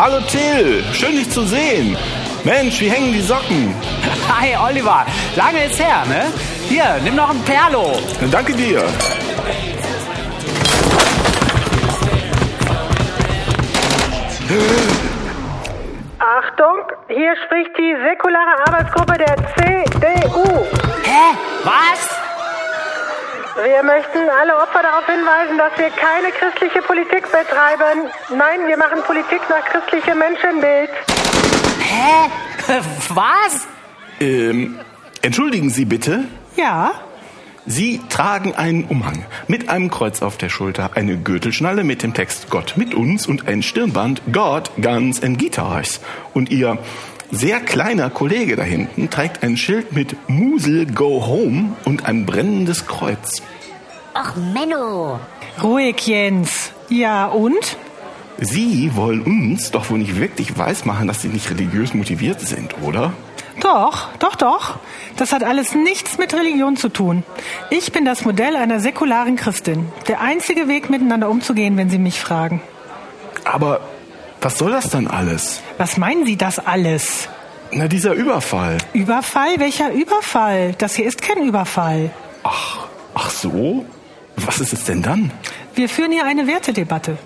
Hallo Till, schön dich zu sehen. Mensch, wie hängen die Socken? Hi Oliver, lange ist her, ne? Hier, nimm noch ein Perlo. Danke dir. Achtung, hier spricht die säkulare Arbeitsgruppe der CDU. Hä? Was? Wir möchten alle Opfer darauf hinweisen, dass wir keine christliche Politik betreiben. Nein, wir machen Politik nach christlichem Menschenbild. Hä? Was? Ähm, entschuldigen Sie bitte. Ja? Sie tragen einen Umhang mit einem Kreuz auf der Schulter, eine Gürtelschnalle mit dem Text Gott mit uns und ein Stirnband God, Guns and Guitars. Und Ihr sehr kleiner Kollege da hinten trägt ein Schild mit Musel Go Home und ein brennendes Kreuz. Ach, Menno. Ruhig, Jens. Ja, und? Sie wollen uns doch wohl nicht wirklich weismachen, dass Sie nicht religiös motiviert sind, oder? Doch, doch, doch. Das hat alles nichts mit Religion zu tun. Ich bin das Modell einer säkularen Christin. Der einzige Weg, miteinander umzugehen, wenn Sie mich fragen. Aber was soll das dann alles? Was meinen Sie das alles? Na, dieser Überfall. Überfall? Welcher Überfall? Das hier ist kein Überfall. Ach, ach so? Was ist es denn dann? Wir führen hier eine Wertedebatte.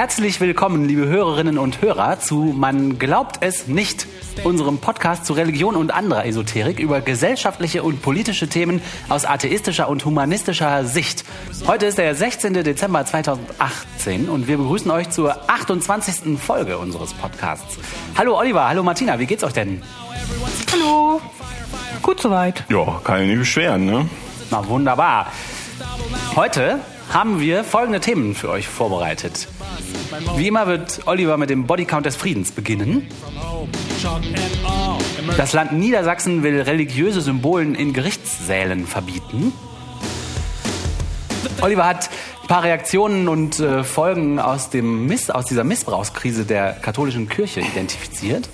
Herzlich willkommen, liebe Hörerinnen und Hörer, zu Man glaubt es nicht, unserem Podcast zu Religion und anderer Esoterik über gesellschaftliche und politische Themen aus atheistischer und humanistischer Sicht. Heute ist der 16. Dezember 2018 und wir begrüßen euch zur 28. Folge unseres Podcasts. Hallo Oliver, hallo Martina, wie geht's euch denn? Hallo. Gut soweit. Ja, kann ich nicht beschweren, ne? Na wunderbar. Heute haben wir folgende Themen für euch vorbereitet. Wie immer wird Oliver mit dem Bodycount des Friedens beginnen. Das Land Niedersachsen will religiöse Symbolen in Gerichtssälen verbieten. Oliver hat ein paar Reaktionen und äh, Folgen aus, dem Miss, aus dieser Missbrauchskrise der katholischen Kirche identifiziert.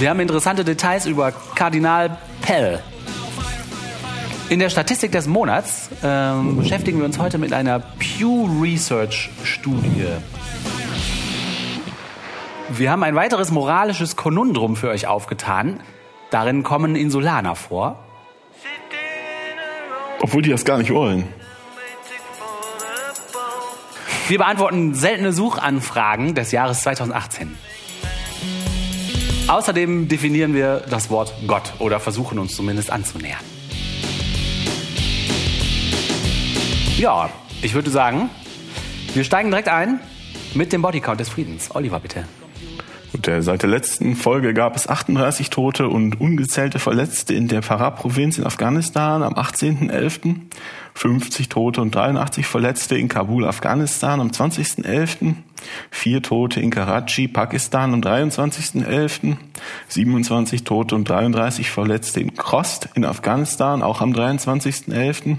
Wir haben interessante Details über Kardinal Pell. In der Statistik des Monats ähm, beschäftigen wir uns heute mit einer Pew Research Studie. Wir haben ein weiteres moralisches Konundrum für euch aufgetan. Darin kommen Insulaner vor. Obwohl die das gar nicht wollen. Wir beantworten seltene Suchanfragen des Jahres 2018. Außerdem definieren wir das Wort Gott oder versuchen uns zumindest anzunähern. Ja, ich würde sagen, wir steigen direkt ein mit dem Bodycount des Friedens. Oliver, bitte. Und äh, seit der letzten Folge gab es 38 Tote und ungezählte Verletzte in der Farah-Provinz in Afghanistan am 18.11., 50 Tote und 83 Verletzte in Kabul, Afghanistan am 20.11., vier Tote in Karachi, Pakistan am 23.11., 27 Tote und 33 Verletzte in Khost in Afghanistan, auch am 23.11.,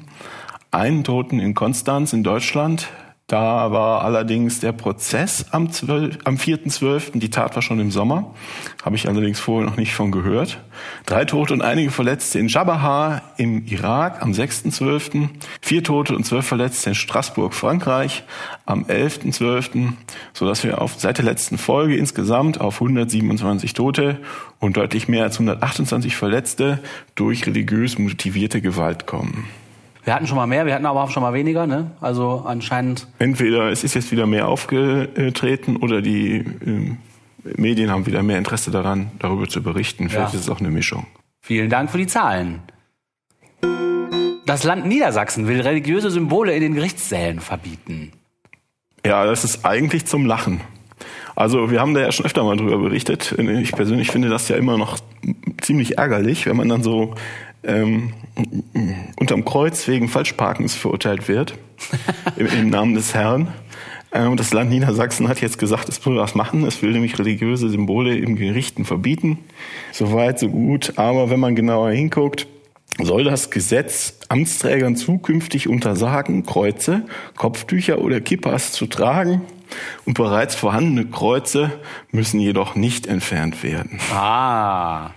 einen Toten in Konstanz in Deutschland. Da war allerdings der Prozess am, 12, am 4.12., die Tat war schon im Sommer, habe ich allerdings vorher noch nicht von gehört. Drei Tote und einige Verletzte in Jabahar im Irak am 6.12., vier Tote und zwölf Verletzte in Straßburg, Frankreich am 11.12., sodass wir auf, seit der letzten Folge insgesamt auf 127 Tote und deutlich mehr als 128 Verletzte durch religiös motivierte Gewalt kommen. Wir hatten schon mal mehr, wir hatten aber auch schon mal weniger, ne? Also anscheinend. Entweder es ist jetzt wieder mehr aufgetreten oder die äh, Medien haben wieder mehr Interesse daran, darüber zu berichten. Vielleicht Ja. ist es auch eine Mischung. Vielen Dank für die Zahlen. Das Land Niedersachsen will religiöse Symbole in den Gerichtssälen verbieten. Ja, das ist eigentlich zum Lachen. Also wir haben da ja schon öfter mal drüber berichtet. Ich persönlich finde das ja immer noch ziemlich ärgerlich, wenn man dann so ähm, unterm Kreuz wegen Falschparkens verurteilt wird, im, im Namen des Herrn. Ähm, das Land Niedersachsen hat jetzt gesagt, es will was machen. Es will nämlich religiöse Symbole im Gerichten verbieten. Soweit, so gut. Aber wenn man genauer hinguckt, soll das Gesetz Amtsträgern zukünftig untersagen, Kreuze, Kopftücher oder Kippas zu tragen, und bereits vorhandene Kreuze müssen jedoch nicht entfernt werden. Ah.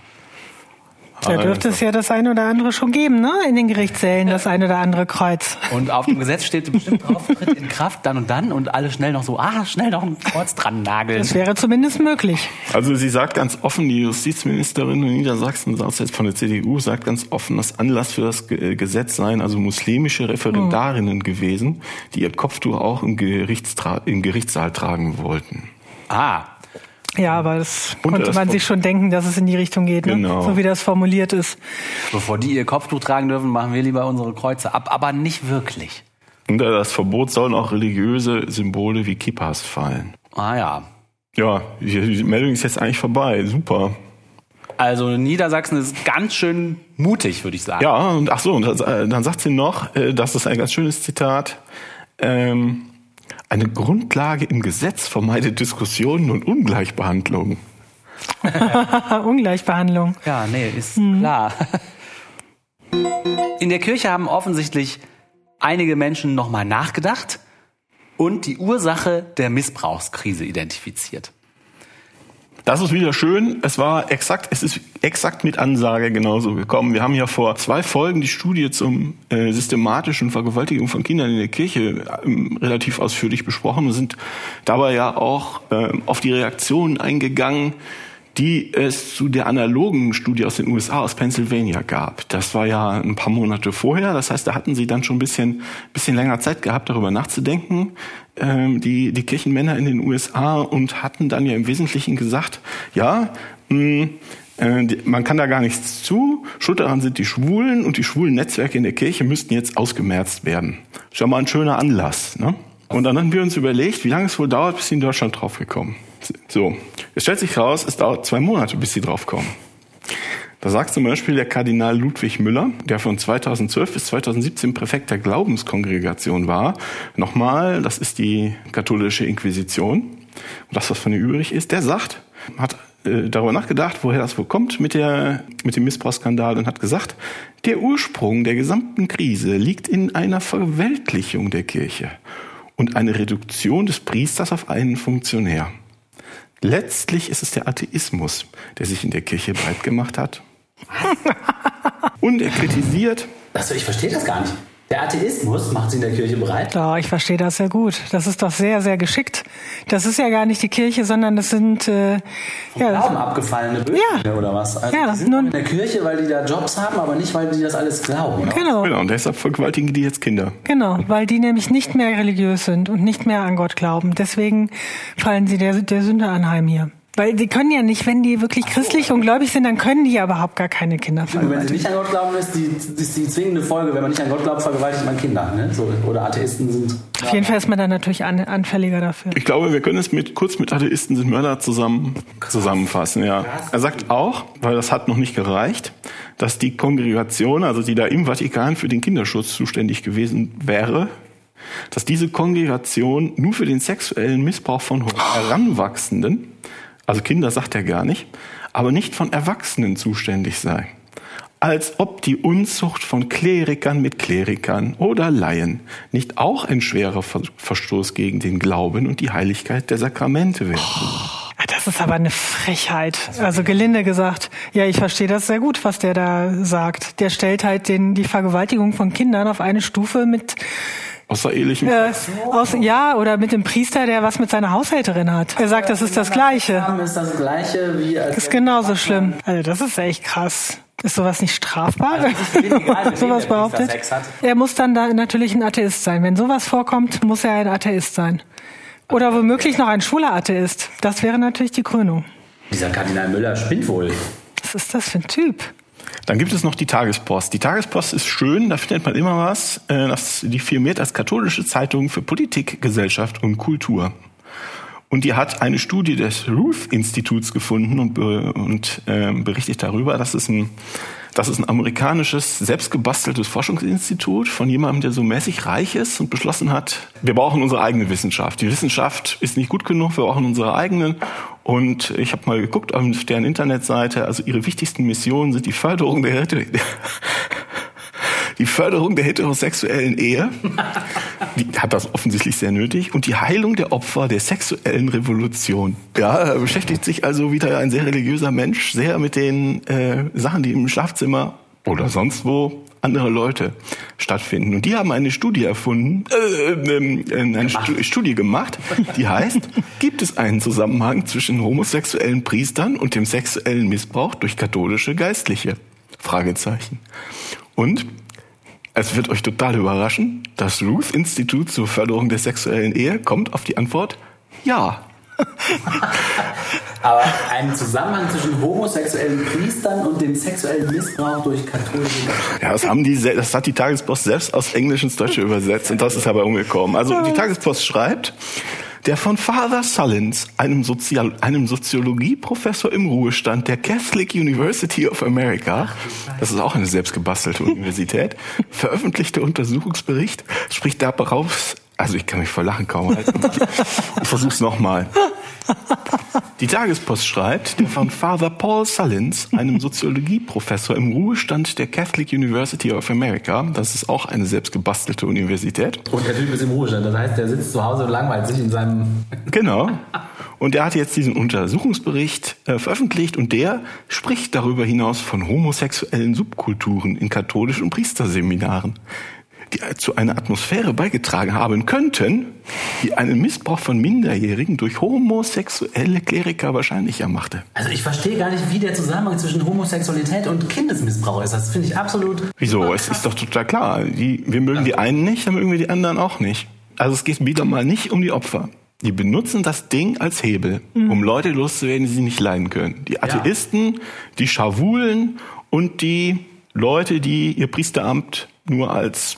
Da dürfte es ja das eine oder andere schon geben, ne? In den Gerichtssälen, das eine oder andere Kreuz. Und auf dem Gesetz steht bestimmt drauf, tritt in Kraft dann und dann und alle schnell noch so, ah, schnell noch ein Kreuz dran nageln. Das wäre zumindest möglich. Also sie sagt ganz offen, die Justizministerin in Niedersachsen, sagt jetzt von der CDU, sagt ganz offen, dass Anlass für das Ge- Gesetz seien also muslimische Referendarinnen gewesen, die ihr Kopftuch auch im, Gerichtstra im Gerichtssaal tragen wollten. Ah. Ja, aber das Und konnte man sich schon denken, dass es in die Richtung geht, ne? Genau. so wie das formuliert ist. Bevor die ihr Kopftuch tragen dürfen, machen wir lieber unsere Kreuze ab, aber nicht wirklich. Unter das Verbot sollen auch religiöse Symbole wie Kippas fallen. Ah ja. Ja, die die Meldung ist jetzt eigentlich vorbei. Super. Also Niedersachsen ist ganz schön mutig, würde ich sagen. Ja, und ach so, und das, äh, dann sagt sie noch, äh, das ist ein ganz schönes Zitat, ähm, eine Grundlage im Gesetz vermeidet Diskussionen und Ungleichbehandlung. Ungleichbehandlung. Ja, nee, ist klar. In der Kirche haben offensichtlich einige Menschen nochmal nachgedacht und die Ursache der Missbrauchskrise identifiziert. Das ist wieder schön. Es war exakt, es ist exakt mit Ansage genauso gekommen. Wir haben ja vor zwei Folgen die Studie zum äh, systematischen Vergewaltigung von Kindern in der Kirche ähm, relativ ausführlich besprochen und sind dabei ja auch ähm, auf die Reaktionen eingegangen, die es zu der analogen Studie aus den USA, aus Pennsylvania gab. Das war ja ein paar Monate vorher. Das heißt, da hatten sie dann schon ein bisschen, bisschen länger Zeit gehabt, darüber nachzudenken, ähm, die, die Kirchenmänner in den USA und hatten dann ja im Wesentlichen gesagt, ja, mh, äh, die- man kann da gar nichts zu. Schuld daran sind die Schwulen und die schwulen Netzwerke in der Kirche müssten jetzt ausgemerzt werden. Ist ja mal ein schöner Anlass. Ne? Und dann haben wir uns überlegt, wie lange es wohl dauert, bis sie in Deutschland draufgekommen. So, es stellt sich raus, es dauert zwei Monate, bis sie draufkommen. Da sagt zum Beispiel der Kardinal Ludwig Müller, der von 2012 bis 2017 Präfekt der Glaubenskongregation war. Nochmal, das ist die katholische Inquisition. Und das, was von ihr übrig ist, der sagt, hat äh, darüber nachgedacht, woher das wohl kommt mit, der, mit dem Missbrauchsskandal und hat gesagt, der Ursprung der gesamten Krise liegt in einer Verweltlichung der Kirche und eine Reduktion des Priesters auf einen Funktionär. Letztlich ist es der Atheismus, der sich in der Kirche breit gemacht hat. Und er kritisiert, Also ich verstehe das gar nicht. Der Atheismus macht sie in der Kirche bereit. Ja, ich verstehe das sehr gut. Das ist doch sehr, sehr geschickt. Das ist ja gar nicht die Kirche, sondern das sind äh, Glauben ja, abgefallene Bösewichte Ja. oder was? Also Ja, die sind nun- in der Kirche, weil die da Jobs haben, aber nicht, weil die das alles glauben. Oder? genau, genau, und deshalb vergewaltigen die jetzt Kinder. genau, weil die nämlich nicht mehr religiös sind und nicht mehr an Gott glauben. Deswegen fallen sie der, der Sünde anheim hier. Weil die können ja nicht, wenn die wirklich christlich und gläubig sind, dann können die ja überhaupt gar keine Kinder Und wenn sie vergewaltigen. nicht an Gott glauben, ist die, ist die zwingende Folge, wenn man nicht an Gott glaubt, vergewaltigt man Kinder. Ne? So, oder Atheisten sind. Auf jeden Fall ist man dann natürlich an, anfälliger dafür. Ich glaube, wir können es mit, kurz mit Atheisten sind Mörder zusammen, zusammenfassen, ja. Er sagt auch, weil das hat noch nicht gereicht, dass die Kongregation, also die da im Vatikan für den Kinderschutz zuständig gewesen wäre, dass diese Kongregation nur für den sexuellen Missbrauch von Heranwachsenden, also Kinder sagt er gar nicht, aber nicht von Erwachsenen zuständig sei. Als ob die Unzucht von Klerikern mit Klerikern oder Laien nicht auch ein schwerer Ver Verstoß gegen den Glauben und die Heiligkeit der Sakramente wäre. Ah, Das ist aber eine Frechheit. Also gelinde gesagt. Ja, ich verstehe das sehr gut, was der da sagt. Der stellt halt den, die Vergewaltigung von Kindern auf eine Stufe mit Außerehelichem äh, aus, ja oder mit dem Priester, der was mit seiner Haushälterin hat. Er sagt, das ist das Gleiche. Ist das gleiche wie als ist genauso schlimm. Also das ist echt krass. Ist sowas nicht strafbar? Also egal, sowas behauptet? Sex hat. Er muss dann da natürlich ein Atheist sein. Wenn sowas vorkommt, muss er ein Atheist sein. Oder womöglich noch ein schwuler Atheist. Das wäre natürlich die Krönung. Dieser Kardinal Müller spinnt wohl. Was ist das für ein Typ? Dann gibt es noch die Tagespost. Die Tagespost ist schön, da findet man immer was. Äh, Das, die firmiert als katholische Zeitung für Politik, Gesellschaft und Kultur. Und die hat eine Studie des Ruth-Instituts gefunden und, und ähm, berichtet darüber, dass es ein das ist ein amerikanisches, selbstgebasteltes Forschungsinstitut von jemandem, der so mäßig reich ist und beschlossen hat, wir brauchen unsere eigene Wissenschaft. Die Wissenschaft ist nicht gut genug, wir brauchen unsere eigenen. Und ich habe mal geguckt auf deren Internetseite, also ihre wichtigsten Missionen sind die Förderung der, die Förderung der heterosexuellen Ehe, die hat das offensichtlich sehr nötig, und die Heilung der Opfer der sexuellen Revolution. Ja, er beschäftigt sich also wieder ein sehr religiöser Mensch sehr mit den äh, Sachen, die im Schlafzimmer oder sonst wo andere Leute stattfinden. Und die haben eine Studie erfunden, äh, äh, eine Stu Studie gemacht, die heißt, gibt es einen Zusammenhang zwischen homosexuellen Priestern und dem sexuellen Missbrauch durch katholische Geistliche? Fragezeichen. Und es wird euch total überraschen, das Ruth Institut zur Förderung der sexuellen Ehe kommt auf die Antwort ja. Aber einen Zusammenhang zwischen homosexuellen Priestern und dem sexuellen Missbrauch durch katholische Ja, das haben die, das hat die Tagespost selbst aus Englisch ins Deutsche übersetzt und das ist aber umgekommen. Also die Tagespost schreibt, der von Father Sullins, einem, Sozial einem Soziologieprofessor im Ruhestand der Catholic University of America, das ist auch eine selbstgebastelte Universität, veröffentlichte Untersuchungsbericht spricht darauf also ich kann mich vor Lachen kaum halten. Ich versuch's nochmal. Die Tagespost schreibt, der von Father Paul Sullins, einem Soziologieprofessor im Ruhestand der Catholic University of America, das ist auch eine selbstgebastelte Universität. Und der Typ ist im Ruhestand, das heißt, der sitzt zu Hause und langweilt sich in seinem... Genau. Und er hat jetzt diesen Untersuchungsbericht äh, veröffentlicht und der spricht darüber hinaus von homosexuellen Subkulturen in katholischen Priesterseminaren die zu einer Atmosphäre beigetragen haben könnten, die einen Missbrauch von Minderjährigen durch homosexuelle Kleriker wahrscheinlicher machte. Also ich verstehe gar nicht, wie der Zusammenhang zwischen Homosexualität und Kindesmissbrauch ist. Das finde ich absolut. Wieso? Es ist doch total klar. Die, wir mögen die einen nicht, dann mögen wir die anderen auch nicht. Also es geht wieder mal nicht um die Opfer. Die benutzen das Ding als Hebel, mhm. um Leute loszuwerden, die sie nicht leiden können. Die Atheisten, ja. die Schawulen und die Leute, die ihr Priesteramt nur als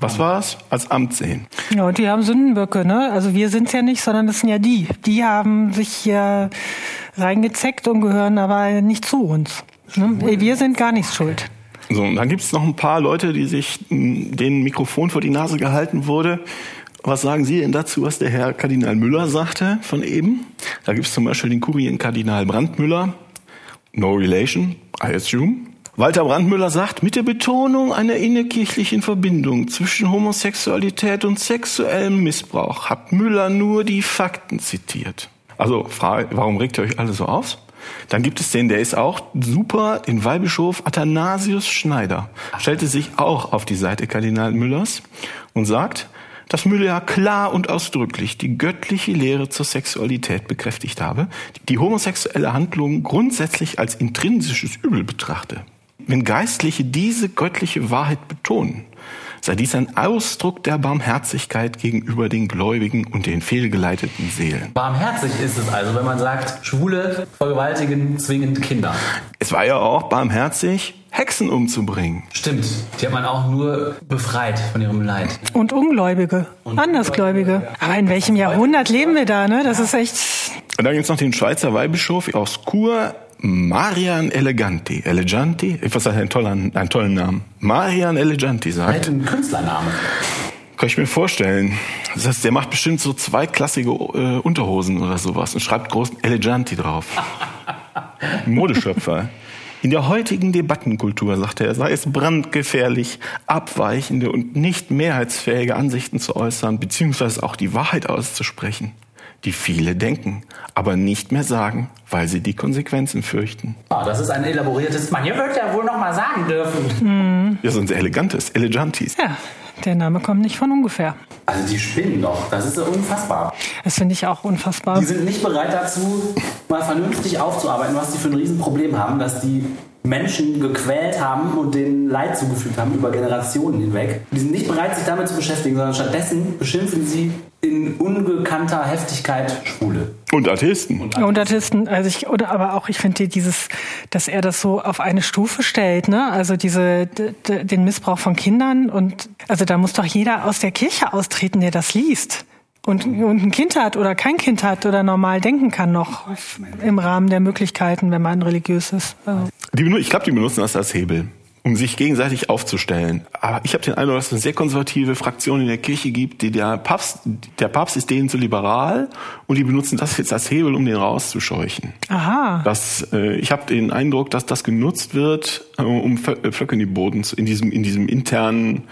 was war es? Als Amt sehen. Ja, und die haben Sündenböcke, ne? Also wir sind's ja nicht, sondern das sind ja die. Die haben sich hier reingezeckt und gehören aber nicht zu uns. Ne? Wir sind gar nichts schuld. So, und dann gibt's noch ein paar Leute, die sich den Mikrofon vor die Nase gehalten wurde. Was sagen Sie denn dazu, was der Herr Kardinal Müller sagte von eben? Da gibt's zum Beispiel den Kurienkardinal Brandmüller. No relation, I assume. Walter Brandmüller sagt, mit der Betonung einer innerkirchlichen Verbindung zwischen Homosexualität und sexuellem Missbrauch hat Müller nur die Fakten zitiert. Also, Frage, warum regt ihr euch alle so auf? Dann gibt es den, der ist auch super, den Weihbischof Athanasius Schneider. Stellte sich auch auf die Seite Kardinal Müllers und sagt, dass Müller klar und ausdrücklich die göttliche Lehre zur Sexualität bekräftigt habe, die homosexuelle Handlung grundsätzlich als intrinsisches Übel betrachte. Wenn Geistliche diese göttliche Wahrheit betonen, sei dies ein Ausdruck der Barmherzigkeit gegenüber den Gläubigen und den fehlgeleiteten Seelen. Barmherzig ist es also, wenn man sagt, Schwule vergewaltigen zwingend Kinder. Es war ja auch barmherzig, Hexen umzubringen. Stimmt, die hat man auch nur befreit von ihrem Leid. Und Ungläubige, und Andersgläubige. Aber in welchem Jahrhundert leben wir da, ne? Das ist echt... Und dann gibt's noch den Schweizer Weihbischof aus Chur, Marian Eleganti. Eleganti? Ich weiß, einen tollen, einen tollen Namen. Marian Eleganti sagt. Halt ein Künstlername. Kann ich mir vorstellen. Das heißt, der macht bestimmt so zweiklassige äh, Unterhosen oder sowas und schreibt groß Eleganti drauf. Modeschöpfer. In der heutigen Debattenkultur, sagt er, sei es brandgefährlich, abweichende und nicht mehrheitsfähige Ansichten zu äußern, beziehungsweise auch die Wahrheit auszusprechen die viele denken, aber nicht mehr sagen, weil sie die Konsequenzen fürchten. Oh, das ist ein elaboriertes Man. Ihr würdet ja wohl noch mal sagen dürfen. Hm. Ja, so ein elegantes, elegantis. Ja, der Name kommt nicht von ungefähr. Also die spinnen doch. Das ist ja unfassbar. Das finde ich auch unfassbar. Die sind nicht bereit dazu, mal vernünftig aufzuarbeiten, was die für ein Riesenproblem haben, dass die Menschen gequält haben und denen Leid zugefügt haben über Generationen hinweg. Die sind nicht bereit, sich damit zu beschäftigen, sondern stattdessen beschimpfen sie in ungekannter Heftigkeit Schwule. Und Atheisten. Und Atheisten. Und Atheisten. Also ich, oder aber auch, ich finde dieses, dass er das so auf eine Stufe stellt, ne? Also diese, den Missbrauch von Kindern und, also da muss doch jeder aus der Kirche austreten, der das liest. Und, und ein Kind hat oder kein Kind hat oder normal denken kann noch im Rahmen der Möglichkeiten, wenn man religiös ist. Also. Die, ich glaube, die benutzen das als Hebel. Um sich gegenseitig aufzustellen. Aber ich habe den Eindruck, dass es eine sehr konservative Fraktion in der Kirche gibt, die der Papst, der Papst ist denen zu liberal und die benutzen das jetzt als Hebel, um den rauszuscheuchen. Aha. Das, äh, ich habe den Eindruck, dass das genutzt wird, äh, um Vö- äh, in die Boden zu, in diesem in diesem internen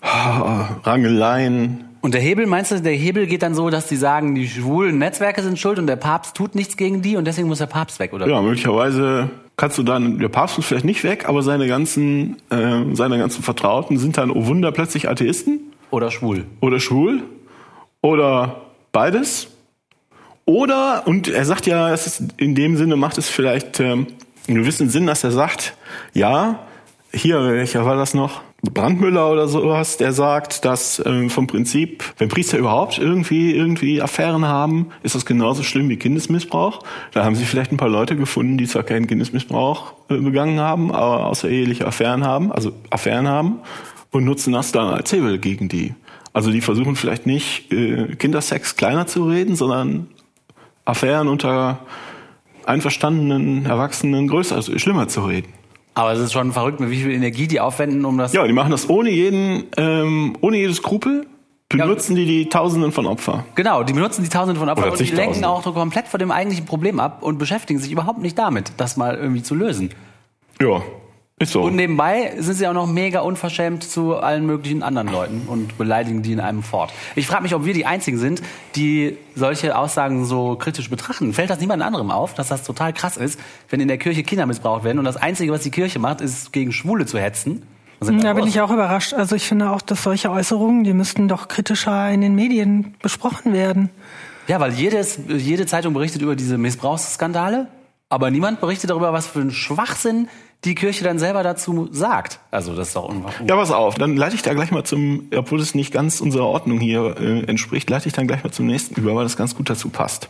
ah, Rangeleien. Und der Hebel, meinst du, der Hebel geht dann so, dass die sagen, die schwulen Netzwerke sind schuld und der Papst tut nichts gegen die und deswegen muss der Papst weg, oder? Ja, möglicherweise kannst du dann, der Papst ist vielleicht nicht weg, aber seine ganzen, äh, seine ganzen Vertrauten sind dann, oh Wunder, plötzlich Atheisten Oder schwul. oder schwul oder beides. Oder, und er sagt ja, es ist in dem Sinne macht es vielleicht ähm, einen gewissen Sinn, dass er sagt, ja, hier, welcher war das noch? Brandmüller oder sowas, der sagt, dass ähm, vom Prinzip, wenn Priester überhaupt irgendwie irgendwie Affären haben, ist das genauso schlimm wie Kindesmissbrauch. Da haben sie vielleicht ein paar Leute gefunden, die zwar keinen Kindesmissbrauch äh, begangen haben, aber außereheliche Affären haben, also Affären haben und nutzen das dann als Hebel gegen die. Also die versuchen vielleicht nicht äh, Kindersex kleiner zu reden, sondern Affären unter einverstandenen Erwachsenen größer, also schlimmer zu reden. Aber es ist schon verrückt, mit wie viel Energie die aufwenden, um das. Ja, die machen das ohne jeden, ähm, ohne jedes Skrupel, benutzen die die Tausenden von Opfer. Genau, die benutzen die Tausende von Opfern und die lenken auch so komplett von dem eigentlichen Problem ab und beschäftigen sich überhaupt nicht damit, das mal irgendwie zu lösen. Ja, ist so. Und nebenbei sind sie auch noch mega unverschämt zu allen möglichen anderen Leuten und beleidigen die in einem fort. Ich frage mich, ob wir die Einzigen sind, die solche Aussagen so kritisch betrachten. Fällt das niemand anderem auf, dass das total krass ist, wenn in der Kirche Kinder missbraucht werden und das Einzige, was die Kirche macht, ist gegen Schwule zu hetzen? Sind Da bin ich auch überrascht. Also ich finde auch, dass solche Äußerungen, die müssten doch kritischer in den Medien besprochen werden. Ja, weil jedes, jede Zeitung berichtet über diese Missbrauchsskandale, aber niemand berichtet darüber, was für ein Schwachsinn die Kirche dann selber dazu sagt. Also das ist doch unwahr. Ja, pass auf, dann leite ich da gleich mal zum, obwohl es nicht ganz unserer Ordnung hier äh, entspricht, leite ich dann gleich mal zum nächsten über, weil das ganz gut dazu passt.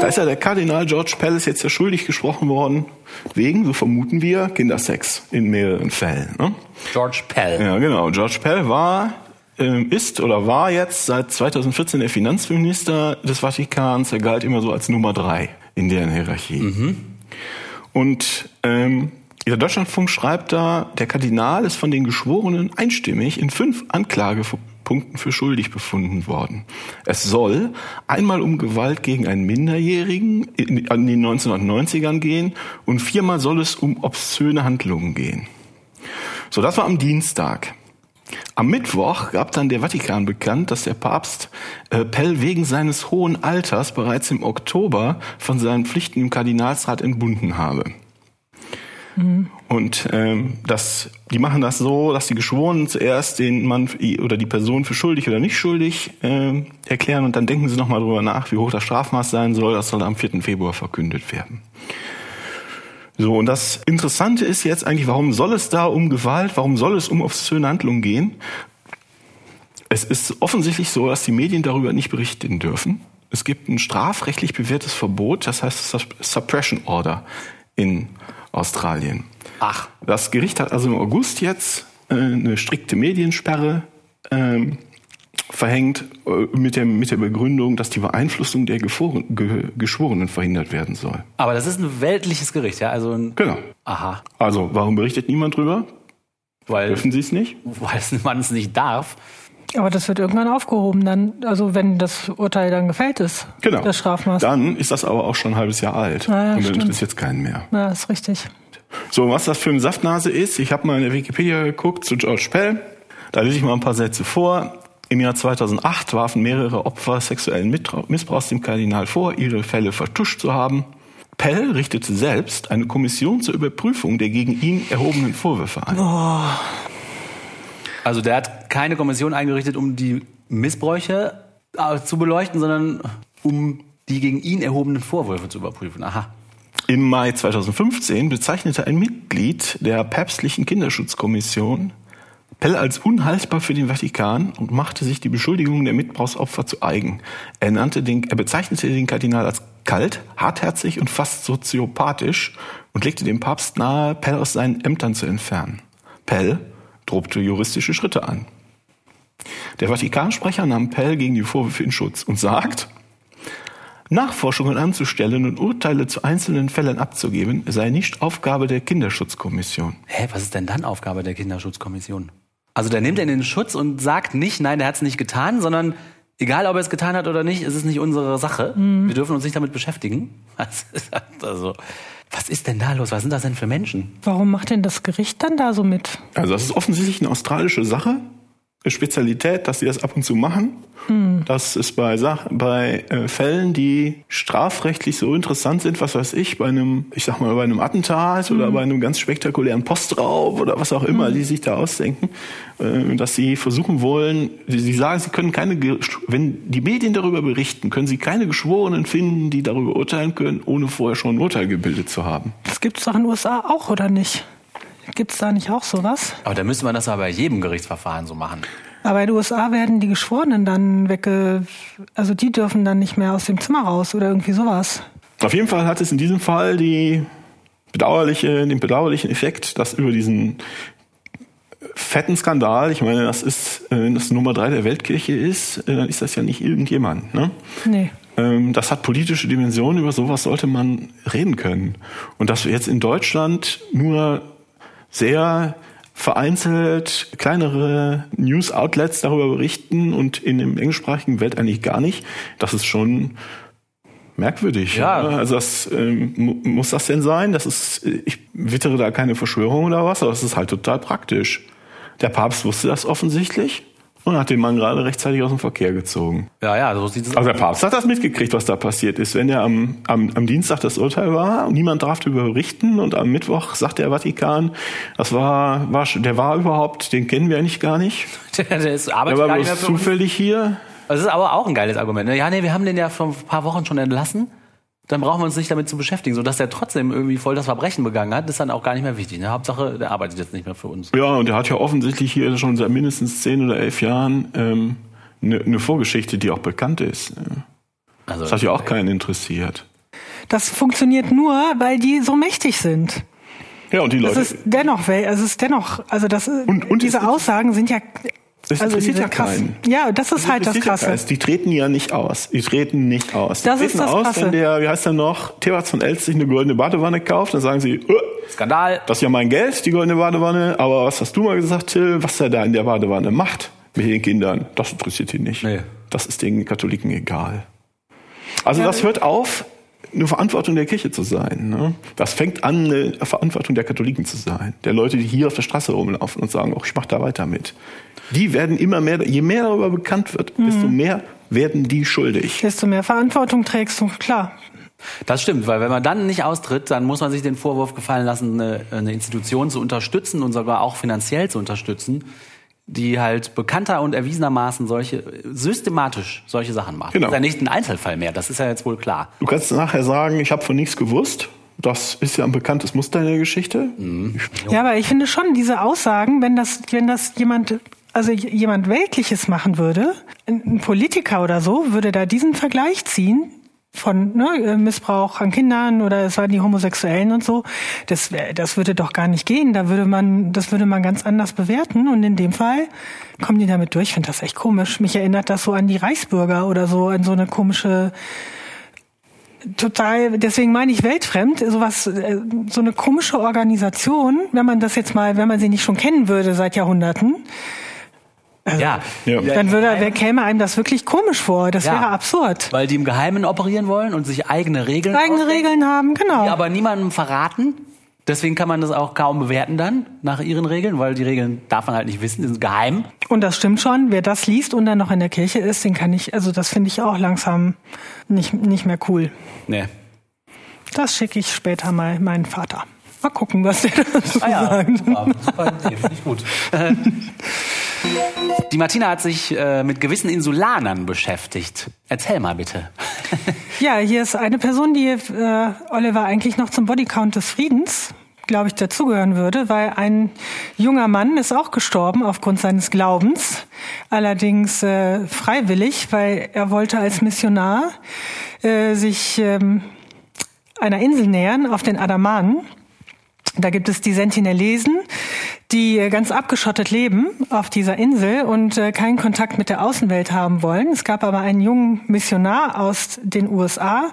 Da ist ja der Kardinal George Pell ist jetzt ja schuldig gesprochen worden, wegen, so vermuten wir, Kindersex in mehreren Fällen. Ne? George Pell. Ja, genau. George Pell war, ähm, ist oder war jetzt seit 2014 der Finanzminister des Vatikans. Er galt immer so als Nummer drei in deren Hierarchie. Und ähm, der Deutschlandfunk schreibt da, der Kardinal ist von den Geschworenen einstimmig in fünf Anklagepunkten für schuldig befunden worden. Es soll einmal um Gewalt gegen einen Minderjährigen in, den 1990ern gehen und viermal soll es um obszöne Handlungen gehen. So, das war am Dienstag. Am Mittwoch gab dann der Vatikan bekannt, dass der Papst äh, Pell wegen seines hohen Alters bereits im Oktober von seinen Pflichten im Kardinalsrat entbunden habe. Und ähm, das, die machen das so, dass die Geschworenen zuerst den Mann oder die Person für schuldig oder nicht schuldig äh, erklären und dann denken sie nochmal drüber nach, wie hoch das Strafmaß sein soll. Das soll am 4. Februar verkündet werden. So, und das Interessante ist jetzt eigentlich, warum soll es da um Gewalt, warum soll es um obszöne Handlungen gehen? Es ist offensichtlich so, dass die Medien darüber nicht berichten dürfen. Es gibt ein strafrechtlich bewährtes Verbot, das heißt Suppression Order in Australien. Ach. Das Gericht hat also im August jetzt äh, eine strikte Mediensperre ähm, verhängt äh, mit, der, mit der Begründung, dass die Beeinflussung der Gefor- Ge Geschworenen verhindert werden soll. Aber das ist ein weltliches Gericht, ja? Also ein, Genau. aha. Also, warum berichtet niemand drüber? Weil, Dürfen sie es nicht? weil man es nicht darf. Aber das wird irgendwann aufgehoben dann, also wenn das Urteil dann gefällt ist. Genau. Das Strafmaß. Dann ist das aber auch schon ein halbes Jahr alt. Ja, und dann stimmt. interessiert es keinen mehr. Ja, ist richtig. So, was das für eine Saftnase ist, ich habe mal in der Wikipedia geguckt zu George Pell. Da lese ich mal ein paar Sätze vor. Im Jahr 2008 warfen mehrere Opfer sexuellen Missbrauchs dem Kardinal vor, ihre Fälle vertuscht zu haben. Pell richtete selbst eine Kommission zur Überprüfung der gegen ihn erhobenen Vorwürfe ein. Also der hat keine Kommission eingerichtet, um die Missbräuche äh, zu beleuchten, sondern um die gegen ihn erhobenen Vorwürfe zu überprüfen. Aha. Im Mai 2015 bezeichnete ein Mitglied der päpstlichen Kinderschutzkommission Pell als unhaltbar für den Vatikan und machte sich die Beschuldigungen der Missbrauchsopfer zu eigen. Er, nannte den, er bezeichnete den Kardinal als kalt, hartherzig und fast soziopathisch und legte dem Papst nahe, Pell aus seinen Ämtern zu entfernen. Pell drohte juristische Schritte an. Der Vatikansprecher nahm Pell gegen die Vorwürfe in Schutz und sagt, Nachforschungen anzustellen und Urteile zu einzelnen Fällen abzugeben, sei nicht Aufgabe der Kinderschutzkommission. Hä, was ist denn dann Aufgabe der Kinderschutzkommission? Also der nimmt er in den Schutz und sagt nicht, nein, der hat es nicht getan, sondern egal, ob er es getan hat oder nicht, es ist nicht unsere Sache. Wir dürfen uns nicht damit beschäftigen. Ist also, was ist denn da los? Was sind das denn für Menschen? Warum macht denn das Gericht dann da so mit? Also das ist offensichtlich eine australische Sache, Spezialität, dass sie das ab und zu machen. Das ist bei, Sach bei äh, Fällen, die strafrechtlich so interessant sind, was weiß ich, bei einem, ich sag mal, bei einem Attentat oder bei einem ganz spektakulären Postraub oder was auch immer, die sich da ausdenken, äh, dass sie versuchen wollen, sie, sie sagen, sie können keine, wenn die Medien darüber berichten, können sie keine Geschworenen finden, die darüber urteilen können, ohne vorher schon ein Urteil gebildet zu haben. Das gibt's doch in den USA auch, oder nicht? Gibt's da nicht auch sowas? Aber da müsste man das aber bei jedem Gerichtsverfahren so machen. Aber in den USA werden die Geschworenen dann wegge... Also die dürfen dann nicht mehr aus dem Zimmer raus oder irgendwie sowas. Auf jeden Fall hat es in diesem Fall die bedauerliche, den bedauerlichen Effekt, dass über diesen fetten Skandal, ich meine, das ist, äh, wenn das Nummer drei der Weltkirche ist, äh, dann ist das ja nicht irgendjemand. Ne? Nee. Ähm, Das hat politische Dimensionen, über sowas sollte man reden können. Und dass wir jetzt in Deutschland nur sehr vereinzelt kleinere News-Outlets darüber berichten und in der englischsprachigen Welt eigentlich gar nicht, das ist schon merkwürdig. Ja. Also das, ähm, mu- muss das denn sein? Das ist, äh, ich wittere da keine Verschwörung oder was, aber das ist halt total praktisch. Der Papst wusste das offensichtlich und hat den Mann gerade rechtzeitig aus dem Verkehr gezogen. Ja, ja, so sieht es Also aus. der Papst hat das mitgekriegt, was da passiert ist. Wenn er am, am, am Dienstag das Urteil war und niemand darf darüber berichten und am Mittwoch sagt der Vatikan, das war, war der war überhaupt, den kennen wir eigentlich gar nicht. Der, der ist Der arbeitet war nicht mehr bloß zufällig hier. Das ist aber auch ein geiles Argument. ne? Ja, nee, wir haben den ja vor ein paar Wochen schon entlassen. Dann brauchen wir uns nicht damit zu beschäftigen. So dass der trotzdem irgendwie voll das Verbrechen begangen hat, ist dann auch gar nicht mehr wichtig. Ne? Hauptsache, der arbeitet jetzt nicht mehr für uns. Ja, und er hat ja offensichtlich hier schon seit mindestens zehn oder elf Jahren ähm, eine, eine Vorgeschichte, die auch bekannt ist. Also, Das hat ja auch keinen interessiert. Das funktioniert nur, weil die so mächtig sind. Ja, und die Es Leute, ist dennoch, also es ist dennoch, also das, Und- und diese es- Aussagen sind ja, Das also interessiert diese ja krass. keinen. Ja, das ist halt das interessiert ja Krasse. keinen. Die treten ja nicht aus. Die treten nicht aus. Die Das treten ist das aus, Krasse. wenn der, wie heißt der noch, Thebats von Elst sich eine goldene Badewanne kauft, dann sagen sie, äh, Skandal. das ist ja mein Geld, die goldene Badewanne, aber was hast du mal gesagt, Till, was er da in der Badewanne macht mit den Kindern, das interessiert ihn nicht. Nee. Das ist den Katholiken egal. Also das hört auf, eine Verantwortung der Kirche zu sein. Ne? Das fängt an, eine Verantwortung der Katholiken zu sein. Der Leute, die hier auf der Straße rumlaufen und sagen, oh, ich mache da weiter mit. Die werden immer mehr, je mehr darüber bekannt wird, Mhm. desto mehr werden die schuldig. Desto mehr Verantwortung trägst du, klar. Das stimmt, weil wenn man dann nicht austritt, dann muss man sich den Vorwurf gefallen lassen, eine, eine Institution zu unterstützen und sogar auch finanziell zu unterstützen, die halt bekannter und erwiesenermaßen solche systematisch solche Sachen macht. Genau. Das ist ja nicht ein Einzelfall mehr, das ist ja jetzt wohl klar. Du kannst nachher sagen, ich habe von nichts gewusst. Das ist ja ein bekanntes Muster in der Geschichte. Ja, aber ich finde schon diese Aussagen, wenn das, wenn das jemand, also jemand Weltliches machen würde, ein Politiker oder so, würde da diesen Vergleich ziehen von ne, äh, Missbrauch an Kindern oder es waren die Homosexuellen und so. Das, das würde doch gar nicht gehen. Da würde man, das würde man ganz anders bewerten. Und in dem Fall kommen die damit durch. Ich finde das echt komisch. Mich erinnert das so an die Reichsbürger oder so, an so eine komische total, deswegen meine ich weltfremd, sowas, äh, so eine komische Organisation, wenn man das jetzt mal, wenn man sie nicht schon kennen würde seit Jahrhunderten, Ja, Ja. dann würde, wer käme einem das wirklich komisch vor. Das Ja. wäre absurd. weil die im Geheimen operieren wollen und sich eigene Regeln Eigene ausdenken, Regeln haben, genau. die aber niemandem verraten. Deswegen kann man das auch kaum bewerten dann nach ihren Regeln, weil die Regeln darf man halt nicht wissen, die sind geheim. Und das stimmt schon. Wer das liest und dann noch in der Kirche ist, den kann ich, also das finde ich auch langsam nicht, nicht mehr cool. Nee. Das schicke ich später mal meinen Vater. Mal gucken, was der dazu Ah ja, sagt. super, super Idee, finde ich gut. Die Martina hat sich äh, mit gewissen Insulanern beschäftigt. Erzähl mal bitte. Ja, hier ist eine Person, die äh, Oliver eigentlich noch zum Bodycount des Friedens, glaube ich, dazugehören würde, weil ein junger Mann ist auch gestorben aufgrund seines Glaubens, allerdings äh, freiwillig, weil er wollte als Missionar äh, sich ähm, einer Insel nähern auf den Adamanen. Da gibt es die Sentinelesen, die äh, ganz abgeschottet leben auf dieser Insel und äh, keinen Kontakt mit der Außenwelt haben wollen. Es gab aber einen jungen Missionar aus den USA,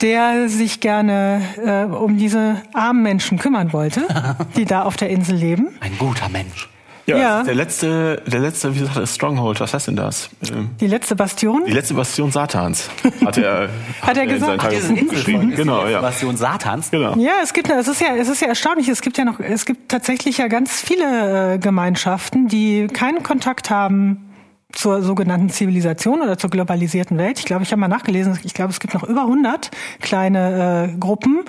der sich gerne äh, um diese armen Menschen kümmern wollte, die da auf der Insel leben. Ein guter Mensch. Ja, Ja. Der letzte, der letzte, wie gesagt, das Stronghold, was heißt denn das? Ähm, Die letzte Bastion. Die letzte Bastion Satans, hat er, Hat er in gesagt? Dieses Tagebuch geschrieben. Genau, die ja. Version Satans. Genau. Ja, es gibt, es ist ja, es ist ja erstaunlich. Es gibt ja noch, es gibt tatsächlich ja ganz viele äh, Gemeinschaften, die keinen Kontakt haben zur sogenannten Zivilisation oder zur globalisierten Welt. Ich glaube, ich habe mal nachgelesen. Ich glaube, es gibt noch über 100 kleine äh, Gruppen.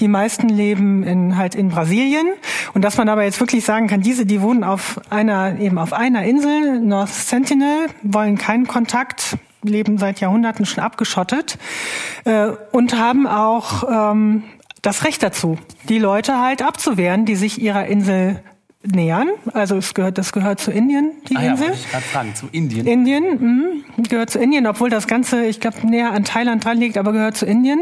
Die meisten leben in halt in Brasilien. Und dass man aber jetzt wirklich sagen kann, diese, die wohnen auf einer eben auf einer Insel, North Sentinel, wollen keinen Kontakt leben seit Jahrhunderten schon abgeschottet äh, und haben auch ähm, das Recht dazu, die Leute halt abzuwehren, die sich ihrer Insel nähern. Also es gehört, das gehört zu Indien, die Ah ja, Insel. wollte ich gerade fragen, zu Indien. Indien mh, gehört zu Indien, obwohl das Ganze, ich glaube, näher an Thailand dran liegt, aber gehört zu Indien.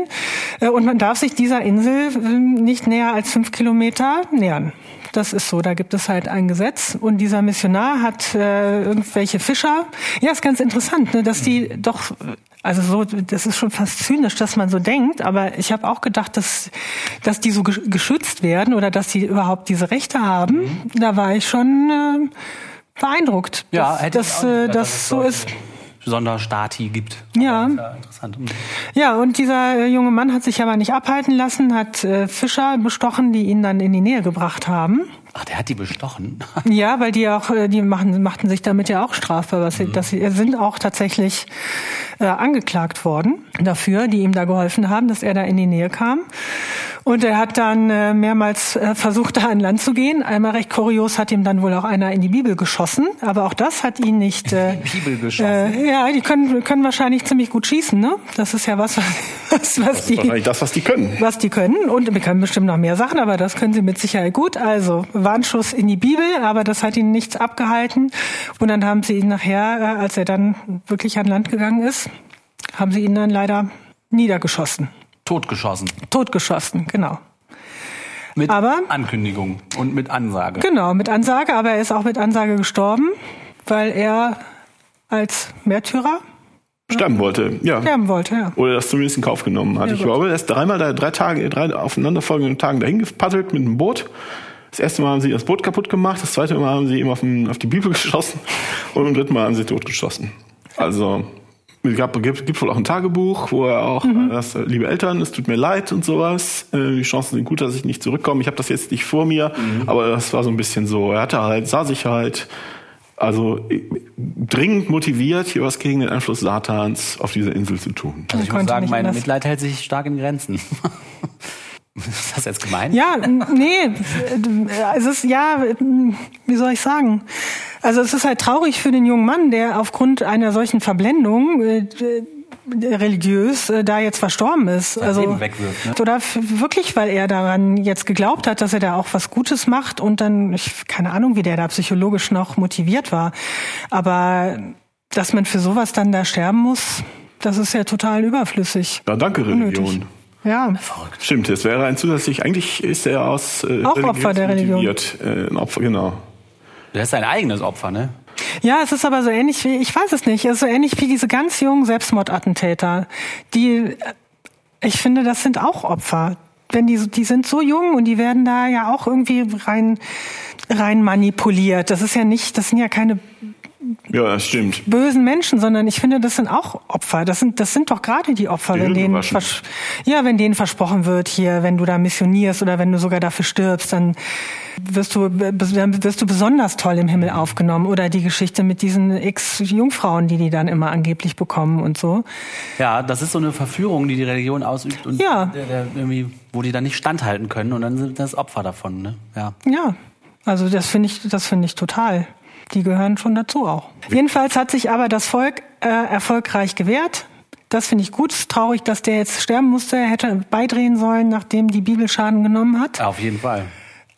Äh, Und man darf sich dieser Insel äh, nicht näher als fünf Kilometer nähern. Das ist so, da gibt es halt ein Gesetz. Und dieser Missionar hat äh, irgendwelche Fischer. Ja, ist ganz interessant, ne, dass die doch, also so, das ist schon fast zynisch, dass man so denkt. Aber ich habe auch gedacht, dass, dass die so gesch- geschützt werden oder dass die überhaupt diese Rechte haben. Da war ich schon äh, beeindruckt, ja, dass, hätte ich dass äh, dass so ist. Sonderstati gibt. Ja. Ja interessant. Ja, und dieser äh, junge Mann hat sich aber nicht abhalten lassen, hat äh, Fischer bestochen, die ihn dann in die Nähe gebracht haben. Ach, der hat die bestochen. Ja, weil die auch, äh, die machen, machten sich damit ja auch strafbar, was sie, dass sie äh, sind auch tatsächlich äh, angeklagt worden dafür, die ihm da geholfen haben, dass er da in die Nähe kam. Und er hat dann äh, mehrmals äh, versucht, da an Land zu gehen. Einmal recht kurios hat ihm dann wohl auch einer in die Bibel geschossen, aber auch das hat ihn nicht. Äh, Die Bibel geschossen. Äh, ja, die können, können wahrscheinlich ziemlich gut schießen, ne? Das ist ja was, was, was die Wahrscheinlich das, was die können. was die können. Und wir können bestimmt noch mehr Sachen, aber das können sie mit Sicherheit gut. Also Warnschuss in die Bibel, aber das hat ihn nichts abgehalten. Und dann haben sie ihn nachher, äh, als er dann wirklich an Land gegangen ist, haben sie ihn dann leider niedergeschossen. Totgeschossen. Totgeschossen, genau. Mit Aber- Ankündigung und mit Ansage. Genau, mit Ansage, aber er ist auch mit Ansage gestorben, weil er als Märtyrer Sterben wollte, ja. sterben wollte, ja. Oder das zumindest in Kauf genommen hat. Ja, ich gut. glaube, er ist dreimal, da, drei Tage, drei aufeinanderfolgenden Tagen dahin gepaddelt mit einem Boot. Das erste Mal haben sie das Boot kaputt gemacht, das zweite Mal haben sie ihm auf, den, auf die Bibel geschossen und beim dritten Mal haben sie totgeschossen. Also, es gab, gibt, gibt wohl auch ein Tagebuch, wo er auch, Mhm. äh, das, äh, liebe Eltern, es tut mir leid und sowas. Äh, Die Chancen sind gut, dass ich nicht zurückkomme. Ich habe das jetzt nicht vor mir, Mhm. aber das war so ein bisschen so. Er hatte halt, sah sich halt, also äh, dringend motiviert, hier was gegen den Einfluss Satans auf dieser Insel zu tun. Also ich muss sagen, mein. Mitleid hält sich stark in Grenzen. ist das jetzt gemein? Ja, nee, äh, es ist ja, wie soll ich sagen? Also es ist halt traurig für den jungen Mann, der aufgrund einer solchen Verblendung äh, religiös äh, da jetzt verstorben ist. also Leben wegwirft, ne? oder wirklich, weil er daran jetzt geglaubt hat, dass er da auch was Gutes macht und dann ich keine Ahnung, wie der da psychologisch noch motiviert war, aber dass man für sowas dann da sterben muss, das ist ja total überflüssig. Ja, danke, Unnötig. Ja. Stimmt, es wäre ein zusätzlich, eigentlich ist er aus äh, Auch Opfer der Religion. Äh, ein Opfer, genau. Der ist sein eigenes Opfer, ne? Ja, es ist aber so ähnlich wie, ich weiß es nicht, es ist so ähnlich wie diese ganz jungen Selbstmordattentäter, die, äh, ich finde, das sind auch Opfer. Wenn die, die sind so jung und die werden da ja auch irgendwie rein, rein manipuliert. Das ist ja nicht, das sind ja keine Ja, das stimmt. bösen Menschen, sondern ich finde, das sind auch Opfer. Das sind, das sind doch gerade die Opfer, Die wenn denen, ja, wenn denen versprochen wird, hier, wenn du da missionierst oder wenn du sogar dafür stirbst, dann wirst du, dann wirst du besonders toll im Himmel aufgenommen. Oder die Geschichte mit diesen Ex-Jungfrauen, die die dann immer angeblich bekommen und so. Ja, das ist so eine Verführung, die die Religion ausübt und Ja. der, der irgendwie, wo die dann nicht standhalten können und dann sind das Opfer davon, ne? Ja. Ja, also das finde ich, das finde ich total. Die gehören schon dazu auch. Jedenfalls hat sich aber das Volk äh, erfolgreich gewehrt. Das finde ich gut. Traurig, dass der jetzt sterben musste. Er hätte beidrehen sollen, nachdem die Bibel Schaden genommen hat. Auf jeden Fall.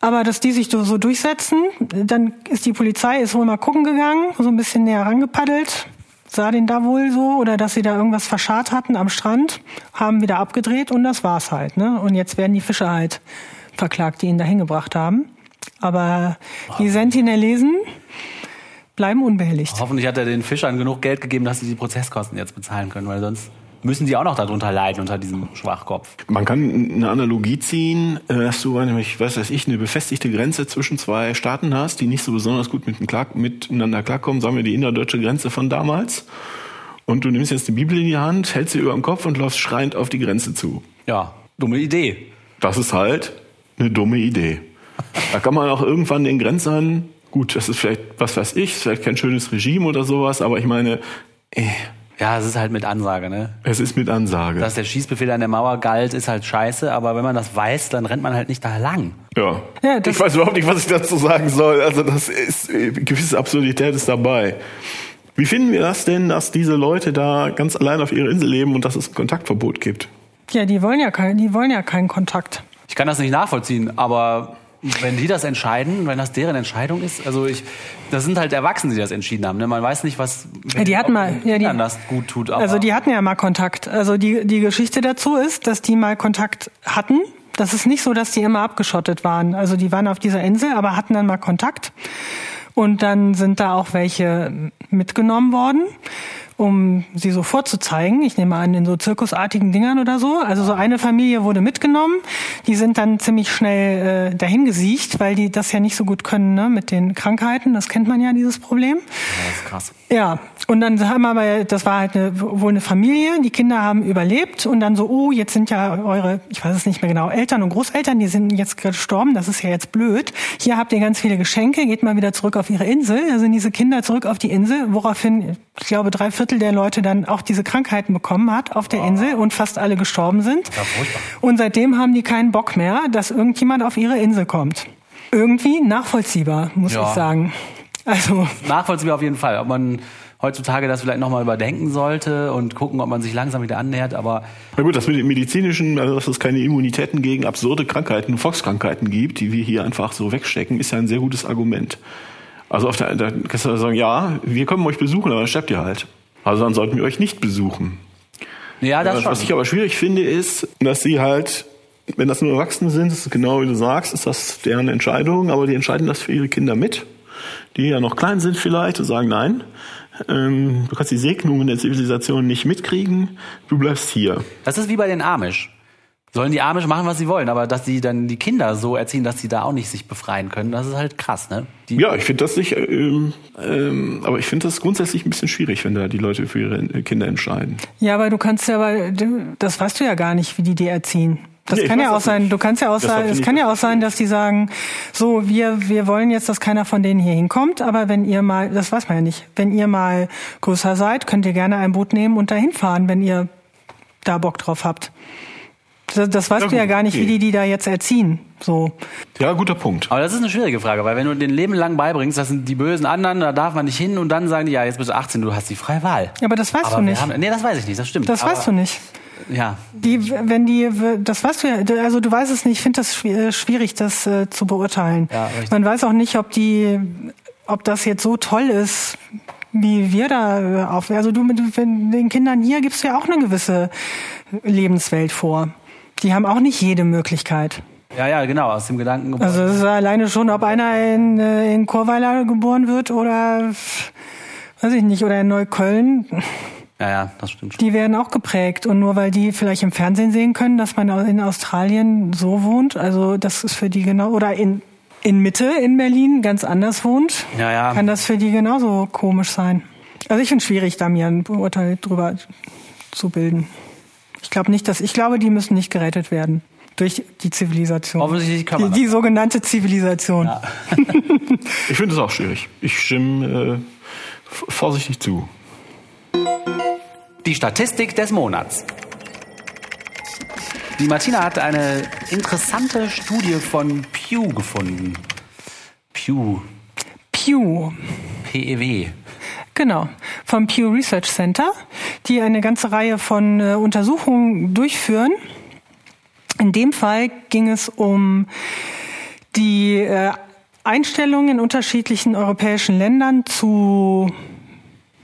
Aber dass die sich so so durchsetzen, dann ist die Polizei ist wohl mal gucken gegangen, so ein bisschen näher rangepaddelt, sah den da wohl so oder dass sie da irgendwas verscharrt hatten am Strand, haben wieder abgedreht und das war's halt. Ne? Und jetzt werden die Fischer halt verklagt, die ihn da hingebracht haben. Aber die Sentinelesen bleiben unbehelligt. Hoffentlich hat er den Fischern genug Geld gegeben, dass sie die Prozesskosten jetzt bezahlen können, weil sonst müssen die auch noch darunter leiden, unter diesem Schwachkopf. Man kann eine Analogie ziehen, äh, dass du nämlich, was weiß ich, eine befestigte Grenze zwischen zwei Staaten hast, die nicht so besonders gut miteinander klarkommen, sagen wir die innerdeutsche Grenze von damals. Und du nimmst jetzt die Bibel in die Hand, hältst sie über dem Kopf und läufst schreiend auf die Grenze zu. Ja, dumme Idee. Das ist halt eine dumme Idee. Da kann man auch irgendwann den Grenzern, gut, das ist vielleicht, was weiß ich, vielleicht kein schönes Regime oder sowas, aber ich meine, äh, Ja, es ist halt mit Ansage, ne? es ist mit Ansage. Dass der Schießbefehl an der Mauer galt, ist halt scheiße, aber wenn man das weiß, dann rennt man halt nicht da lang. ja. Ja, das- ich weiß überhaupt nicht, was ich dazu sagen soll. Also das ist, äh, gewisse Absurdität ist dabei. Wie finden wir das denn, dass diese Leute da ganz allein auf ihrer Insel leben und dass es ein Kontaktverbot gibt? Ja, die wollen ja kein, die wollen ja keinen Kontakt. Ich kann das nicht nachvollziehen, aber wenn die das entscheiden, wenn das deren Entscheidung ist, also ich, das sind halt Erwachsene, die das entschieden haben. Ne? Man weiß nicht, was Ja, die hatten mal, ja, die, das gut tut. Also die hatten ja mal Kontakt. Also die, die Geschichte dazu ist, dass die mal Kontakt hatten. Das ist nicht so, dass die immer abgeschottet waren. Also die waren auf dieser Insel, aber hatten dann mal Kontakt. Und dann sind da auch welche mitgenommen worden, um sie so vorzuzeigen. Ich nehme an, in so zirkusartigen Dingern oder so. Also so eine Familie wurde mitgenommen. Die sind dann ziemlich schnell äh, dahin gesiegt, weil die das ja nicht so gut können ne, mit den Krankheiten. Das kennt man ja, dieses Problem. das ist krass. Ja, und dann haben aber, das war halt eine, wohl eine Familie, die Kinder haben überlebt und dann so, oh, jetzt sind ja eure, ich weiß es nicht mehr genau, Eltern und Großeltern, die sind jetzt gestorben, das ist ja jetzt blöd. Hier habt ihr ganz viele Geschenke, geht mal wieder zurück auf ihre Insel. Da sind diese Kinder zurück auf die Insel, woraufhin, ich glaube, drei Viertel der Leute dann auch diese Krankheiten bekommen hat auf der Insel und fast alle gestorben sind. Und seitdem haben die keinen Bock mehr, dass irgendjemand auf ihre Insel kommt. Irgendwie nachvollziehbar, muss Ja. ich sagen. Also, Nachvollziehbar auf jeden Fall. Ob man heutzutage das vielleicht nochmal überdenken sollte und gucken, ob man sich langsam wieder annähert, aber Na gut, das mit dem medizinischen, also dass es keine Immunitäten gegen absurde Krankheiten, Volkskrankheiten gibt, die wir hier einfach so wegstecken, ist ja ein sehr gutes Argument. Also auf der, da kannst du sagen, ja, wir kommen euch besuchen, aber dann sterbt ihr halt. Also dann sollten wir euch nicht besuchen. ja, das Was, was schon. ich aber schwierig finde, ist, dass sie halt, wenn das nur Erwachsene sind, ist genau wie du sagst, ist das deren Entscheidung, aber die entscheiden das für ihre Kinder mit, die ja noch klein sind vielleicht und sagen, nein, ähm, du kannst die Segnungen der Zivilisation nicht mitkriegen, du bleibst hier. Das ist wie bei den Amish. Sollen die Amish machen, was sie wollen, aber dass sie dann die Kinder so erziehen, dass sie da auch nicht sich befreien können, das ist halt krass, ne? Die, Ja, ich finde das nicht, ähm, ähm, aber ich finde das grundsätzlich ein bisschen schwierig, wenn da die Leute für ihre Kinder entscheiden. Ja, aber du kannst ja, aber du- das weißt du ja gar nicht, wie die die erziehen. Das Nee, kann ja auch sein, nicht. du kannst ja auch sein, es kann ja auch sein, dass die sagen, so, wir, wir wollen jetzt, dass keiner von denen hier hinkommt, aber wenn ihr mal, das weiß man ja nicht, wenn ihr mal größer seid, könnt ihr gerne ein Boot nehmen und dahin fahren, wenn ihr da Bock drauf habt. Das, das weißt Ja, du ja gar nicht, wie die die da jetzt erziehen. So. Ja, guter Punkt. Aber das ist eine schwierige Frage, weil wenn du den Leben lang beibringst, das sind die bösen anderen, da darf man nicht hin und dann sagen die, ja, jetzt bist du 18, du hast die freie Wahl. Aber das weißt Aber du nicht. Haben, nee, das weiß ich nicht, das stimmt. Das aber, weißt du nicht. Ja, Die, wenn die, das weißt du ja, also du weißt es nicht. Ich finde das äh, schwierig, das äh, zu beurteilen. Ja, richtig. Man weiß auch nicht, ob die, ob das jetzt so toll ist, wie wir da äh, auf. Also du mit den Kindern hier gibst du ja auch eine gewisse Lebenswelt vor. Die haben auch nicht jede Möglichkeit. ja, ja, genau, aus dem Gedanken geboren. Also es ist alleine schon, ob einer in, äh, in Chorweiler geboren wird oder weiß ich nicht, oder in Neukölln. Ja, ja, das stimmt schon. Die werden auch geprägt. Und nur weil die vielleicht im Fernsehen sehen können, dass man in Australien so wohnt, also das ist für die genau, oder in, in Mitte in Berlin ganz anders wohnt, Ja, ja. kann das für die genauso komisch sein. Also ich finde es schwierig, da mir ein Urteil drüber zu bilden. Ich glaube nicht, dass, ich glaube, die müssen nicht gerettet werden. Durch die Zivilisation. Offensichtlich kann man die, die sogenannte Zivilisation. Ich finde es auch schwierig. Ich stimme äh, vorsichtig zu. Die Statistik des Monats. Die Martina hat eine interessante Studie von Pew gefunden. Pew, Pew. PEW. Genau, vom Pew Research Center, die eine ganze Reihe von äh, Untersuchungen durchführen. In dem Fall ging es um die äh, Einstellung in unterschiedlichen europäischen Ländern zu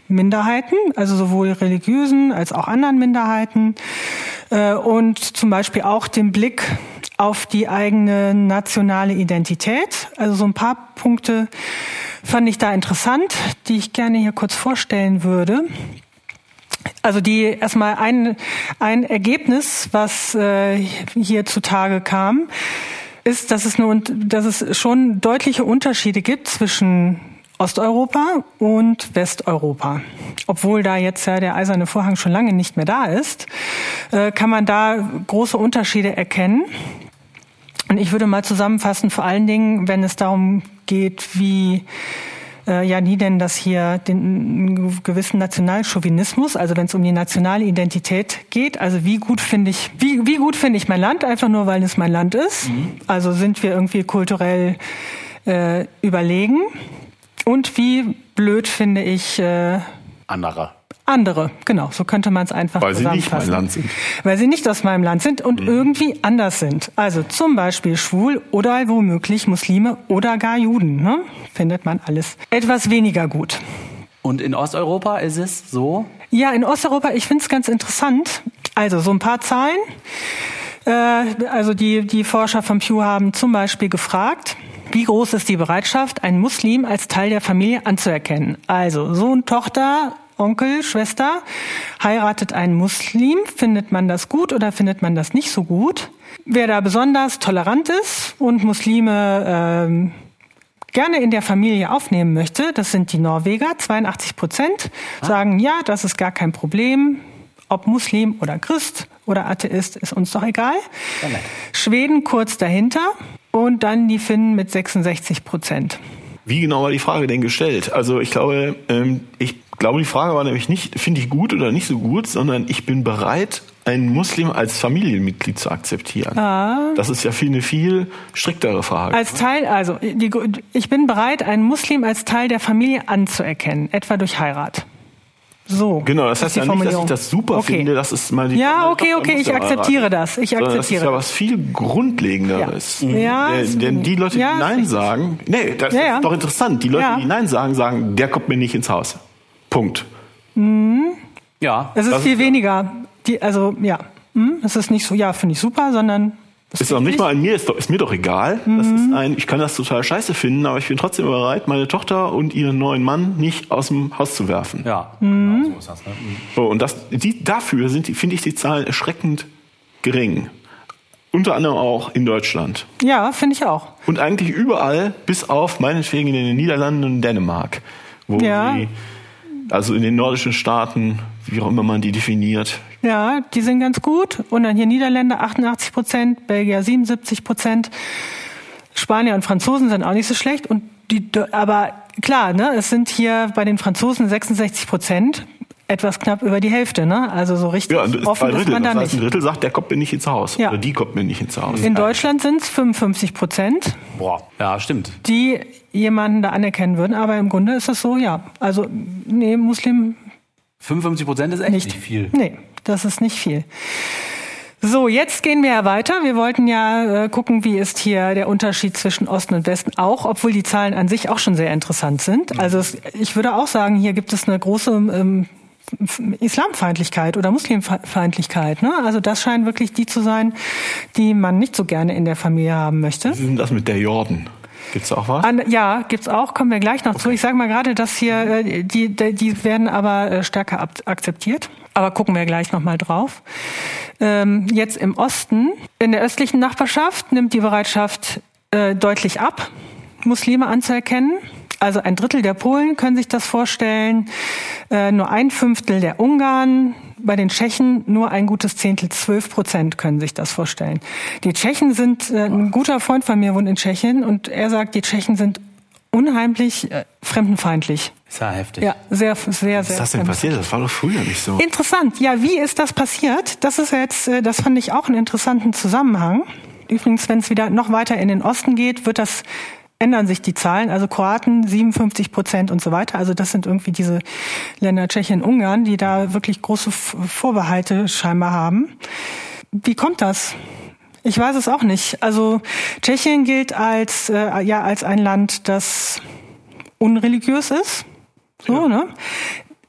Minderheiten, also sowohl religiösen als auch anderen Minderheiten, Äh, und zum Beispiel auch den Blick auf die eigene nationale Identität. Also so ein paar Punkte fand ich da interessant, die ich gerne hier kurz vorstellen würde. Also die erstmal ein, ein Ergebnis, was äh, hier zutage kam, ist, dass es, nur, dass es schon deutliche Unterschiede gibt zwischen Osteuropa und Westeuropa. Obwohl da jetzt ja der eiserne Vorhang schon lange nicht mehr da ist, äh, kann man da große Unterschiede erkennen. Und ich würde mal zusammenfassen, vor allen Dingen, wenn es darum geht, wie äh, ja, die nennen das hier den gewissen Nationalchauvinismus, also wenn es um die nationale Identität geht. Also wie gut finde ich, wie, wie gut finde ich mein Land, einfach nur weil es mein Land ist. Mhm. Also sind wir irgendwie kulturell äh, überlegen. Und wie blöd finde ich äh, andere. Andere, genau, so könnte man es einfach Weil sie nicht mein Land sind. Weil sie nicht aus meinem Land sind und mhm. irgendwie anders sind. Also zum Beispiel schwul oder womöglich Muslime oder gar Juden. Ne? Findet man alles etwas weniger gut. Und in Osteuropa ist es so? Ja, in Osteuropa, ich finde es ganz interessant. Also so ein paar Zahlen. Äh, also die, die Forscher von Pew haben zum Beispiel gefragt, wie groß ist die Bereitschaft, einen Muslim als Teil der Familie anzuerkennen? Also Sohn, Tochter, Onkel, Schwester heiratet einen Muslim. Findet man das gut oder findet man das nicht so gut? Wer da besonders tolerant ist und Muslime ähm, gerne in der Familie aufnehmen möchte, das sind die Norweger. 82 Prozent ah. sagen, ja, das ist gar kein Problem. Ob Muslim oder Christ oder Atheist, ist uns doch egal. Schweden kurz dahinter und dann die Finnen mit 66 Prozent. Wie genau war die Frage denn gestellt? Also ich glaube, ähm, ich glaube, die Frage war nämlich nicht, finde ich gut oder nicht so gut, sondern ich bin bereit, einen Muslim als Familienmitglied zu akzeptieren. Ah. Das ist ja viel eine viel striktere Frage. Als Teil, also die, ich bin bereit, einen Muslim als Teil der Familie anzuerkennen, etwa durch Heirat. So. Genau, das heißt ja nicht, dass ich das super okay. finde, das ist mal die Ja, okay, okay, ich akzeptiere das. Ich akzeptiere das ist ja was viel grundlegenderes. Ja. ja denn, denn die Leute, ja, die Nein sagen, nee, das ja, ist doch interessant. Die Leute, die Nein sagen, sagen, der kommt mir nicht ins Haus. Punkt. Mhm. Ja. Es ist das viel ist weniger. Die, also ja, hm, es ist nicht so, ja, finde ich super, sondern ist auch nicht mal an mir, ist, doch, ist mir doch egal. Mhm. Das ist ein, ich kann das total scheiße finden, aber ich bin trotzdem bereit, meine Tochter und ihren neuen Mann nicht aus dem Haus zu werfen. Ja, mhm. genau, so ist das. Ne? Mhm. So, und das, die, dafür sind, finde ich, die Zahlen erschreckend gering. Unter anderem auch in Deutschland. Ja, finde ich auch. Und eigentlich überall, bis auf meinetwegen in den Niederlanden und Dänemark, wo ja. die also in den nordischen Staaten, wie auch immer man die definiert. Ja, die sind ganz gut. Und dann hier Niederländer 88 Prozent, Belgier 77 Prozent. Spanier und Franzosen sind auch nicht so schlecht. Und die, aber klar, ne, es sind hier bei den Franzosen 66 Prozent, etwas knapp über die Hälfte, ne? Also so richtig ja, und offen Drittel, ist man da das heißt, nicht. Ein Drittel sagt, der kommt mir nicht ins Haus. Ja. Oder die kommt mir nicht ins Haus. In Deutschland sind es 55 Prozent. Boah, ja, stimmt. Die jemanden da anerkennen würden, aber im Grunde ist es so, ja. Also, nee, Muslim. 55 Prozent ist echt nicht. nicht viel. Nee, das ist nicht viel. So, jetzt gehen wir ja weiter. Wir wollten ja äh, gucken, wie ist hier der Unterschied zwischen Osten und Westen auch, obwohl die Zahlen an sich auch schon sehr interessant sind. Also es, ich würde auch sagen, hier gibt es eine große ähm, Islamfeindlichkeit oder Muslimfeindlichkeit. Ne? Also das scheinen wirklich die zu sein, die man nicht so gerne in der Familie haben möchte. Was ist denn das mit der Jorden? Gibt's auch was? An, ja, gibt's auch. Kommen wir gleich noch okay. zu. Ich sage mal gerade, dass hier äh, die die werden aber äh, stärker akzeptiert. Aber gucken wir gleich noch mal drauf. Ähm, jetzt im Osten, in der östlichen Nachbarschaft nimmt die Bereitschaft äh, deutlich ab, Muslime anzuerkennen. Also ein Drittel der Polen können sich das vorstellen, äh, nur ein Fünftel der Ungarn, bei den Tschechen nur ein gutes Zehntel, zwölf Prozent können sich das vorstellen. Die Tschechen sind, äh, ein guter Freund von mir wohnt in Tschechien und er sagt, die Tschechen sind unheimlich äh, fremdenfeindlich. Sehr heftig. Ja, sehr, sehr, sehr. Was ist das denn passiert? Das war doch früher nicht so. Interessant. Ja, wie ist das passiert? Das ist jetzt, äh, das fand ich auch einen interessanten Zusammenhang. Übrigens, wenn es wieder noch weiter in den Osten geht, wird das ändern sich die Zahlen. Also Kroaten 57 Prozent und so weiter. Also das sind irgendwie diese Länder Tschechien, Ungarn, die da wirklich große Vorbehalte scheinbar haben. Wie kommt das? Ich weiß es auch nicht. Also Tschechien gilt als äh, ja als ein Land, das unreligiös ist. So, ja. ne?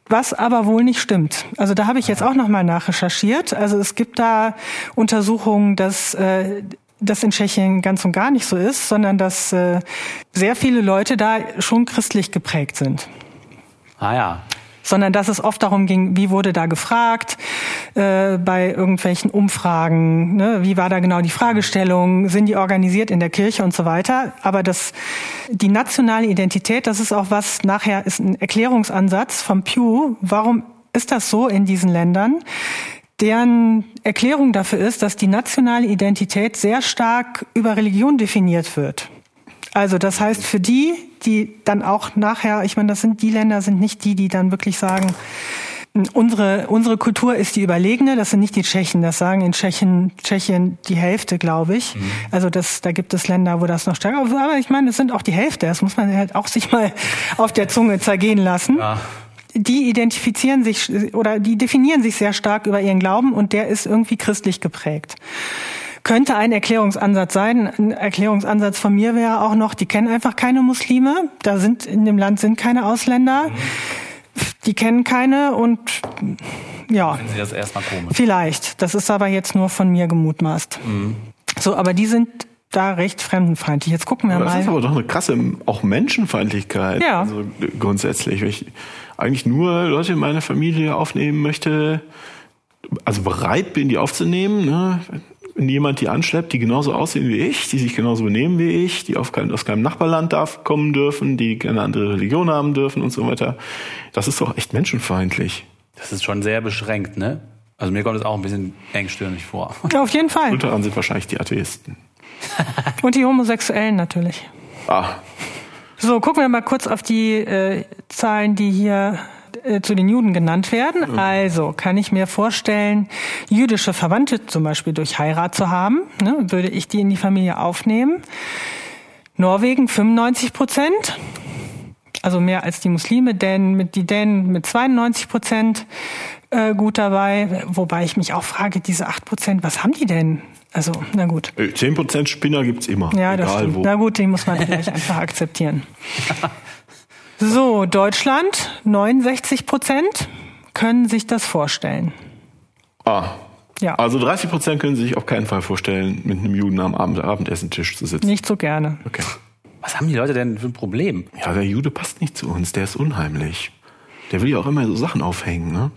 was aber wohl nicht stimmt. Also da habe ich jetzt auch noch mal nachrecherchiert. Also es gibt da Untersuchungen, dass äh, das in Tschechien ganz und gar nicht so ist, sondern dass äh, sehr viele Leute da schon christlich geprägt sind. Ah ja. Sondern dass es oft darum ging, wie wurde da gefragt äh, bei irgendwelchen Umfragen, ne? wie war da genau die Fragestellung, sind die organisiert in der Kirche und so weiter. Aber das, die nationale Identität, das ist auch was, nachher ist ein Erklärungsansatz vom Pew, warum ist das so in diesen Ländern? Deren Erklärung dafür ist, dass die nationale Identität sehr stark über Religion definiert wird. Also das heißt für die, die dann auch nachher, ich meine, das sind die Länder, sind nicht die, die dann wirklich sagen, unsere unsere Kultur ist die überlegene. Das sind nicht die Tschechen. Das sagen in Tschechien Tschechien die Hälfte, glaube ich. Mhm. Also das da gibt es Länder, wo das noch stärker. Aber ich meine, es sind auch die Hälfte. Das muss man halt auch sich mal auf der Zunge zergehen lassen. Ja die identifizieren sich oder die definieren sich sehr stark über ihren Glauben und der ist irgendwie christlich geprägt. Könnte ein Erklärungsansatz sein. Ein Erklärungsansatz von mir wäre auch noch, die kennen einfach keine Muslime. Da sind in dem Land sind keine Ausländer. Die kennen keine und ja. Finden Sie das erstmal komisch? Vielleicht. Das ist aber jetzt nur von mir gemutmaßt. Mhm. So, aber die sind da recht fremdenfeindlich. Jetzt gucken wir aber mal. Das ist aber doch eine krasse auch Menschenfeindlichkeit. Ja. Also grundsätzlich. Ich eigentlich nur Leute in meine Familie aufnehmen möchte, also bereit bin, die aufzunehmen, ne? wenn jemand die anschleppt, die genauso aussehen wie ich, die sich genauso benehmen wie ich, die auf kein, aus keinem Nachbarland darf kommen dürfen, die keine andere Religion haben dürfen und so weiter. Das ist doch echt menschenfeindlich. Das ist schon sehr beschränkt, ne? Also mir kommt es auch ein bisschen engstirnig vor. Auf jeden Fall. Und daran sind wahrscheinlich die Atheisten. und die Homosexuellen natürlich. Ah. So, gucken wir mal kurz auf die äh, Zahlen, die hier äh, zu den Juden genannt werden. Mhm. Also kann ich mir vorstellen, jüdische Verwandte zum Beispiel durch Heirat zu haben, ne, würde ich die in die Familie aufnehmen. Norwegen 95 Prozent, also mehr als die Muslime, Dänen mit, die Dänen mit 92 Prozent äh, gut dabei, wobei ich mich auch frage, diese 8 Prozent, was haben die denn? Also, na gut. 10% äh, Spinner gibt's immer. Ja, das stimmt. Wo. Na gut, die muss man vielleicht einfach akzeptieren. So, Deutschland, 69 Prozent können sich das vorstellen. Ah. Ja. Also 30 Prozent können sich auf keinen Fall vorstellen, mit einem Juden am Abend, Abendessentisch zu sitzen. Nicht so gerne. Okay. Was haben die Leute denn für ein Problem? Ja, der Jude passt nicht zu uns, der ist unheimlich. Der will ja auch immer so Sachen aufhängen, ne?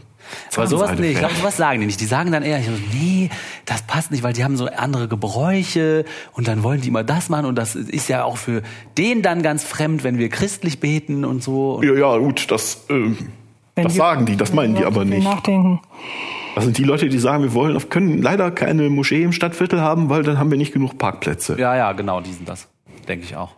Aber sowas, nee, ich glaube, sowas sagen die nicht. Die sagen dann eher, nee, das passt nicht, weil die haben so andere Gebräuche und dann wollen die immer das machen und das ist ja auch für den dann ganz fremd, wenn wir christlich beten und so. Ja, ja, gut, das, äh, das sagen die, das meinen die aber nicht. Nachdenken. Das sind die Leute, die sagen, wir wollen, können leider keine Moschee im Stadtviertel haben, weil dann haben wir nicht genug Parkplätze. Ja, ja, genau, die sind das. Denke ich auch.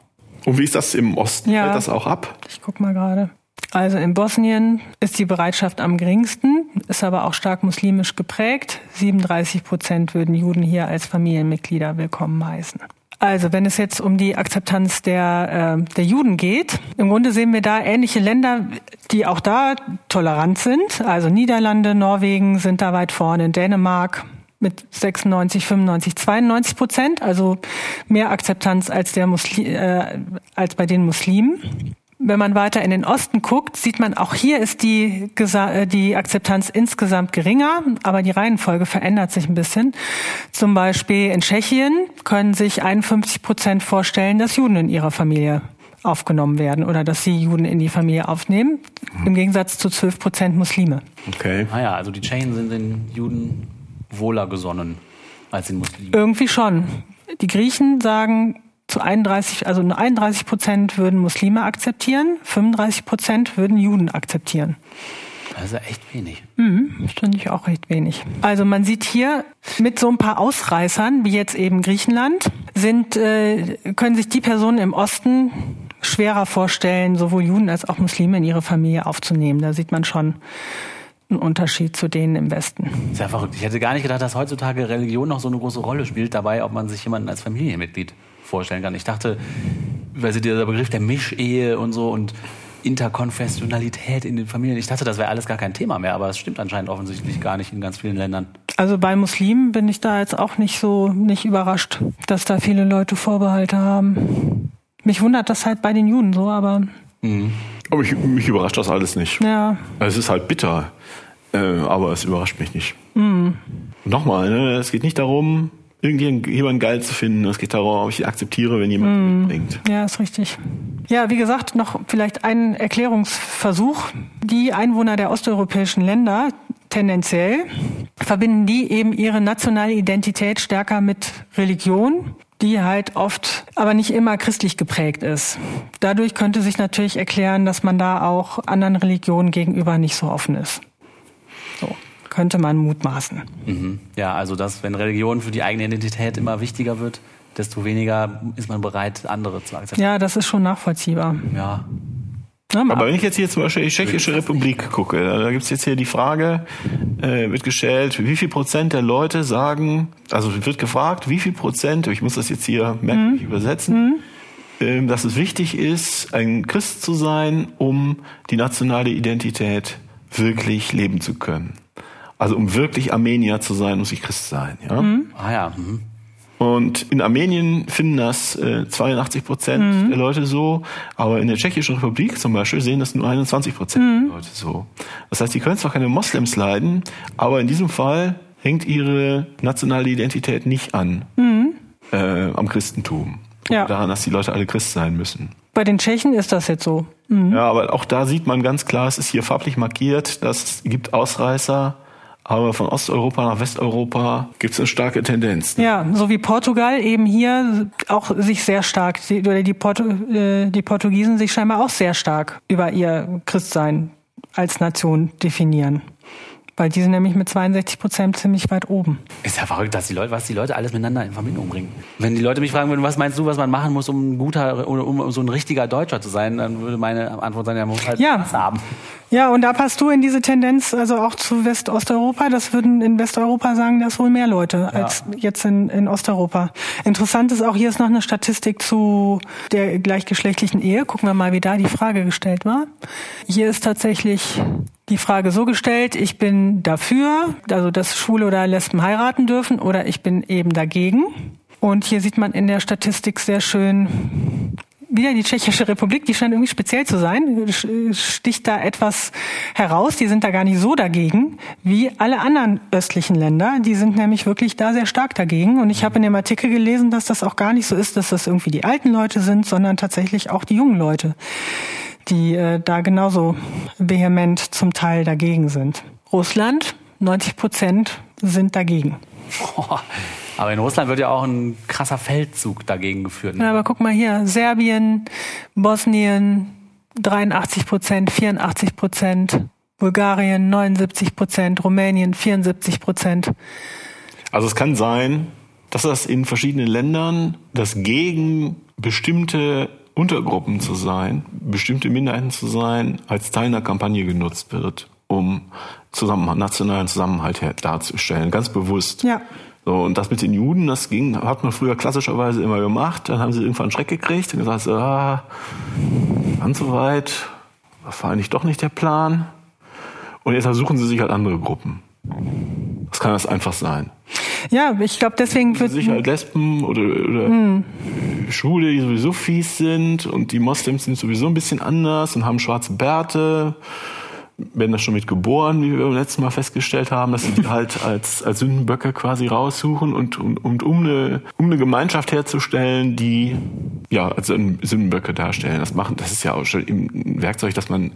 Und wie ist das im Osten? Ja, Fällt das auch ab? Ich guck mal gerade. Also in Bosnien ist die Bereitschaft am geringsten, ist aber auch stark muslimisch geprägt. 37 Prozent würden Juden hier als Familienmitglieder willkommen heißen. Also wenn es jetzt um die Akzeptanz der, äh, der Juden geht, im Grunde sehen wir da ähnliche Länder, die auch da tolerant sind. Also Niederlande, Norwegen sind da weit vorne, Dänemark mit 96, 95, 92 Prozent, also mehr Akzeptanz als, der Muslim, äh, als bei den Muslimen. Wenn man weiter in den Osten guckt, sieht man, auch hier ist die, äh, die Akzeptanz insgesamt geringer, aber die Reihenfolge verändert sich ein bisschen. Zum Beispiel in Tschechien können sich 51 Prozent vorstellen, dass Juden in ihrer Familie aufgenommen werden oder dass sie Juden in die Familie aufnehmen, im Gegensatz zu 12 Prozent Muslime. Okay. Ah ja, also die Tschechen sind den Juden wohler gesonnen als den Muslimen. Irgendwie schon. Die Griechen sagen, zu 31, also nur 31 Prozent würden Muslime akzeptieren, 35 Prozent würden Juden akzeptieren. Also echt wenig. Mhm, finde ich auch recht wenig. Also man sieht hier mit so ein paar Ausreißern, wie jetzt eben Griechenland, sind, äh, können sich die Personen im Osten schwerer vorstellen, sowohl Juden als auch Muslime in ihre Familie aufzunehmen. Da sieht man schon einen Unterschied zu denen im Westen. Sehr verrückt. Ich hätte gar nicht gedacht, dass heutzutage Religion noch so eine große Rolle spielt dabei, ob man sich jemanden als Familienmitglied vorstellen kann. Ich dachte, weil sie dieser Begriff der Mischehe und so und Interkonfessionalität in den Familien. Ich dachte, das wäre alles gar kein Thema mehr, aber es stimmt anscheinend offensichtlich gar nicht in ganz vielen Ländern. Also bei Muslimen bin ich da jetzt auch nicht so nicht überrascht, dass da viele Leute Vorbehalte haben. Mich wundert das halt bei den Juden so, aber mhm. Aber mich, mich überrascht das alles nicht. Ja. Es ist halt bitter, äh, aber es überrascht mich nicht. Nochmal, ne? es geht nicht darum, irgendjemanden geil zu finden. Es geht darum, ob ich akzeptiere, wenn jemand ihn mitbringt. Ja, ist richtig. Ja, wie gesagt, noch vielleicht ein Erklärungsversuch. Die Einwohner der osteuropäischen Länder tendenziell verbinden die eben ihre nationale Identität stärker mit Religion, die halt oft, aber nicht immer christlich geprägt ist. Dadurch könnte sich natürlich erklären, dass man da auch anderen Religionen gegenüber nicht so offen ist. Könnte man mutmaßen. Mhm. Ja, also dass, wenn Religion für die eigene Identität immer wichtiger wird, desto weniger ist man bereit, andere zu akzeptieren. Ja, das ist schon nachvollziehbar. Ja. Aber wenn ich jetzt hier zum Beispiel die Tschechische Republik gucke, da gibt's jetzt hier die Frage, äh, wird gestellt, wie viel Prozent der Leute sagen, also wird gefragt, wie viel Prozent, ich muss das jetzt hier merkwürdig übersetzen, ähm, dass es wichtig ist, ein Christ zu sein, um die nationale Identität wirklich leben zu können. Also um wirklich Armenier zu sein, muss ich Christ sein. Ja? Ah ja. Mhm. Und in Armenien finden das äh, 82 Prozent der Leute so, aber in der Tschechischen Republik zum Beispiel sehen das nur 21 Prozent der Leute so. Das heißt, die können zwar keine Moslems leiden, aber in diesem Fall hängt ihre nationale Identität nicht an äh, am Christentum. Ja. Daran, dass die Leute alle Christ sein müssen. Bei den Tschechen ist das jetzt so. Ja, aber auch da sieht man ganz klar, es ist hier farblich markiert, dass es gibt Ausreißer, aber von Osteuropa nach Westeuropa gibt es eine starke Tendenz. ne? Ja, so wie Portugal eben hier auch sich sehr stark, die- oder die, Portu, äh, die Portugiesen sich scheinbar auch sehr stark über ihr Christsein als Nation definieren. Weil die sind nämlich mit 62 Prozent ziemlich weit oben. Ist ja verrückt, dass die Leute, was die Leute alles miteinander in Verbindung bringen. Wenn die Leute mich fragen würden, was meinst du, was man machen muss, um ein guter oder um so ein richtiger Deutscher zu sein, dann würde meine Antwort sein, er muss halt Ja. Spaß haben. Ja, und da passt du in diese Tendenz, also auch zu Westosteuropa. Das würden in Westeuropa sagen, das wohl mehr Leute als jetzt in, in Osteuropa. Interessant ist auch, hier ist noch eine Statistik zu der gleichgeschlechtlichen Ehe. Gucken wir mal, wie da die Frage gestellt war. Hier ist tatsächlich die Frage so gestellt, ich bin dafür, also dass Schwule oder Lesben heiraten dürfen oder ich bin eben dagegen. Und hier sieht man in der Statistik sehr schön, wieder die Tschechische Republik, die scheint irgendwie speziell zu sein, sticht da etwas heraus. Die sind da gar nicht so dagegen wie alle anderen östlichen Länder. Die sind nämlich wirklich da sehr stark dagegen. Und ich habe in dem Artikel gelesen, dass das auch gar nicht so ist, dass das irgendwie die alten Leute sind, sondern tatsächlich auch die jungen Leute, die äh, da genauso vehement zum Teil dagegen sind. Russland, 90 Prozent sind dagegen. Aber in Russland wird ja auch ein krasser Feldzug dagegen geführt. ne? Ja, aber guck mal hier, Serbien, Bosnien 83 Prozent, 84 Prozent, Bulgarien 79 Prozent, Rumänien 74 Prozent. Also es kann sein, dass das in verschiedenen Ländern das gegen bestimmte Untergruppen zu sein, bestimmte Minderheiten zu sein, als Teil einer Kampagne genutzt wird, um Zusammenhalt, nationalen Zusammenhalt darzustellen, ganz bewusst. Ja. So, und das mit den Juden, das ging, hat man früher klassischerweise immer gemacht. Dann haben sie irgendwann einen Schreck gekriegt und gesagt, ah, ganz so weit, das war eigentlich doch nicht der Plan. Und jetzt suchen sie sich halt andere Gruppen. Das kann das einfach sein. Ja, ich glaube, deswegen wird Sich halt Lesben oder, oder Schwule, die sowieso fies sind und die Moslems sind sowieso ein bisschen anders und haben schwarze Bärte, werden das schon mit geboren, wie wir beim letzten Mal festgestellt haben, dass sie die halt als, als Sündenböcke quasi raussuchen und, und, und um, eine, um eine Gemeinschaft herzustellen, die ja als Sündenböcke darstellen. Das machen, das ist ja auch schon ein Werkzeug, dass man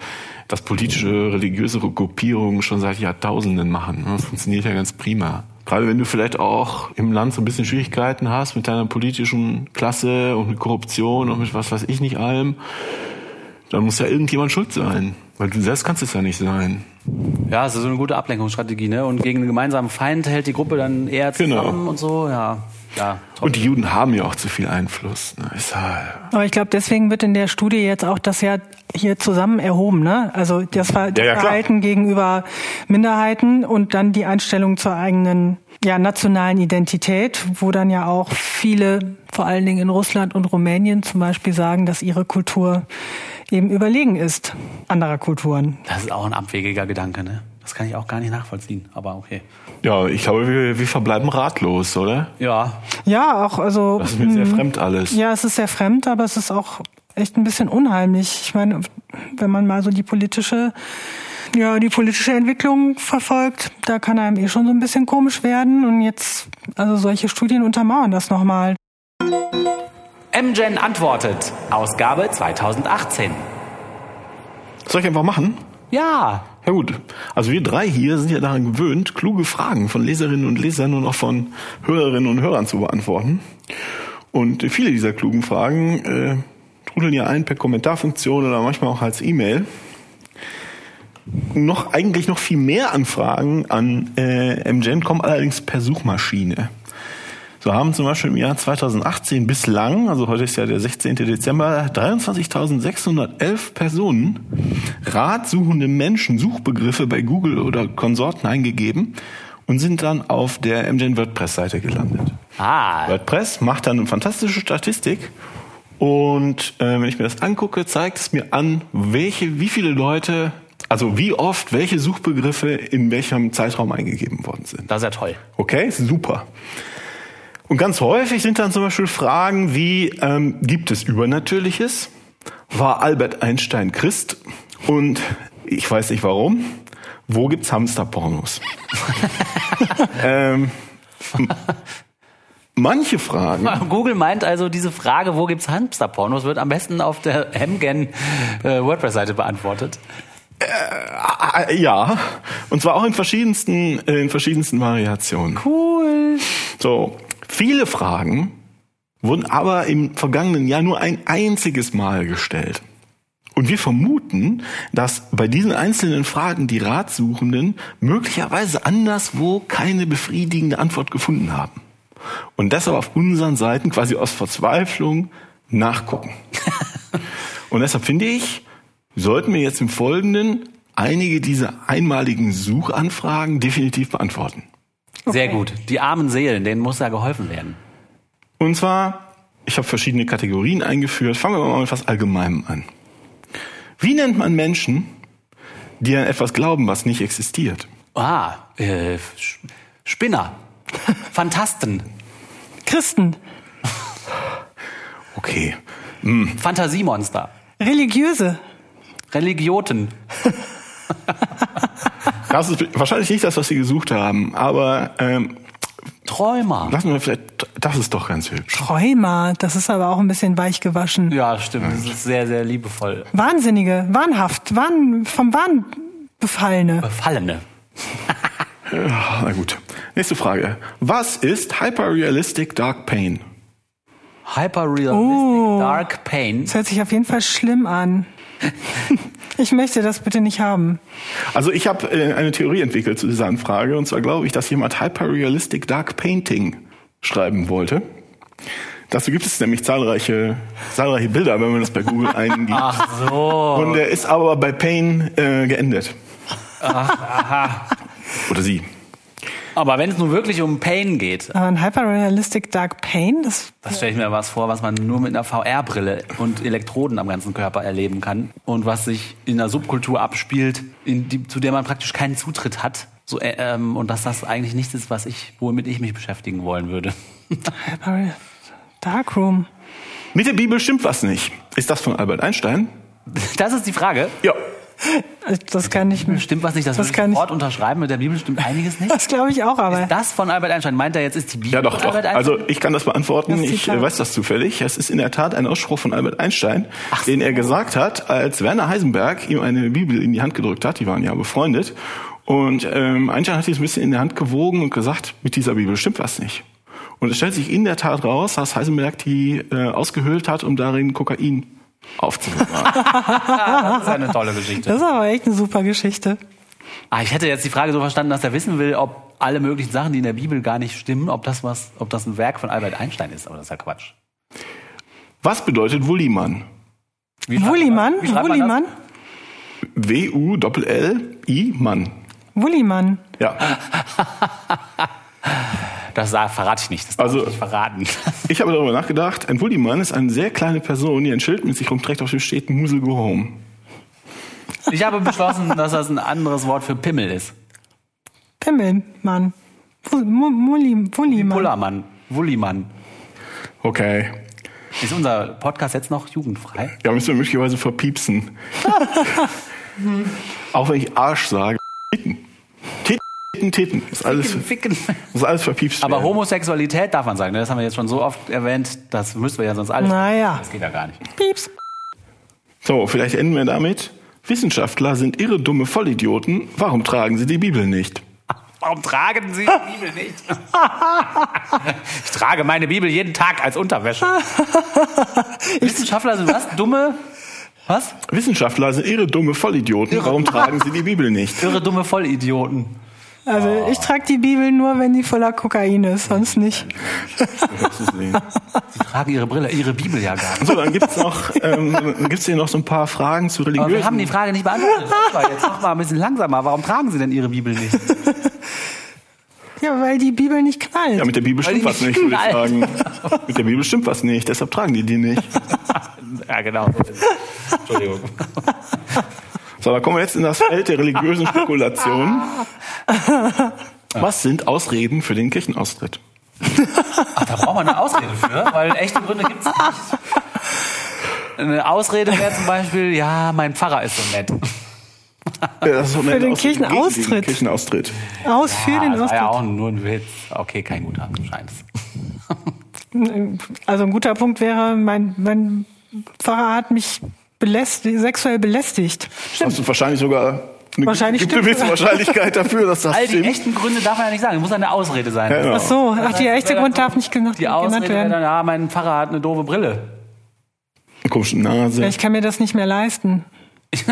das politische, religiöse Gruppierungen schon seit Jahrtausenden machen. Das funktioniert ja ganz prima. Gerade wenn du vielleicht auch im Land so ein bisschen Schwierigkeiten hast mit deiner politischen Klasse und mit Korruption und mit was weiß ich nicht allem, dann muss ja irgendjemand schuld sein. Weil du selbst kannst es ja nicht sein. Ja, es ist so eine gute Ablenkungsstrategie, ne? Und gegen einen gemeinsamen Feind hält die Gruppe dann eher zusammen Genau. und so, ja. Ja. Und die Juden haben ja auch zu viel Einfluss. Ne? Aber ich glaube, deswegen wird in der Studie jetzt auch das ja hier zusammen erhoben, ne? Also das, Ver Ja, ja. Verhalten gegenüber Minderheiten und dann die Einstellung zur eigenen ja, nationalen Identität, wo dann ja auch viele, vor allen Dingen in Russland und Rumänien zum Beispiel, sagen, dass ihre Kultur eben überlegen ist anderer Kulturen. Das ist auch ein abwegiger Gedanke, ne? Das kann ich auch gar nicht nachvollziehen, aber okay. ja, ich glaube, wir, wir verbleiben ratlos, oder? Ja, Ja, auch also Das ist mir sehr fremd alles. Ja, es ist sehr fremd, aber es ist auch echt ein bisschen unheimlich. Ich meine, wenn man mal so die politische, ja, die politische Entwicklung verfolgt, da kann einem eh schon so ein bisschen komisch werden. Und jetzt, also solche Studien untermauern das nochmal. MGen antwortet. Ausgabe 2018. Soll ich einfach machen? Ja. Ja gut. Also wir drei hier sind ja daran gewöhnt, kluge Fragen von Leserinnen und Lesern und auch von Hörerinnen und Hörern zu beantworten. Und viele dieser klugen Fragen äh, trudeln ja ein per Kommentarfunktion oder manchmal auch als E-Mail. Noch eigentlich noch viel mehr Anfragen an äh, MGen kommen allerdings per Suchmaschine. So haben zum Beispiel im Jahr 2018 bislang, also heute ist ja der 16. Dezember, 23.611 Personen ratsuchende Menschen Suchbegriffe bei Google oder Konsorten eingegeben und sind dann auf der MGen WordPress-Seite gelandet. Ah. WordPress macht dann eine fantastische Statistik und äh, wenn ich mir das angucke, zeigt es mir an, welche, wie viele Leute, also wie oft welche Suchbegriffe in welchem Zeitraum eingegeben worden sind. Das ist ja toll. Okay, super. Und ganz häufig sind dann zum Beispiel Fragen wie, ähm, gibt es Übernatürliches? War Albert Einstein Christ? Und ich weiß nicht warum. Wo gibt's Hamsterpornos? ähm, manche Fragen. Google meint also, diese Frage, wo gibt's Hamsterpornos, wird am besten auf der Hemgen äh, WordPress-Seite beantwortet. Äh, ja, und zwar auch in verschiedensten, äh, in verschiedensten Variationen. Cool. So, viele Fragen wurden aber im vergangenen Jahr nur ein einziges Mal gestellt. Und wir vermuten, dass bei diesen einzelnen Fragen die Ratsuchenden möglicherweise anderswo keine befriedigende Antwort gefunden haben. Und deshalb auf unseren Seiten quasi aus Verzweiflung nachgucken. Und deshalb finde ich, sollten wir jetzt im Folgenden einige dieser einmaligen Suchanfragen definitiv beantworten. Sehr gut. Die armen Seelen, denen muss da geholfen werden. Und zwar, ich habe verschiedene Kategorien eingeführt. Fangen wir mal mit etwas Allgemeinem an. Wie nennt man Menschen, die an etwas glauben, was nicht existiert? Ah, äh, Spinner. Fantasten. Christen, Okay. Fantasiemonster. Religiöse, Religioten. Das ist wahrscheinlich nicht das, was Sie gesucht haben, aber ähm, Träumer. lassen wir vielleicht, das ist doch ganz hübsch. Träumer, das ist aber auch ein bisschen weich gewaschen. Ja, stimmt. Das ist sehr, sehr liebevoll. Wahnsinnige, wahnhaft, wahn, vom Wahn befallene. Befallene. Ah, Na gut. Nächste Frage. Was ist Hyperrealistic Dark Pain? Hyperrealistic Oh. Dark Pain. Das hört sich auf jeden Fall schlimm an. Ich möchte das bitte nicht haben. Also ich habe äh, eine Theorie entwickelt zu dieser Anfrage und zwar glaube ich, dass jemand Hyperrealistic Dark Painting schreiben wollte. Dazu gibt es nämlich zahlreiche, zahlreiche Bilder, wenn man das bei Google eingibt. Ach so. Und er ist aber bei Pain äh, geendet. Oder sie. Aber wenn es nun wirklich um Pain geht, Aber ein Hyperrealistic Dark Pain, das das stelle ich mir was vor, was man nur mit einer VR-Brille und Elektroden am ganzen Körper erleben kann und was sich in einer Subkultur abspielt, in die, zu der man praktisch keinen Zutritt hat. So, äh, ähm, und dass das eigentlich nichts ist, was ich, womit ich mich beschäftigen wollen würde. Darkroom. Mit der Bibel stimmt was nicht. Ist das von Albert Einstein? Das ist die Frage. Ja. Das kann ich mir. Stimmt was nicht? Das, Das würde kann ich ich- sofort unterschreiben. Mit der Bibel stimmt einiges nicht. Das glaube ich auch, aber. Ist das von Albert Einstein? Meint er jetzt, ist die Bibel Ja, doch, doch. Albert Einstein? Also ich kann das beantworten. Das Ich äh, weiß das zufällig. Es ist in der Tat ein Ausspruch von Albert Einstein, den er gesagt hat, als Werner Heisenberg ihm eine Bibel in die Hand gedrückt hat. Die waren ja befreundet. Und ähm, Einstein hat die so ein bisschen in der Hand gewogen und gesagt, mit dieser Bibel stimmt was nicht. Und es stellt sich in der Tat raus, dass Heisenberg die äh, ausgehöhlt hat, um darin Kokain aufzubewahren. das ist eine tolle Geschichte. Das ist aber echt eine super Geschichte. Ah, ich hätte jetzt die Frage so verstanden, dass er wissen will, ob alle möglichen Sachen, die in der Bibel gar nicht stimmen, ob das was, ob das ein Werk von Albert Einstein ist. Aber das ist ja Quatsch. was bedeutet Wullimann? Wullimann? Wullimann? W-U-L-L-I-Mann. Wullimann. Ja. Das, verrate ich nicht. Das darf Also- ich nicht verraten. Ich habe darüber nachgedacht, ein Wullimann ist eine sehr kleine Person, die ein Schild mit sich rumträgt, auf dem steht Musel go home. Ich habe beschlossen, dass das ein anderes Wort für Pimmel ist. Pimmelmann. Wullimann. Pullermann. Wullimann. Okay. Ist unser Podcast jetzt noch jugendfrei? Ja, müssen wir möglicherweise verpiepsen. Auch wenn ich Arsch sage. Titten. Titten. Ist alles, Ficken. muss alles verpiepst Aber werden. Homosexualität darf man sagen. ne? Das haben wir jetzt schon so oft erwähnt. Das müssten wir ja sonst alles. Naja. Das geht ja gar nicht. Pieps. So, vielleicht enden wir damit. Wissenschaftler sind irre dumme Vollidioten. Warum tragen sie die Bibel nicht? Warum tragen Sie die Bibel nicht? ich trage meine Bibel jeden Tag als Unterwäsche. Wissenschaftler sind was? Dumme? Was? Wissenschaftler sind irre dumme Vollidioten. Warum tragen sie die Bibel nicht? Irre dumme Vollidioten. Also ich trage die Bibel nur, wenn die voller Kokain ist, sonst nicht. Sie tragen ihre Brille, ihre Bibel ja gar nicht. So, dann gibt's noch, ähm, dann gibt's hier noch so ein paar Fragen zu Aber religiösen. wir haben die Frage nicht beantwortet. Jetzt mach mal ein bisschen langsamer. Warum tragen Sie denn Ihre Bibel nicht? Ja, weil die Bibel nicht knallt. ja, mit der Bibel Weil stimmt was nicht würde ich sagen. Mit der Bibel stimmt was nicht, deshalb tragen die die nicht. Ja, genau. Entschuldigung. So, da kommen wir jetzt in das Feld der religiösen Spekulation. Was sind Ausreden für den Kirchenaustritt? Ach, da braucht man eine Ausrede für, weil echte Gründe gibt es nicht. Eine Ausrede wäre zum Beispiel, ja, mein Pfarrer ist so nett. Ja, das ist so Für den Ausrede gegen Kirchenaustritt. Kirchenaustritt. Aus für Ah, den das war ja Austritt. auch nur ein Witz. Okay, kein guter, scheint. Also ein guter Punkt wäre, mein, mein Pfarrer hat mich belästigt, sexuell belästigt. Hast du wahrscheinlich sogar eine Wahrscheinlich gibt eine stimmt gewisse Wahrscheinlichkeit dafür, dass das All die stimmt. echten Gründe darf man ja nicht sagen. Es muss eine Ausrede sein. Ja, genau. Ach so, ach, der echte Grund darf nicht genannt, Die Ausrede genannt werden. dann, ja, mein Pfarrer hat eine doofe Brille. Eine komische Nase. Ja, ich kann mir das nicht mehr leisten.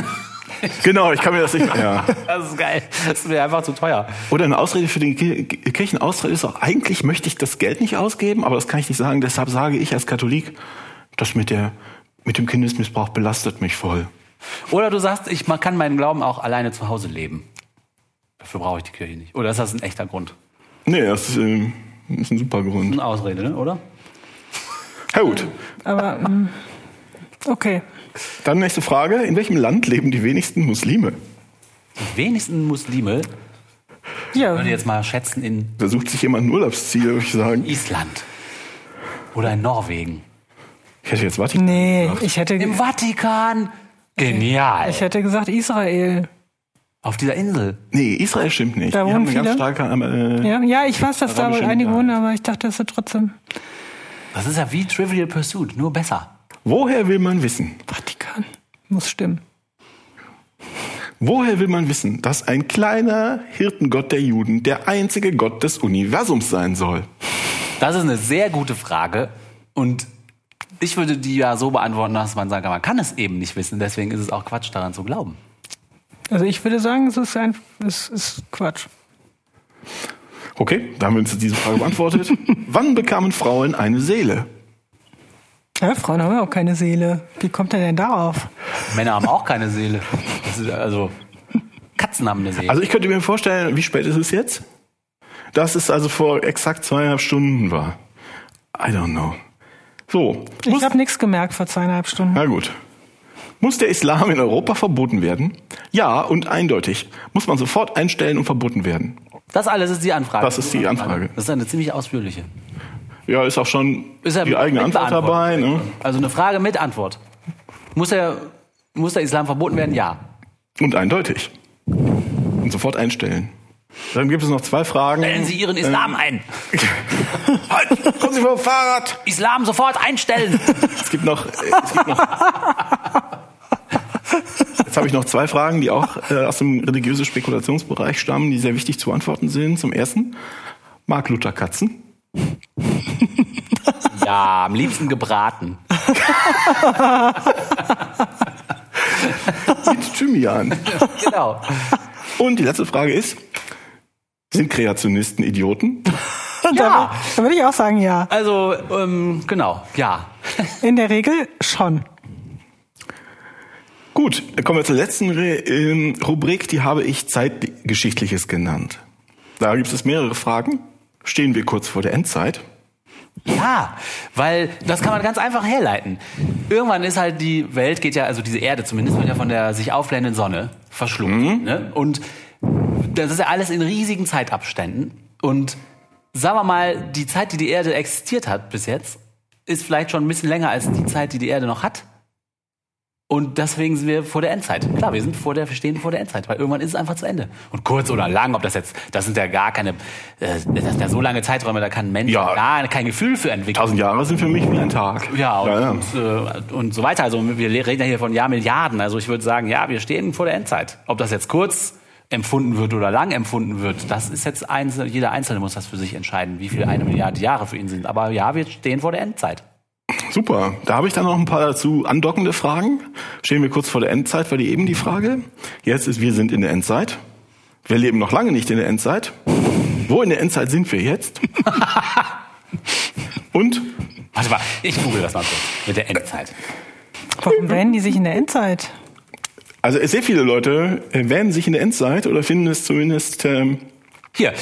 Genau, ich kann mir das nicht mehr. Ja. Das ist geil. Das ist mir einfach zu teuer. Oder eine Ausrede für den Ki- Kirchenaustritt ist auch, eigentlich möchte ich das Geld nicht ausgeben, aber das kann ich nicht sagen. Deshalb sage ich als Katholik, das mit, der, mit dem Kindesmissbrauch belastet mich voll. Oder du sagst, ich man kann meinen Glauben auch alleine zu Hause leben. Dafür brauche ich die Kirche nicht. Oder ist das ein echter Grund? Nee, das ist, ähm, ist ein super Grund. Eine Ausrede, ne? oder? Ja, gut. Aber ähm, okay. Dann nächste Frage. In welchem Land leben die wenigsten Muslime? Die wenigsten Muslime, ich Ja, würde jetzt mal schätzen, in Da sucht sich jemand ein Urlaubsziel, würde ich sagen. Island. Oder in Norwegen. Ich hätte jetzt Vatikan. nee, gesagt. ich hätte, Im Vatikan. Genial. ich hätte gesagt Israel. Auf dieser Insel. Nee, Israel stimmt nicht. Da die haben wohnen viele? starke. Äh, Ja, ja ich weiß, dass da wohl einige wohnen, aber ich dachte, das ist trotzdem Das ist ja wie Trivial Pursuit, nur besser. Woher will man wissen? Vatikan. Muss stimmen. Woher will man wissen, dass ein kleiner Hirtengott der Juden der einzige Gott des Universums sein soll? Das ist eine sehr gute Frage. Und ich würde die ja so beantworten, dass man sagt, man kann es eben nicht wissen. Deswegen ist es auch Quatsch, daran zu glauben. Also ich würde sagen, es ist, ein, es ist Quatsch. Okay, da haben wir uns diese Frage beantwortet. Wann bekamen Frauen eine Seele? Ja, Frauen haben ja auch keine Seele. Wie kommt er denn darauf? Männer haben auch keine Seele. Also Katzen haben eine Seele. Also ich könnte mir vorstellen, wie spät ist es jetzt? Dass es also vor exakt zweieinhalb Stunden war. I don't know. So, Ich habe nichts gemerkt vor zweieinhalb Stunden. na gut. Muss der Islam in Europa verboten werden? Ja, und eindeutig. Muss man sofort einstellen und verboten werden. das alles ist die Anfrage. Das ist die Anfrage. Das ist eine ziemlich ausführliche. Ja, ist auch schon Ist ja die eigene mit Antwort dabei. Ne? Also eine Frage mit Antwort. Muss der, muss der Islam verboten werden? Ja. Und eindeutig. Und sofort einstellen. Dann gibt es noch zwei Fragen. Stellen Sie Ihren Islam ein. Halt, kommen Sie vom Fahrrad! Islam sofort einstellen. Es gibt noch, äh, es gibt noch Jetzt habe ich noch zwei Fragen, die auch äh, aus dem religiösen Spekulationsbereich stammen, die sehr wichtig zu beantworten sind. Zum ersten, mag Luther Katzen? Ja, am liebsten gebraten. Mit Thymian. Genau. Und die letzte Frage ist, sind Kreationisten Idioten? Ja. Da würde ich auch sagen, ja. Also, ähm, genau, ja. In der Regel schon. Gut, dann kommen wir zur letzten Re ähm, Rubrik, die habe ich Zeitgeschichtliches genannt. Da gibt es mehrere Fragen. Stehen wir kurz vor der Endzeit? Ja, weil das kann man ganz einfach herleiten. Irgendwann ist halt die Welt, geht ja, also diese Erde zumindest, wird ja von der sich aufblähenden Sonne verschluckt. Ne? Und das ist ja alles in riesigen Zeitabständen. Und sagen wir mal, die Zeit, die die Erde existiert hat bis jetzt, ist vielleicht schon ein bisschen länger als die Zeit, die die Erde noch hat. Und deswegen sind wir vor der Endzeit. Klar, wir sind vor der, wir stehen vor der Endzeit, weil irgendwann ist es einfach zu Ende. Und kurz oder lang, ob das jetzt, das sind ja gar keine, äh, das sind ja so lange Zeiträume, da kann ein Mensch Ja. gar kein Gefühl für entwickeln. Tausend Jahre sind für mich wie ein Tag. Ja, und, ja, ja. Und, äh, und so weiter. Also wir reden ja hier von Jahrmilliarden. Also ich würde sagen, ja, wir stehen vor der Endzeit. Ob das jetzt kurz empfunden wird oder lang empfunden wird, das ist jetzt einzel jeder Einzelne muss das für sich entscheiden, wie viel eine Milliarde Jahre für ihn sind. Aber ja, wir stehen vor der Endzeit. Super. Da habe ich dann noch ein paar dazu andockende Fragen. Stehen wir kurz vor der Endzeit, war die eben die Frage. Jetzt ist, wir sind in der Endzeit. Wir leben noch lange nicht in der Endzeit. Wo in der Endzeit sind wir jetzt? Und Warte mal, ich google das mal kurz mit der Endzeit. Warum wähnen die sich in der Endzeit? Also sehr viele Leute äh, wähnen sich in der Endzeit oder finden es zumindest ähm, Hier,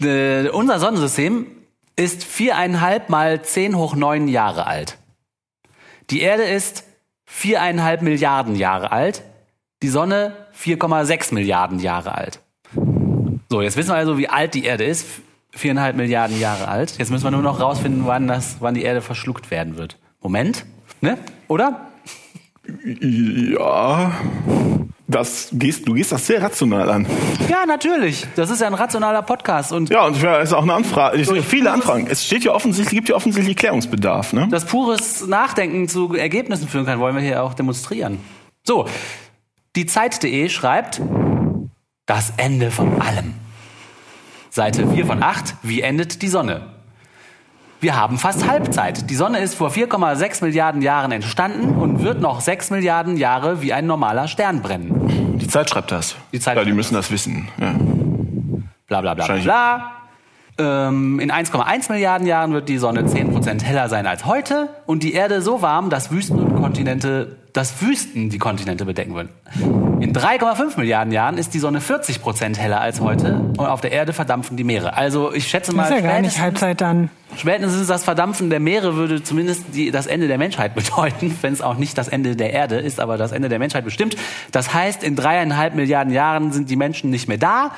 äh, unser Sonnensystem ist viereinhalb mal zehn hoch neun Jahre alt. Die Erde ist viereinhalb Milliarden Jahre alt. Die Sonne 4,6 Milliarden Jahre alt. So, jetzt wissen wir also, wie alt die Erde ist. Viereinhalb Milliarden Jahre alt. Jetzt müssen wir nur noch rausfinden, wann, das, wann die Erde verschluckt werden wird. Moment, ne? Oder? Ja, das gehst du gehst das sehr rational an. Ja, natürlich. Das ist ja ein rationaler Podcast und Ja, und es ist auch eine Anfrage. Es sind viele Anfragen. Es steht ja offensichtlich gibt ja offensichtlich Klärungsbedarf, ne? das pures Nachdenken zu Ergebnissen führen kann, wollen wir hier auch demonstrieren. So, die Zeit.de schreibt das Ende von allem. Seite 4 von 8, wie endet die Sonne? Wir haben fast Halbzeit. Die Sonne ist vor 4,6 Milliarden Jahren entstanden und wird noch 6 Milliarden Jahre wie ein normaler Stern brennen. Die Zeit schreibt das. Die Zeit ja, die müssen das wissen. Ja. Bla bla bla bla. Ähm, in 1,1 Milliarden Jahren wird die Sonne 10% heller sein als heute und die Erde so warm, dass Wüsten und Kontinente, dass Wüsten die Kontinente bedecken würden. In 3,5 Milliarden Jahren ist die Sonne 40% heller als heute und auf der Erde verdampfen die Meere. Also ich schätze Das mal, ist ja gar nicht Halbzeit dann. Spätestens das Verdampfen der Meere würde zumindest die, das Ende der Menschheit bedeuten, wenn es auch nicht das Ende der Erde ist, aber das Ende der Menschheit bestimmt. Das heißt, in dreieinhalb Milliarden Jahren sind die Menschen nicht mehr da.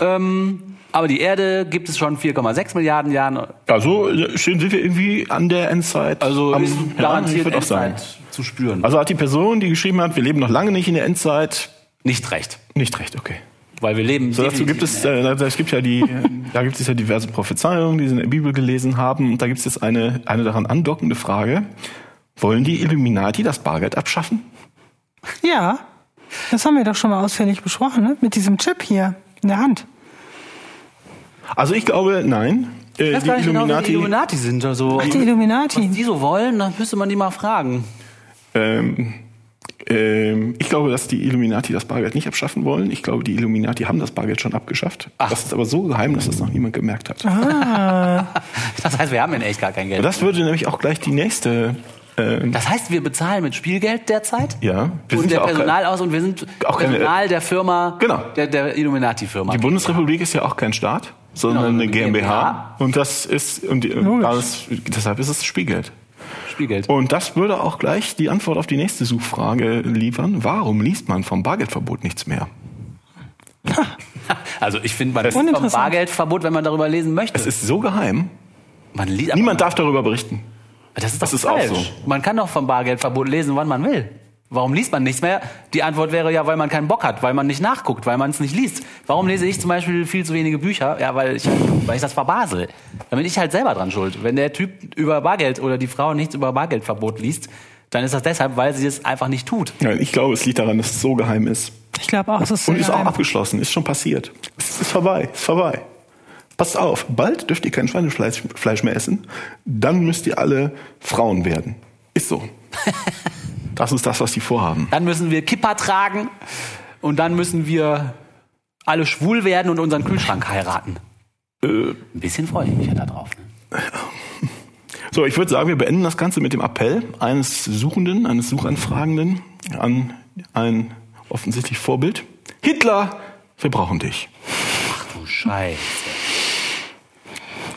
Ähm, aber die Erde gibt es schon 4,6 Milliarden Jahren. Also schön sind wir irgendwie an der Endzeit. Also am, ist ja, garantiert auch sagen. Endzeit zu spüren. Also hat die Person, die geschrieben hat, wir leben noch lange nicht in der Endzeit, nicht recht, nicht recht, okay. weil wir leben. So, dazu gibt es, äh, es gibt ja die, da gibt es ja diverse Prophezeiungen, die sie in der Bibel gelesen haben. Und da gibt es jetzt eine, eine daran andockende Frage. Wollen die Illuminati das Bargeld abschaffen? Ja, das haben wir doch schon mal ausführlich besprochen, ne? Mit diesem Chip hier in der Hand. Also ich glaube, nein. Äh, Ich weiß die gar nicht genau, Illuminati, die Illuminati sind. Also, Ach, die Illuminati. was die so wollen, dann müsste man die mal fragen. ähm, ähm, ich glaube, dass die Illuminati das Bargeld nicht abschaffen wollen. Ich glaube, die Illuminati haben das Bargeld schon abgeschafft. Das ist aber so geheim, dass das noch niemand gemerkt hat. Das heißt, wir haben in echt gar kein Geld. Das würde nämlich auch gleich die nächste, äh, Das heißt, wir bezahlen mit Spielgeld derzeit? ja, wir und sind der ja Personal aus und wir sind auch keine- Personal der Firma, Genau. der, der Illuminati-Firma. die Bundesrepublik ist ja auch kein Staat, sondern Genau, eine GmbH. GmbH. Und das ist, und die, das, deshalb ist es Spielgeld. Spielgeld. Und das würde auch gleich die Antwort auf die nächste Suchfrage liefern. Warum liest man vom Bargeldverbot nichts mehr? Also ich finde, man liest vom. Bargeldverbot, wenn man darüber lesen möchte. Es ist so geheim, man liest, aber niemand darf darüber berichten. Das ist doch Das ist auch falsch. so. Man kann doch vom Bargeldverbot lesen, wann man will. Warum liest man nichts mehr? Die Antwort wäre ja, weil man keinen Bock hat, weil man nicht nachguckt, weil man es nicht liest. Warum lese ich zum Beispiel viel zu wenige Bücher? Ja, weil ich, weil ich das verbasel. Da bin ich halt selber dran schuld. Wenn der Typ über Bargeld oder die Frau nichts über Bargeldverbot liest, dann ist das deshalb, weil sie es einfach nicht tut. Ja, ich glaube, es liegt daran, dass es so geheim ist. Ich glaube auch, es ist Und sehr ist auch abgeschlossen, ist schon passiert. Es ist vorbei, ist vorbei. Passt auf, bald dürft ihr kein Schweinefleisch Fleisch mehr essen, dann müsst ihr alle Frauen werden. Ist so. Das ist das, was die vorhaben. Dann müssen wir Kippa tragen und dann müssen wir alle schwul werden und unseren Kühlschrank heiraten. Ein bisschen freue ich mich ja da drauf. Ne? So, ich würde sagen, wir beenden das Ganze mit dem Appell eines Suchenden, eines Suchanfragenden an ein offensichtlich Vorbild. Hitler, wir brauchen dich. Du Scheiße.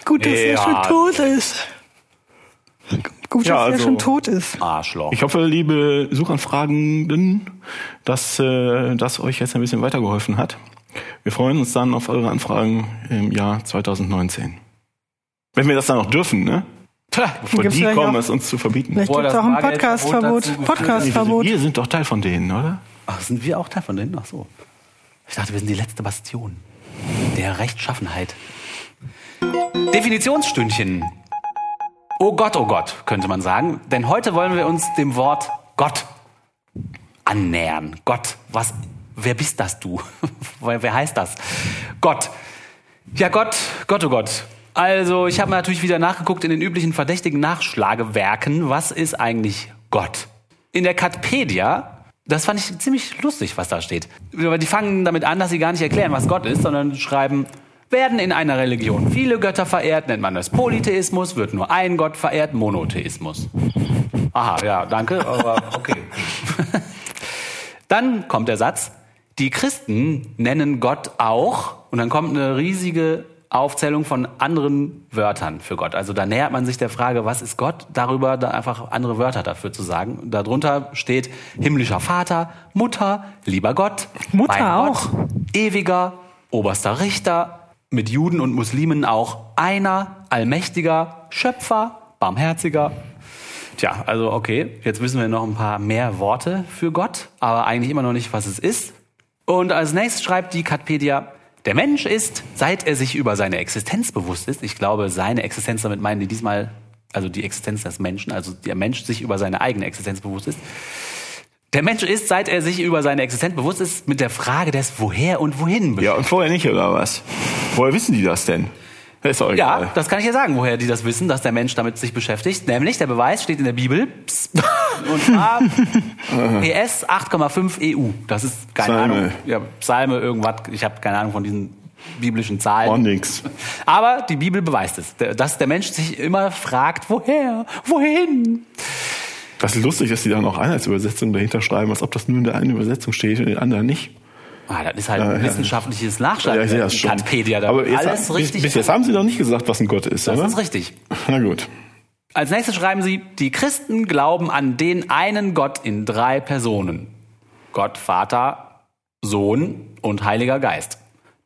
Gut, dass er Ja. schon tot ist. Gut, Ja, dass er also- schon tot ist. Arschloch. Ich hoffe, liebe Suchanfragenden, dass äh, das euch jetzt ein bisschen weitergeholfen hat. Wir freuen uns dann auf eure Anfragen im Jahr 2019. Wenn wir das dann noch dürfen, ne? Bevor Gibt's die vielleicht kommen, auch- es uns zu verbieten. Vielleicht gibt es auch ein Podcastverbot. Podcastverbot. Wir sind doch Teil von denen, oder? Ach, sind wir auch Teil von denen? Ach so. Ich dachte, wir sind die letzte Bastion der Rechtschaffenheit. Definitionsstündchen. Oh Gott, oh Gott, könnte man sagen. Denn heute wollen wir uns dem Wort Gott annähern. Gott, was, wer bist das du? wer heißt das? Gott. Ja, Gott, Gott, oh Gott. Also, ich habe natürlich wieder nachgeguckt in den üblichen verdächtigen Nachschlagewerken. Was ist eigentlich Gott? In der Katpedia, das fand ich ziemlich lustig, was da steht. Die fangen damit an, dass sie gar nicht erklären, was Gott ist, sondern schreiben, werden in einer Religion viele Götter verehrt, nennt man das Polytheismus, wird nur ein Gott verehrt, Monotheismus. Aha, ja, danke, aber okay. Dann kommt der Satz, die Christen nennen Gott auch, und dann kommt eine riesige Aufzählung von anderen Wörtern für Gott. Also da nähert man sich der Frage, was ist Gott, darüber da einfach andere Wörter dafür zu sagen. Darunter steht himmlischer Vater, Mutter, lieber Gott, Mutter auch. Gott, ewiger, oberster Richter, mit Juden und Muslimen auch einer, allmächtiger, Schöpfer, barmherziger, Tja, also okay, jetzt wissen wir noch ein paar mehr Worte für Gott, aber eigentlich immer noch nicht, was es ist. Und als nächstes schreibt die Katpedia, der Mensch ist, seit er sich über seine Existenz bewusst ist, ich glaube, seine Existenz, damit meinen die diesmal, also die Existenz des Menschen, also der Mensch sich über seine eigene Existenz bewusst ist. Der Mensch ist, seit er sich über seine Existenz bewusst ist, mit der Frage des Woher und Wohin beschäftigt. Ja, und vorher nicht, oder was? Woher wissen die das denn? Das ist doch egal. Ja, das kann ich ja sagen, woher die das wissen, dass der Mensch damit sich beschäftigt. Nämlich, der Beweis steht in der Bibel. Psst. Und zwar PS 8,5 EU. Das ist keine Psalme. Ahnung. Ja, Psalme, irgendwas. Ich habe keine Ahnung von diesen biblischen Zahlen. Oh, nix. Aber die Bibel beweist es, dass der Mensch sich immer fragt, woher, wohin. Das ist lustig, dass die dann auch Einheitsübersetzungen dahinter schreiben, als ob das nur in der einen Übersetzung steht und in den anderen nicht. Ah, das ist halt Ja, ein ja. wissenschaftliches Ja, Nachschlagen. ich sehe das schon. Wikipedia, da Aber jetzt, alles bis, richtig. bis jetzt haben sie noch nicht gesagt, was ein Gott ist, das oder? ist richtig. Na gut. Als nächstes schreiben sie, die Christen glauben an den einen Gott in drei Personen. Gott, Vater, Sohn und Heiliger Geist.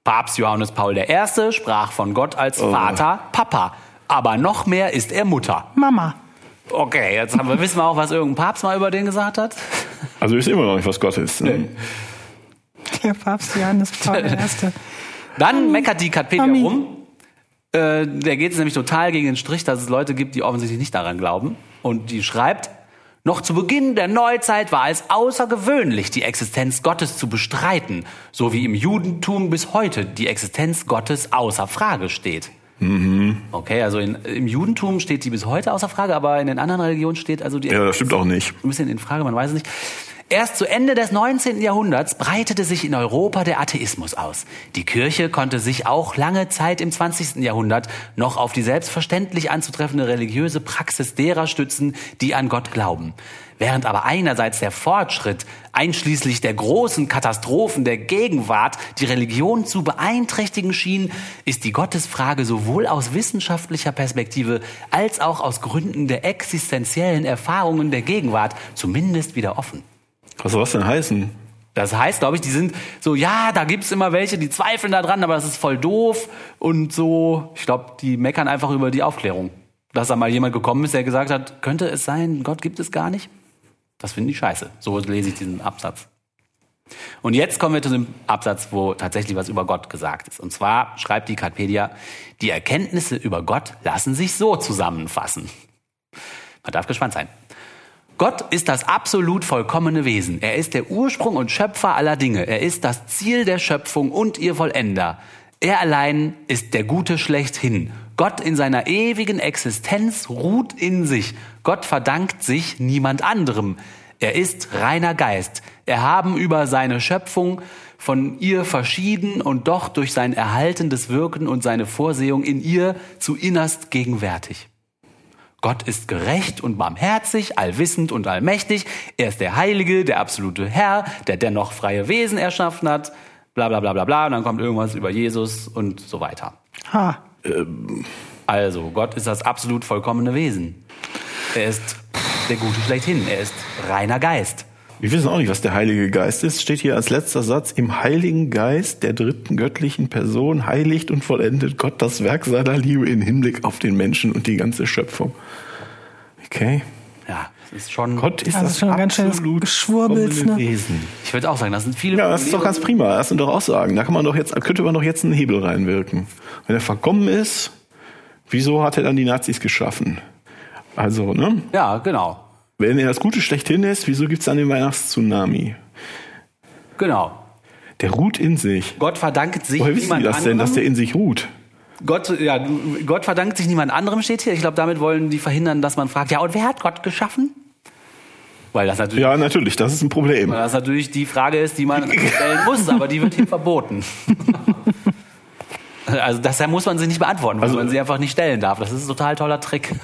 Papst Johannes Paul I. sprach von Gott als Oh. Vater, Papa. Aber noch mehr ist er Mutter. Mama. Okay, jetzt haben wir, wissen wir auch, was irgendein Papst mal über den gesagt hat. Also wir wissen immer noch nicht, was Gott ist. Ne? Der Papst Johannes Paul I. Dann meckert die Katpedia rum. Äh, der geht es nämlich total gegen den Strich, dass es Leute gibt, die offensichtlich nicht daran glauben. Und die schreibt, noch zu Beginn der Neuzeit war es außergewöhnlich, die Existenz Gottes zu bestreiten, so wie im Judentum bis heute die Existenz Gottes außer Frage steht. Okay, also in, im Judentum steht die bis heute außer Frage, aber in den anderen Religionen steht also die Ja, das stimmt auch nicht. ein bisschen in Frage, man weiß es nicht. Erst zu Ende des 19. Jahrhunderts breitete sich in Europa der Atheismus aus. Die Kirche konnte sich auch lange Zeit im 20. Jahrhundert noch auf die selbstverständlich anzutreffende religiöse Praxis derer stützen, die an Gott glauben. Während aber einerseits der Fortschritt, einschließlich der großen Katastrophen der Gegenwart, die Religion zu beeinträchtigen schien, ist die Gottesfrage sowohl aus wissenschaftlicher Perspektive als auch aus Gründen der existenziellen Erfahrungen der Gegenwart zumindest wieder offen. Was soll das denn heißen? Das heißt, glaube ich, die sind so, ja, da gibt's immer welche, die zweifeln da dran, aber das ist voll doof. Und so, ich glaube, die meckern einfach über die Aufklärung. Dass da mal jemand gekommen ist, der gesagt hat, könnte es sein, Gott gibt es gar nicht? Das finde ich scheiße. So lese ich diesen Absatz. Und jetzt kommen wir zu dem Absatz, wo tatsächlich was über Gott gesagt ist. Und zwar schreibt die Katpedia, die Erkenntnisse über Gott lassen sich so zusammenfassen. Man darf gespannt sein. Gott ist das absolut vollkommene Wesen. Er ist der Ursprung und Schöpfer aller Dinge. Er ist das Ziel der Schöpfung und ihr Vollender. Er allein ist der Gute schlechthin. Gott in seiner ewigen Existenz ruht in sich. Gott verdankt sich niemand anderem. Er ist reiner Geist. Erhaben über seine Schöpfung, von ihr verschieden und doch durch sein erhaltendes Wirken und seine Vorsehung in ihr zu innerst gegenwärtig. Gott ist gerecht und barmherzig, allwissend und allmächtig. Er ist der Heilige, der absolute Herr, der dennoch freie Wesen erschaffen hat. Bla bla bla bla bla. Und dann kommt irgendwas über Jesus und so weiter. Ha. Also, Gott ist das absolut vollkommene Wesen. Er ist der Gute schlechthin. Er ist reiner Geist. Wir wissen auch nicht, was der Heilige Geist ist. Steht hier als letzter Satz, im Heiligen Geist der dritten göttlichen Person heiligt und vollendet Gott das Werk seiner Liebe in Hinblick auf den Menschen und die ganze Schöpfung. Okay. Ja, das ist schon. Gott ist Also das schon ganz Geschwurbels, kommende ne? Wesen. Ich würde auch sagen, das sind viele. Ja, das ist doch ganz prima. Das sind doch Aussagen. Da kann man doch jetzt, könnte man doch jetzt einen Hebel reinwirken. Wenn er verkommen ist, wieso hat er dann die Nazis geschaffen? Also, ne? Ja, genau. Wenn er das Gute schlechthin ist, wieso gibt's dann den Weihnachtstsunami? Genau. Der ruht in sich. Gott verdankt sich Woher wissen die niemand das denn, dass der in sich ruht? Gott, ja, Gott verdankt sich niemand anderem, steht hier. Ich glaube, damit wollen die verhindern, dass man fragt, ja, und wer hat Gott geschaffen? Weil das natürlich, Ja, natürlich, das ist ein Problem. weil das natürlich die Frage ist, die man stellen muss, aber die wird hier verboten. Also das muss man sich nicht beantworten, weil Also- man sie einfach nicht stellen darf. Das ist ein total toller Trick.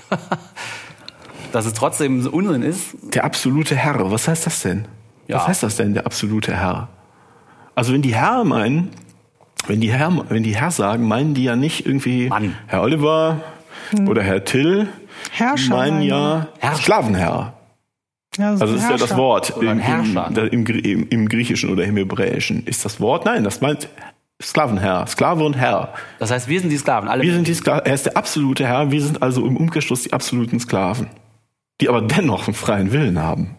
Dass es trotzdem so Unsinn ist. Der absolute Herr, was heißt das denn? Ja. Was heißt das denn, der absolute Herr? Also wenn die Herr meinen, wenn die Herr, wenn die Herr sagen, meinen die ja nicht irgendwie Mann. Herr Oliver oder Herr Till, Herrscher die meinen ja Herrscher. Sklavenherr. Ja, Also das ist ja das. Wort im, im, im, im, Griechischen oder im Hebräischen. Ist das Wort? Nein, das meint Sklavenherr, Sklave und Herr. Das heißt, wir sind die Sklaven. Alle Wir sind die Skla er ist der absolute Herr, wir sind also im Umkehrschluss die absoluten Sklaven, die aber dennoch einen freien Willen haben.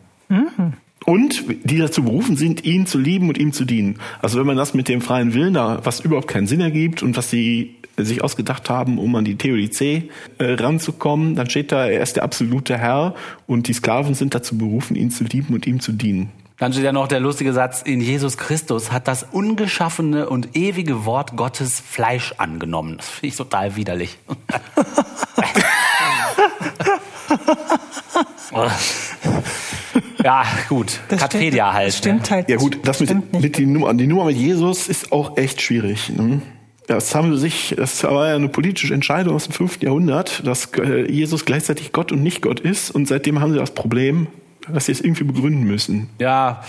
Und die dazu berufen sind, ihn zu lieben und ihm zu dienen. Also wenn man das mit dem freien Willen, da, was überhaupt keinen Sinn ergibt und was sie sich ausgedacht haben, um an die Theodizee äh, ranzukommen, dann steht da, er ist der absolute Herr und die Sklaven sind dazu berufen, ihn zu lieben und ihm zu dienen. Dann steht ja noch der lustige Satz, in Jesus Christus hat das ungeschaffene und ewige Wort Gottes Fleisch angenommen. Das finde ich total widerlich. ja, gut. Das Katpedia stimmt, halt. Das stimmt halt. Ja gut, das mit, mit die Nummer, die Nummer mit Jesus ist auch echt schwierig. Ne? Das haben sie sich, das war ja eine politische Entscheidung aus dem 5. Jahrhundert, dass äh, Jesus gleichzeitig Gott und nicht Gott ist. Und seitdem haben sie das Problem, dass sie es irgendwie begründen müssen. Ja,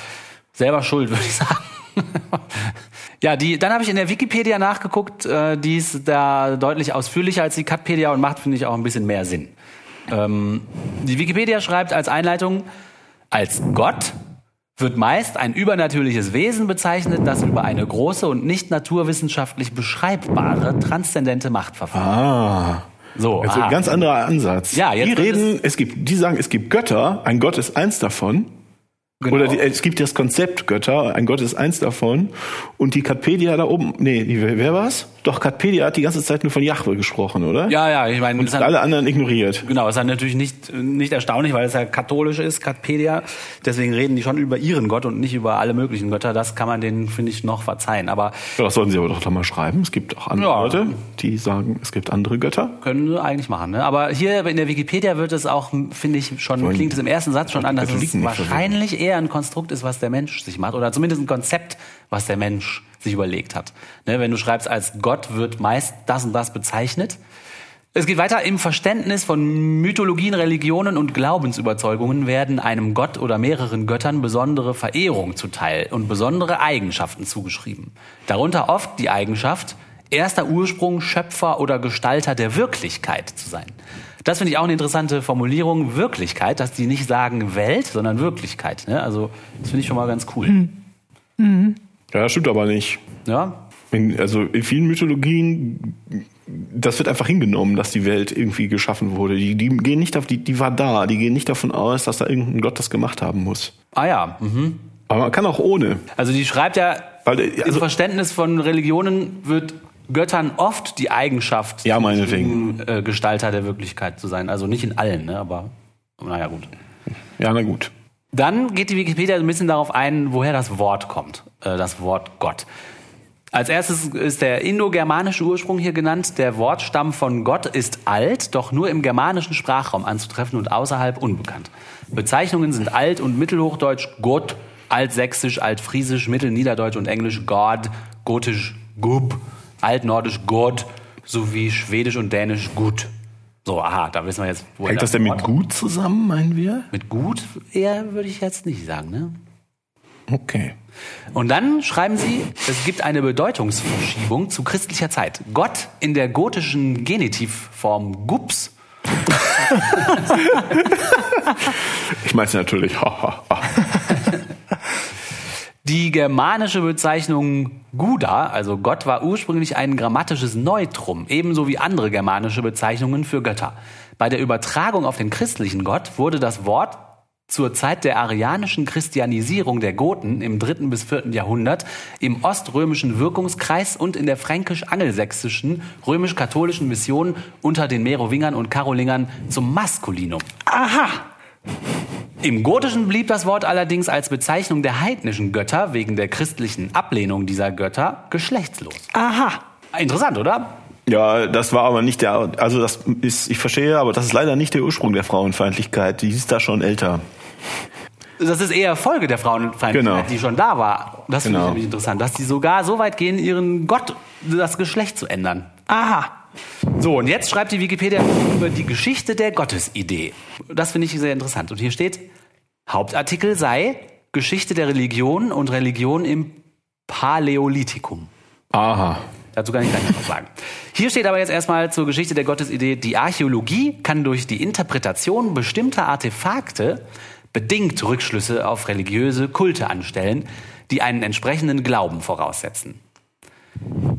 selber schuld, würde ich sagen. ja, die, dann habe ich in der Wikipedia nachgeguckt, äh, die ist da deutlich ausführlicher als die Katpedia und macht, finde ich, auch ein bisschen mehr Sinn. Ähm, die Wikipedia schreibt als Einleitung, als Gott wird meist ein übernatürliches Wesen bezeichnet, das über eine große und nicht naturwissenschaftlich beschreibbare transzendente Macht verfügt. Ah. So, Also aha. ein ganz anderer Ansatz. Ja, jetzt die reden, es gibt, die sagen, es gibt Götter, ein Gott ist eins davon. Genau. Oder die, es gibt das Konzept Götter, ein Gott ist eins davon. Und die Katpedia da oben, nee, die, wer wer war's? Doch, Katpedia hat die ganze Zeit nur von Jahwe gesprochen, oder? ja, ja, ich meine, Und das hat- alle anderen ignoriert. Genau, ist natürlich nicht, nicht erstaunlich, weil es ja katholisch ist, Katpedia. Deswegen reden die schon über ihren Gott und nicht über alle möglichen Götter. Das kann man denen, finde ich, noch verzeihen. Aber Ja, das sollten sie aber doch mal schreiben. Es gibt auch andere Ja. Leute, die sagen, es gibt andere Götter. können sie eigentlich machen. Ne? Aber hier in der Wikipedia wird es auch, finde ich, schon, Wollen klingt es im ersten Satz schon an, dass es wahrscheinlich eher ein Konstrukt ist, was der Mensch sich macht. Oder zumindest ein Konzept, was der Mensch sich überlegt hat. Ne? Wenn du schreibst, als Gott wird meist das und das bezeichnet. Es geht weiter. Im Verständnis von Mythologien, Religionen und Glaubensüberzeugungen werden einem Gott oder mehreren Göttern besondere Verehrung zuteil und besondere Eigenschaften zugeschrieben. Darunter oft die Eigenschaft, erster Ursprung, Schöpfer oder Gestalter der Wirklichkeit zu sein. Das finde ich auch eine interessante Formulierung, Wirklichkeit, dass die nicht sagen Welt, sondern Wirklichkeit. Ne? Also das finde ich schon mal ganz cool. Ja, das stimmt aber nicht. Ja? In, also in vielen Mythologien, das wird einfach hingenommen, dass die Welt irgendwie geschaffen wurde. Die, die gehen nicht auf, die, die war da. Die gehen nicht davon aus, dass da irgendein Gott das gemacht haben muss. Ah ja. Mhm. Aber man kann auch ohne. Also die schreibt ja, Weil, äh, im also, Verständnis von Religionen wird Göttern oft die Eigenschaft, Ja, meinetwegen. äh, Gestalter der Wirklichkeit zu sein. Also nicht in allen, ne? aber naja gut. ja, na gut. Dann geht die Wikipedia ein bisschen darauf ein, woher das Wort kommt, äh, das Wort Gott. Als erstes ist der indogermanische Ursprung hier genannt. Der Wortstamm von Gott ist alt, doch nur im germanischen Sprachraum anzutreffen und außerhalb unbekannt. Bezeichnungen sind alt- und mittelhochdeutsch Gott, altsächsisch, altfriesisch, mittelniederdeutsch und englisch God, gotisch Gub, altnordisch God sowie schwedisch und dänisch Gut. So, aha, da wissen wir jetzt, woher Hängt das denn mit gut zusammen, meinen wir? mit gut eher würde ich jetzt nicht sagen, ne? Okay. Und dann schreiben sie, es gibt eine Bedeutungsverschiebung zu christlicher Zeit. Gott in der gotischen Genitivform gups Ich meine natürlich. Die germanische Bezeichnung Guda, also Gott, war ursprünglich ein grammatisches Neutrum, ebenso wie andere germanische Bezeichnungen für Götter. Bei der Übertragung auf den christlichen Gott wurde das Wort zur Zeit der arianischen Christianisierung der Goten im dritten bis vierten Jahrhundert im oströmischen Wirkungskreis und in der fränkisch-angelsächsischen römisch-katholischen Mission unter den Merowingern und Karolingern zum Maskulinum. Aha. Im Gotischen blieb das Wort allerdings als Bezeichnung der heidnischen Götter wegen der christlichen Ablehnung dieser Götter geschlechtslos. Aha. Interessant, oder? Ja, das war aber nicht der, also das ist, ich verstehe, aber das ist leider nicht der Ursprung der Frauenfeindlichkeit. Die ist da schon älter. Das ist eher Folge der Frauenfeindlichkeit, Genau. die schon da war. Das finde Genau. ich nämlich interessant, dass die sogar so weit gehen, ihren Gott das Geschlecht zu ändern. Aha. So, und jetzt schreibt die Wikipedia über die Geschichte der Gottesidee. Das finde ich sehr interessant. Und hier steht, Hauptartikel sei Geschichte der Religion und Religion im Paläolithikum. Aha. Dazu kann ich gleich noch sagen. Hier steht aber jetzt erstmal zur Geschichte der Gottesidee, die Archäologie kann durch die Interpretation bestimmter Artefakte bedingt Rückschlüsse auf religiöse Kulte anstellen, die einen entsprechenden Glauben voraussetzen.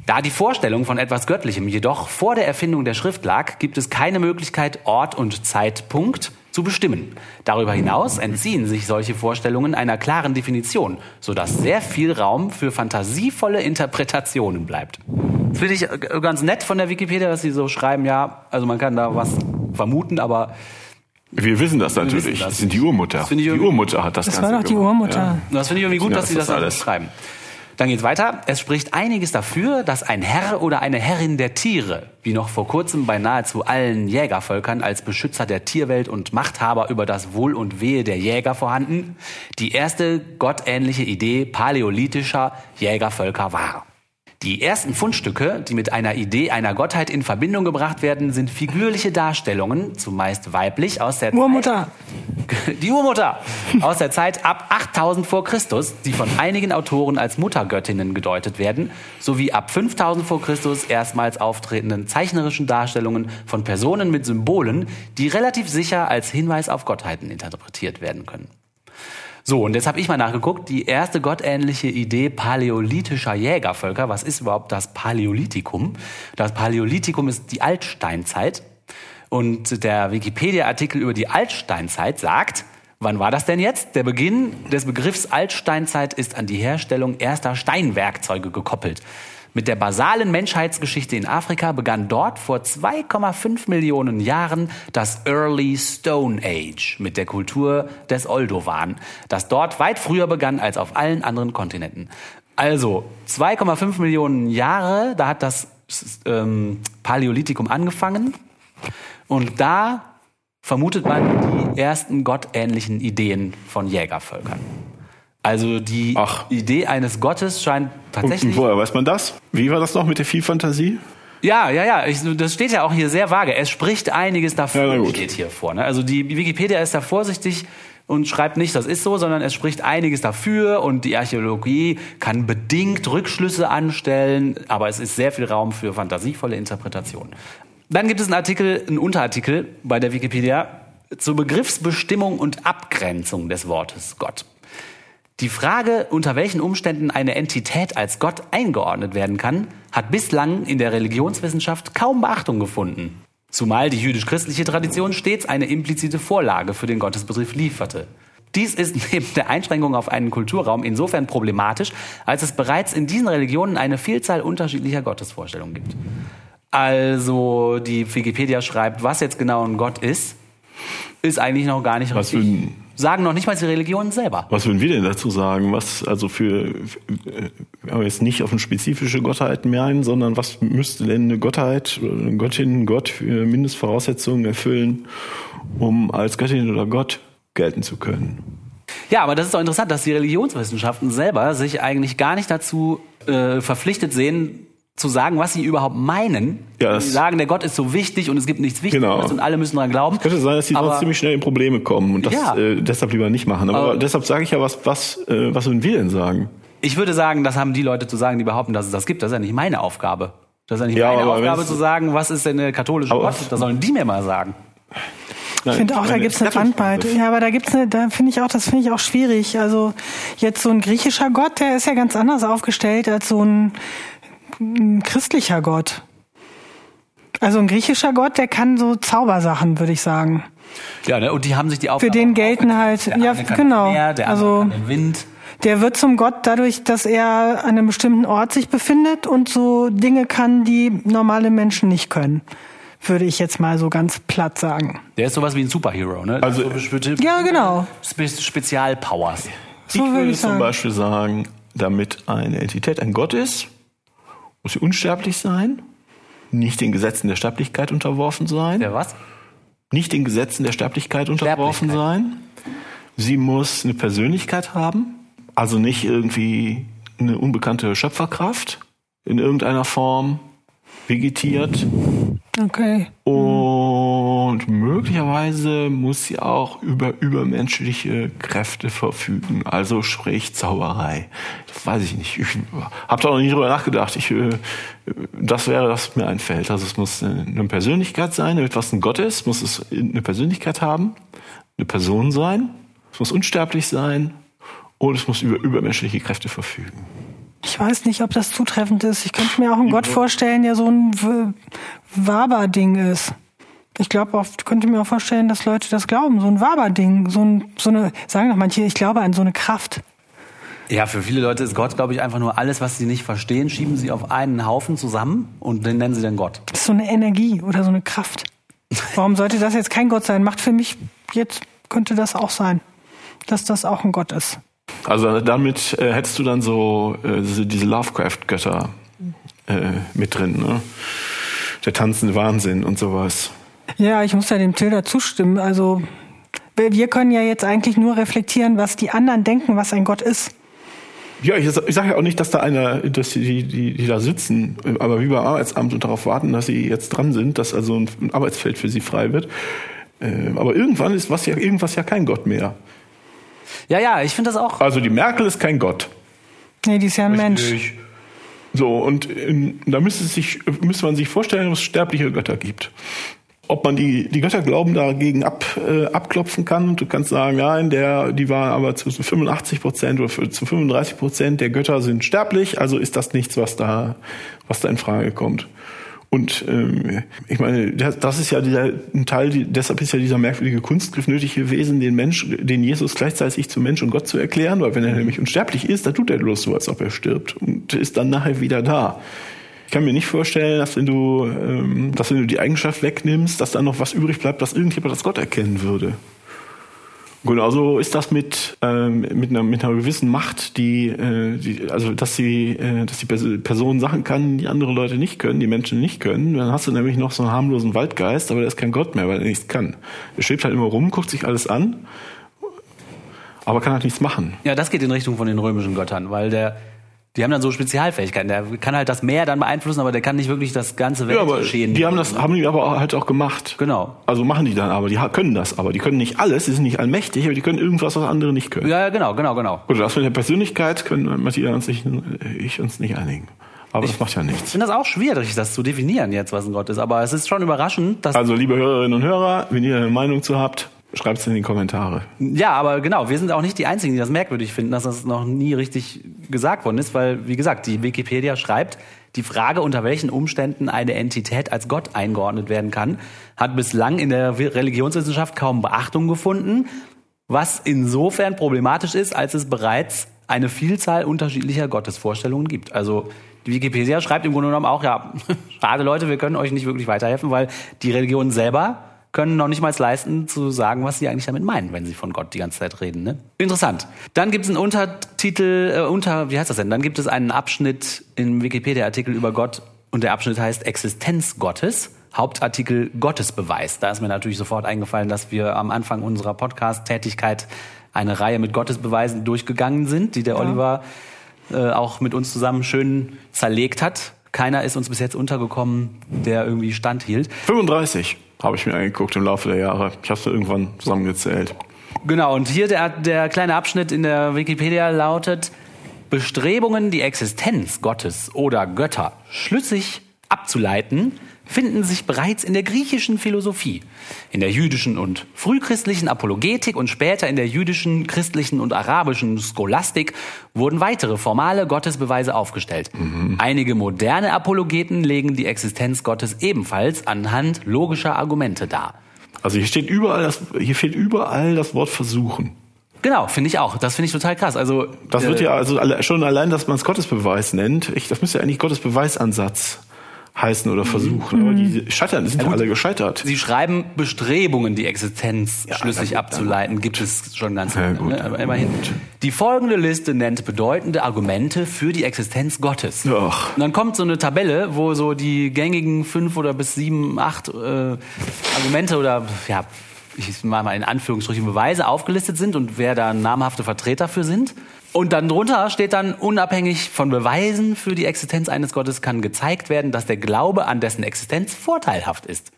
Da die Vorstellung von etwas Göttlichem jedoch vor der Erfindung der Schrift lag, gibt es keine Möglichkeit, Ort und Zeitpunkt zu bestimmen. Darüber hinaus entziehen sich solche Vorstellungen einer klaren Definition, sodass sehr viel Raum für fantasievolle Interpretationen bleibt. Das finde ich äh, ganz nett von der Wikipedia, dass sie so schreiben, ja, also man kann da was vermuten, aber Wir wissen das natürlich. wissen das. das sind die Urmutter. Das die Urmutter hat das, Das Ganze war doch die. Urmutter. das finde ich irgendwie gut, Ja, dass sie das das alles. schreiben. Dann geht's weiter. Es spricht einiges dafür, dass ein Herr oder eine Herrin der Tiere, wie noch vor kurzem bei nahezu allen Jägervölkern als Beschützer der Tierwelt und Machthaber über das Wohl und Wehe der Jäger vorhanden, die erste gottähnliche Idee paläolithischer Jägervölker war. Die ersten Fundstücke, die mit einer Idee einer Gottheit in Verbindung gebracht werden, sind figürliche Darstellungen, zumeist weiblich, aus der Urmutter. die Urmutter aus der Zeit ab 8000 vor Christus, die von einigen Autoren als Muttergöttinnen gedeutet werden, sowie ab 5000 vor Christus erstmals auftretenden zeichnerischen Darstellungen von Personen mit Symbolen, die relativ sicher als Hinweis auf Gottheiten interpretiert werden können. So, und jetzt habe ich mal nachgeguckt, die erste gottähnliche Idee paläolithischer Jägervölker, was ist überhaupt das Paläolithikum? Das Paläolithikum ist die Altsteinzeit. Und der Wikipedia-Artikel über die Altsteinzeit sagt, wann war das denn jetzt? Der Beginn des Begriffs Altsteinzeit ist an die Herstellung erster Steinwerkzeuge gekoppelt. Mit der basalen Menschheitsgeschichte in Afrika begann dort vor 2,5 Millionen Jahren das Early Stone Age mit der Kultur des Oldowan, das dort weit früher begann als auf allen anderen Kontinenten. Also 2,5 Millionen Jahre, da hat das ähm, Paläolithikum angefangen und da vermutet man die ersten gottähnlichen Ideen von Jägervölkern. Also die Ach. Idee eines Gottes scheint tatsächlich und woher weiß man das? Wie war das noch mit der viel Fantasie? ja, ja, ja. Ich, das steht ja auch hier sehr vage. Es spricht einiges Ja, dafür, na gut. steht hier vor. Ne? Also die Wikipedia ist da vorsichtig und schreibt nicht, das ist so, sondern es spricht einiges dafür und die Archäologie kann bedingt Rückschlüsse anstellen, aber es ist sehr viel Raum für fantasievolle Interpretationen. Dann gibt es einen Artikel, einen Unterartikel bei der Wikipedia zur Begriffsbestimmung und Abgrenzung des Wortes Gott. Die Frage, unter welchen Umständen eine Entität als Gott eingeordnet werden kann, hat bislang in der Religionswissenschaft kaum Beachtung gefunden. Zumal die jüdisch-christliche Tradition stets eine implizite Vorlage für den Gottesbegriff lieferte. Dies ist neben der Einschränkung auf einen Kulturraum insofern problematisch, als es bereits in diesen Religionen eine Vielzahl unterschiedlicher Gottesvorstellungen gibt. Also die Wikipedia schreibt, was jetzt genau ein Gott ist, ist eigentlich noch gar nicht Was richtig. würden- Sagen noch nicht mal die Religionen selber. Was würden wir denn dazu sagen? Was also für, äh, wir haben jetzt nicht auf eine spezifische Gottheit mehr ein, sondern was müsste denn eine Gottheit eine Göttin, Gott für Mindestvoraussetzungen erfüllen, um als Göttin oder Gott gelten zu können? Ja, aber das ist doch interessant, dass die Religionswissenschaften selber sich eigentlich gar nicht dazu äh, verpflichtet sehen, zu sagen, was sie überhaupt meinen. Ja, sie sagen, der Gott ist so wichtig und es gibt nichts Wichtiges Genau. und alle müssen daran glauben. Könnte sein, dass die Aber- sonst ziemlich schnell in Probleme kommen und das Ja. äh, deshalb lieber nicht machen. Aber, Aber- deshalb sage ich ja, was, was, äh, was würden wir denn sagen? Ich würde sagen, das haben die Leute zu sagen, die behaupten, dass es das gibt. Das ist ja nicht meine Aufgabe. Das ist ja nicht Ja, meine Aufgabe zu sagen, was ist denn der katholische Aber Gott. was- Das sollen die mir mal sagen. Ich finde auch, da Eine gibt's eine Bandbreite. Ja, aber da gibt's eine, da finde ich auch, das finde ich auch schwierig. Also jetzt so ein griechischer Gott, der ist ja ganz anders aufgestellt als so ein, ein christlicher Gott. Also ein griechischer Gott, der kann so Zaubersachen, würde ich sagen. Ja, ne? und die haben sich die Aufgabe Für den gelten halt, Der ja, eine kann genau. Meer, der andere Also kann den Wind. der wird zum Gott dadurch, dass er an einem bestimmten Ort sich befindet und so Dinge kann, die normale Menschen nicht können. Würde ich jetzt mal so ganz platt sagen. Der ist sowas wie ein Superhero, ne? Also- Ja, genau. Spe Spezialpowers. So ich würde ich zum. Beispiel sagen, damit eine Entität ein Gott ist, muss sie unsterblich sein, nicht den Gesetzen der Sterblichkeit unterworfen sein, Der was? nicht den Gesetzen der Sterblichkeit unterworfen Sterblichkeit. sein. Sie muss eine Persönlichkeit haben, also nicht irgendwie eine unbekannte Schöpferkraft in irgendeiner Form vegetiert. Okay. Und möglicherweise muss sie auch über übermenschliche Kräfte verfügen, also sprich Zauberei. Das weiß ich nicht. Ich habe da noch nie drüber nachgedacht. Ich, äh, das wäre, das mir einfällt. Also es muss eine Persönlichkeit sein, damit was ein Gott ist, muss es eine Persönlichkeit haben, eine Person sein, es muss unsterblich sein und es muss über übermenschliche Kräfte verfügen. Ich weiß nicht, ob das zutreffend ist. Ich könnte mir auch einen Gott vorstellen, der so ein Waber-Ding ist. Ich glaube auch, könnte mir auch vorstellen, dass Leute das glauben. So ein Waber-Ding, so, ein, so eine, sagen doch manche, ich glaube an so eine Kraft. Ja, für viele Leute ist Gott, glaube ich, einfach nur alles, was sie nicht verstehen, schieben sie auf einen Haufen zusammen und den nennen sie dann Gott. Das ist so eine Energie oder so eine Kraft. Warum sollte das jetzt kein Gott sein? Macht für mich jetzt könnte das auch sein, dass das auch ein Gott ist. Also damit äh, hättest du dann so äh, diese, diese Lovecraft-Götter äh, mit drin, ne? Der tanzende Wahnsinn und sowas. Ja, ich muss ja dem Tilda zustimmen. Also wir können ja jetzt eigentlich nur reflektieren, was die anderen denken, was ein Gott ist. Ja, ich, ich sage ja auch nicht, dass da einer, dass die, die, die da sitzen, aber wie beim Arbeitsamt und darauf warten, dass sie jetzt dran sind, dass also ein, ein Arbeitsfeld für sie frei wird. Äh, aber irgendwann ist was ja irgendwas ja kein Gott mehr. Ja, ja, ich finde das auch. Also die Merkel ist kein Gott. Nee, die ist ja ein Mensch. Richtig. So, und ähm, da müsste, sich, müsste man sich vorstellen, dass es sterbliche Götter gibt. Ob man die, die Götterglauben dagegen ab, äh, abklopfen kann. Du kannst sagen, nein, der, die war aber zu 85 Prozent oder für- zu 35 Prozent der Götter sind sterblich, also ist das nichts, was da, was da in Frage kommt. Und ähm, ich meine, das, das ist ja dieser, ein Teil, die, deshalb ist ja dieser merkwürdige Kunstgriff nötig gewesen, den Mensch, den Jesus gleichzeitig zu Mensch und Gott zu erklären, weil wenn er nämlich unsterblich ist, dann tut er bloß so, als ob er stirbt und ist dann nachher wieder da. Ich kann mir nicht vorstellen, dass wenn du, ähm, dass wenn du die Eigenschaft wegnimmst, dass dann noch was übrig bleibt, dass irgendjemand das Gott erkennen würde. Genauso ist das mit, ähm, mit, einer, mit einer gewissen Macht, die, äh, die also dass sie, äh, dass die Pers- Person Sachen kann, die andere Leute nicht können, die Menschen nicht können. Dann hast du nämlich noch so einen harmlosen Waldgeist, aber der ist kein Gott mehr, weil er nichts kann. Er schwebt halt immer rum, guckt sich alles an, aber kann halt nichts machen. Ja, das geht in Richtung von den römischen Göttern, weil der, die haben dann so Spezialfähigkeiten. Der kann halt das Meer dann beeinflussen, aber der kann nicht wirklich das ganze Ja, aber Weltgeschehen. die haben das, haben die aber halt auch gemacht. Genau. Also machen die dann aber, die können das aber. Die können nicht alles, die sind nicht allmächtig, aber die können irgendwas, was andere nicht können. Ja, genau, genau, genau. Gut, das mit der Persönlichkeit können Matthias und ich, ich uns nicht einigen. Aber das macht ja Ich nichts. finde das auch schwierig, das zu definieren jetzt, was ein Gott ist. Aber es ist schon überraschend, dass Also, liebe Hörerinnen und Hörer, wenn ihr eine Meinung zu habt, schreibt es in die Kommentare. Ja, aber genau, wir sind auch nicht die Einzigen, die das merkwürdig finden, dass das noch nie richtig gesagt worden ist, weil, wie gesagt, die Wikipedia schreibt, die Frage, unter welchen Umständen eine Entität als Gott eingeordnet werden kann, hat bislang in der Religionswissenschaft kaum Beachtung gefunden, was insofern problematisch ist, als es bereits eine Vielzahl unterschiedlicher Gottesvorstellungen gibt. Also die Wikipedia schreibt im Grunde genommen auch, ja, schade Leute, wir können euch nicht wirklich weiterhelfen, weil die Religionen selber können noch nicht mal leisten, zu sagen, was sie eigentlich damit meinen, wenn sie von Gott die ganze Zeit reden. Ne? Interessant. Dann gibt es einen Untertitel, äh, unter, wie heißt das denn? Dann gibt es einen Abschnitt im Wikipedia-Artikel über Gott und der Abschnitt heißt Existenz Gottes. Hauptartikel Gottesbeweis. Da ist mir natürlich sofort eingefallen, dass wir am Anfang unserer Podcast-Tätigkeit eine Reihe mit Gottesbeweisen durchgegangen sind, die der Oliver äh, auch mit uns zusammen schön zerlegt hat. Keiner ist uns bis jetzt untergekommen, der irgendwie standhielt. 35 habe ich mir angeguckt im Laufe der Jahre. Ich habe es irgendwann zusammengezählt. Genau, und hier der, der kleine Abschnitt in der Wikipedia lautet, Bestrebungen, die Existenz Gottes oder Götter schlüssig abzuleiten, finden sich bereits in der griechischen Philosophie, in der jüdischen und frühchristlichen Apologetik und später in der jüdischen, christlichen und arabischen Scholastik wurden weitere formale Gottesbeweise aufgestellt. Einige moderne Apologeten legen die Existenz Gottes ebenfalls anhand logischer Argumente dar. Also hier steht überall das, hier fehlt überall das Wort versuchen. Genau, finde ich auch. Das finde ich total krass. Also Das äh, wird ja also schon allein, dass man es Gottesbeweis nennt. Ich, das müsste ja eigentlich Gottesbeweisansatz heißen oder versuchen. Aber die scheitern, die sind ja alle gescheitert. Sie schreiben Bestrebungen, die Existenz schlüssig na gut, abzuleiten, gibt es schon ganz Ja, gut, ne? Aber immerhin. Die folgende Liste nennt bedeutende Argumente für die Existenz Gottes. Ach. Und dann kommt so eine Tabelle, wo so die gängigen fünf oder bis sieben, acht äh, Argumente oder ja, ich mache mal in Anführungsstrichen Beweise aufgelistet sind und wer da namhafte Vertreter für sind. Und dann drunter steht dann, unabhängig von Beweisen für die Existenz eines Gottes kann gezeigt werden, dass der Glaube an dessen Existenz vorteilhaft ist.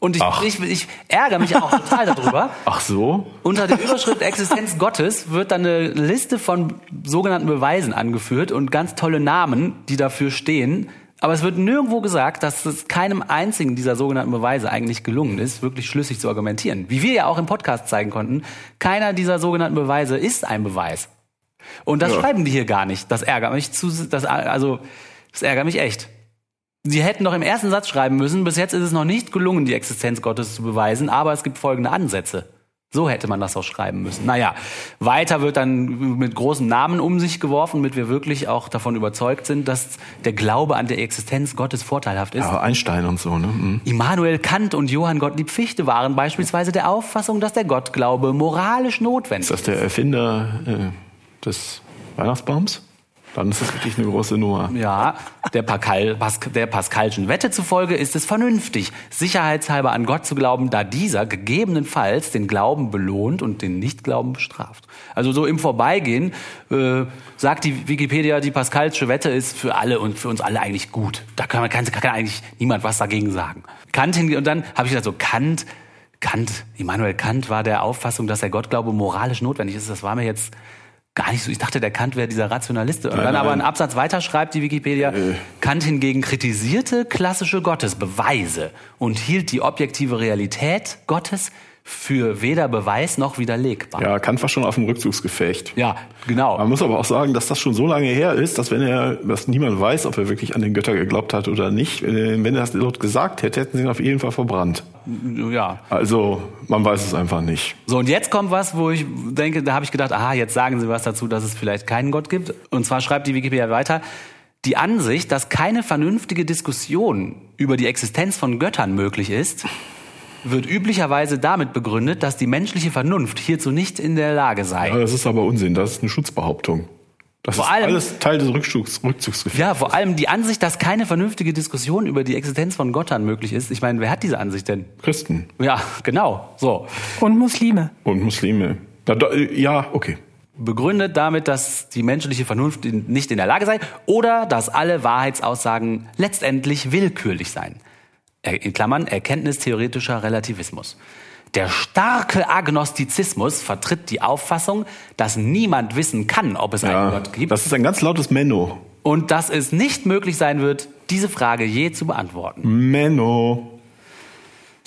Und ich, ich, ich ärgere mich auch total darüber. Ach so? Unter der Überschrift Existenz Gottes wird dann eine Liste von sogenannten Beweisen angeführt und ganz tolle Namen, die dafür stehen. Aber es wird nirgendwo gesagt, dass es keinem einzigen dieser sogenannten Beweise eigentlich gelungen ist, wirklich schlüssig zu argumentieren. Wie wir ja auch im Podcast zeigen konnten, keiner dieser sogenannten Beweise ist ein Beweis. Und das Ja. schreiben die hier gar nicht. Das ärgert mich zu, das, also, das ärgert mich echt. Sie hätten doch im ersten Satz schreiben müssen, bis jetzt ist es noch nicht gelungen, die Existenz Gottes zu beweisen, aber es gibt folgende Ansätze. So hätte man das auch schreiben müssen. Naja, weiter wird dann mit großen Namen um sich geworfen, damit wir wirklich auch davon überzeugt sind, dass der Glaube an der Existenz Gottes vorteilhaft ist. Ja, Einstein und so, ne? Hm. Immanuel Kant und Johann Gottlieb Fichte waren beispielsweise der Auffassung, dass der Gottglaube moralisch notwendig Ist das der Erfinder äh, des Weihnachtsbaums? Dann ist das wirklich eine große Nummer. Ja, der, Pascal, Pas der Pascalschen Wette zufolge ist es vernünftig, sicherheitshalber an Gott zu glauben, da dieser gegebenenfalls den Glauben belohnt und den Nichtglauben bestraft. Also so im Vorbeigehen äh, sagt die Wikipedia, die Pascalsche Wette ist für alle und für uns alle eigentlich gut. Da kann, man, kann, kann eigentlich niemand was dagegen sagen. Kant hingegen, und dann habe ich gesagt, so Kant, Kant, Immanuel Kant war der Auffassung, dass der Gottglaube moralisch notwendig ist. Das war mir jetzt gar nicht so. Ich dachte, der Kant wäre dieser Rationalist. Und dann nein. aber einen Absatz weiter schreibt die Wikipedia, Kant hingegen kritisierte klassische Gottesbeweise und hielt die objektive Realität Gottes für weder Beweis noch widerlegbar. Ja, Kant war schon auf dem Rückzugsgefecht. Ja, genau. Man muss aber auch sagen, dass das schon so lange her ist, dass wenn er, dass niemand weiß, ob er wirklich an den Götter geglaubt hat oder nicht, wenn er das dort gesagt hätte, hätten sie ihn auf jeden Fall verbrannt. Ja. Also, man weiß es einfach nicht. So, und jetzt kommt was, wo ich denke, da habe ich gedacht, aha, jetzt sagen sie was dazu, dass es vielleicht keinen Gott gibt. Und zwar schreibt die Wikipedia weiter, die Ansicht, dass keine vernünftige Diskussion über die Existenz von Göttern möglich ist, wird üblicherweise damit begründet, dass die menschliche Vernunft hierzu nicht in der Lage sei. Ja, das ist aber Unsinn, das ist eine Schutzbehauptung. Das Vor ist allem- alles Teil des Rückzugs, Rückzugsgefechts. Ja, vor allem die Ansicht, dass keine vernünftige Diskussion über die Existenz von Göttern möglich ist. Ich meine, wer hat diese Ansicht denn? Christen Ja, genau. So. Und Muslime. und Muslime. Ja, da, ja, okay. begründet damit, dass die menschliche Vernunft nicht in der Lage sei oder dass alle Wahrheitsaussagen letztendlich willkürlich seien. Er- In Klammern erkenntnistheoretischer Relativismus. Der starke Agnostizismus vertritt die Auffassung, dass niemand wissen kann, ob es einen Ja, Gott gibt das ist ein ganz lautes Menno. und dass es nicht möglich sein wird, diese Frage je zu beantworten. Menno.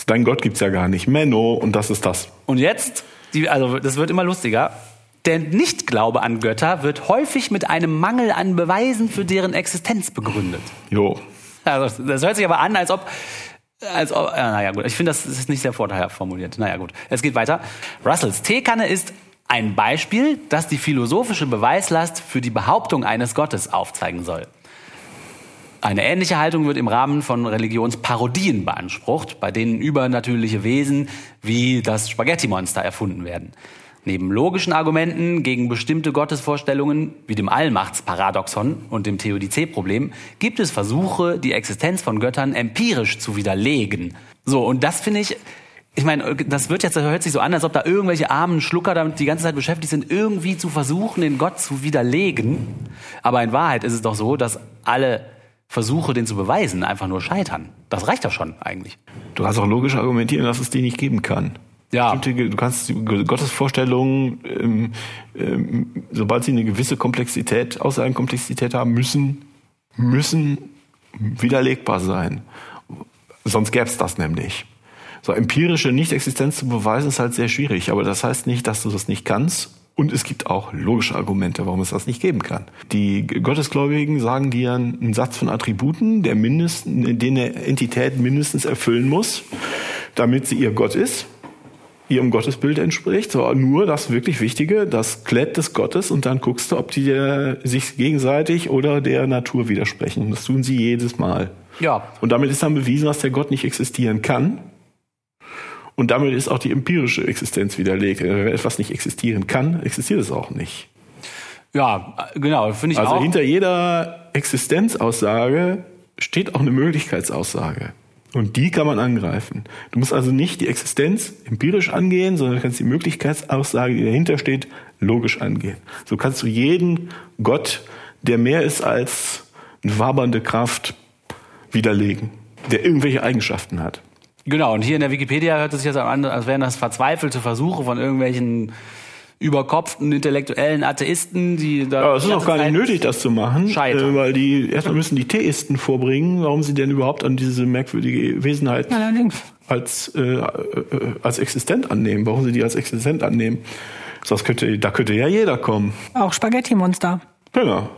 Dein Gott gibt's ja gar nicht. Menno, und das ist das. Und jetzt, die, also das wird immer lustiger. Der Nichtglaube an Götter wird häufig mit einem Mangel an Beweisen für deren Existenz begründet. Jo. Also, das hört sich aber an, als ob. Als ob ja, naja, gut. Ich finde, das ist nicht sehr vorteilhaft formuliert. Naja, gut. Es geht weiter. Russells Teekanne ist ein Beispiel, das die philosophische Beweislast für die Behauptung eines Gottes aufzeigen soll. Eine ähnliche Haltung wird im Rahmen von Religionsparodien beansprucht, bei denen übernatürliche Wesen wie das Spaghetti-Monster erfunden werden. Neben logischen Argumenten gegen bestimmte Gottesvorstellungen wie dem Allmachtsparadoxon und dem Theodizee-Problem gibt es Versuche, die Existenz von Göttern empirisch zu widerlegen. So, und das finde ich, ich meine, das wird jetzt, das hört sich so an, als ob da irgendwelche armen Schlucker damit die ganze Zeit beschäftigt sind, irgendwie zu versuchen, den Gott zu widerlegen. Aber in Wahrheit ist es doch so, dass alle Versuche, den zu beweisen, einfach nur scheitern. Das reicht doch schon eigentlich. Du kannst auch logisch argumentieren, dass es die nicht geben kann. Ja. Du kannst Gottesvorstellungen, ähm, ähm, sobald sie eine gewisse Komplexität, Aussagenkomplexität haben, müssen, müssen widerlegbar sein. Sonst gäbe es das nämlich. So empirische Nichtexistenz zu beweisen ist halt sehr schwierig, aber das heißt nicht, dass du das nicht kannst. Und es gibt auch logische Argumente, warum es das nicht geben kann. Die Gottesgläubigen sagen dir einen Satz von Attributen, der mindestens, den eine Entität mindestens erfüllen muss, damit sie ihr Gott ist, ihrem Gottesbild entspricht. So, nur das wirklich Wichtige, das Klett des Gottes und dann guckst du, ob die der, sich gegenseitig oder der Natur widersprechen. Das tun sie jedes Mal. Ja. Und damit ist dann bewiesen, dass der Gott nicht existieren kann. Und damit ist auch die empirische Existenz widerlegt. Wenn etwas nicht existieren kann, existiert es auch nicht. Ja, genau, finde ich Also auch. hinter jeder Existenzaussage steht auch eine Möglichkeitsaussage. Und die kann man angreifen. Du musst also nicht die Existenz empirisch angehen, sondern du kannst die Möglichkeitsaussage, die dahinter steht, logisch angehen. So kannst du jeden Gott, der mehr ist als eine wabernde Kraft, widerlegen, der irgendwelche Eigenschaften hat. Genau, und hier in der Wikipedia hört es sich jetzt an, als wären das verzweifelte Versuche von irgendwelchen überkopften intellektuellen Atheisten, die da. Aber es ist auch gar nicht nötig, das zu machen, scheitern. äh, weil die erstmal müssen die Theisten vorbringen, warum sie denn überhaupt an diese merkwürdige Wesenheit Allerdings. als äh, äh, als existent annehmen, warum sie die als existent annehmen. Das könnte, da könnte ja jeder kommen. Auch Spaghetti-Monster. Genau.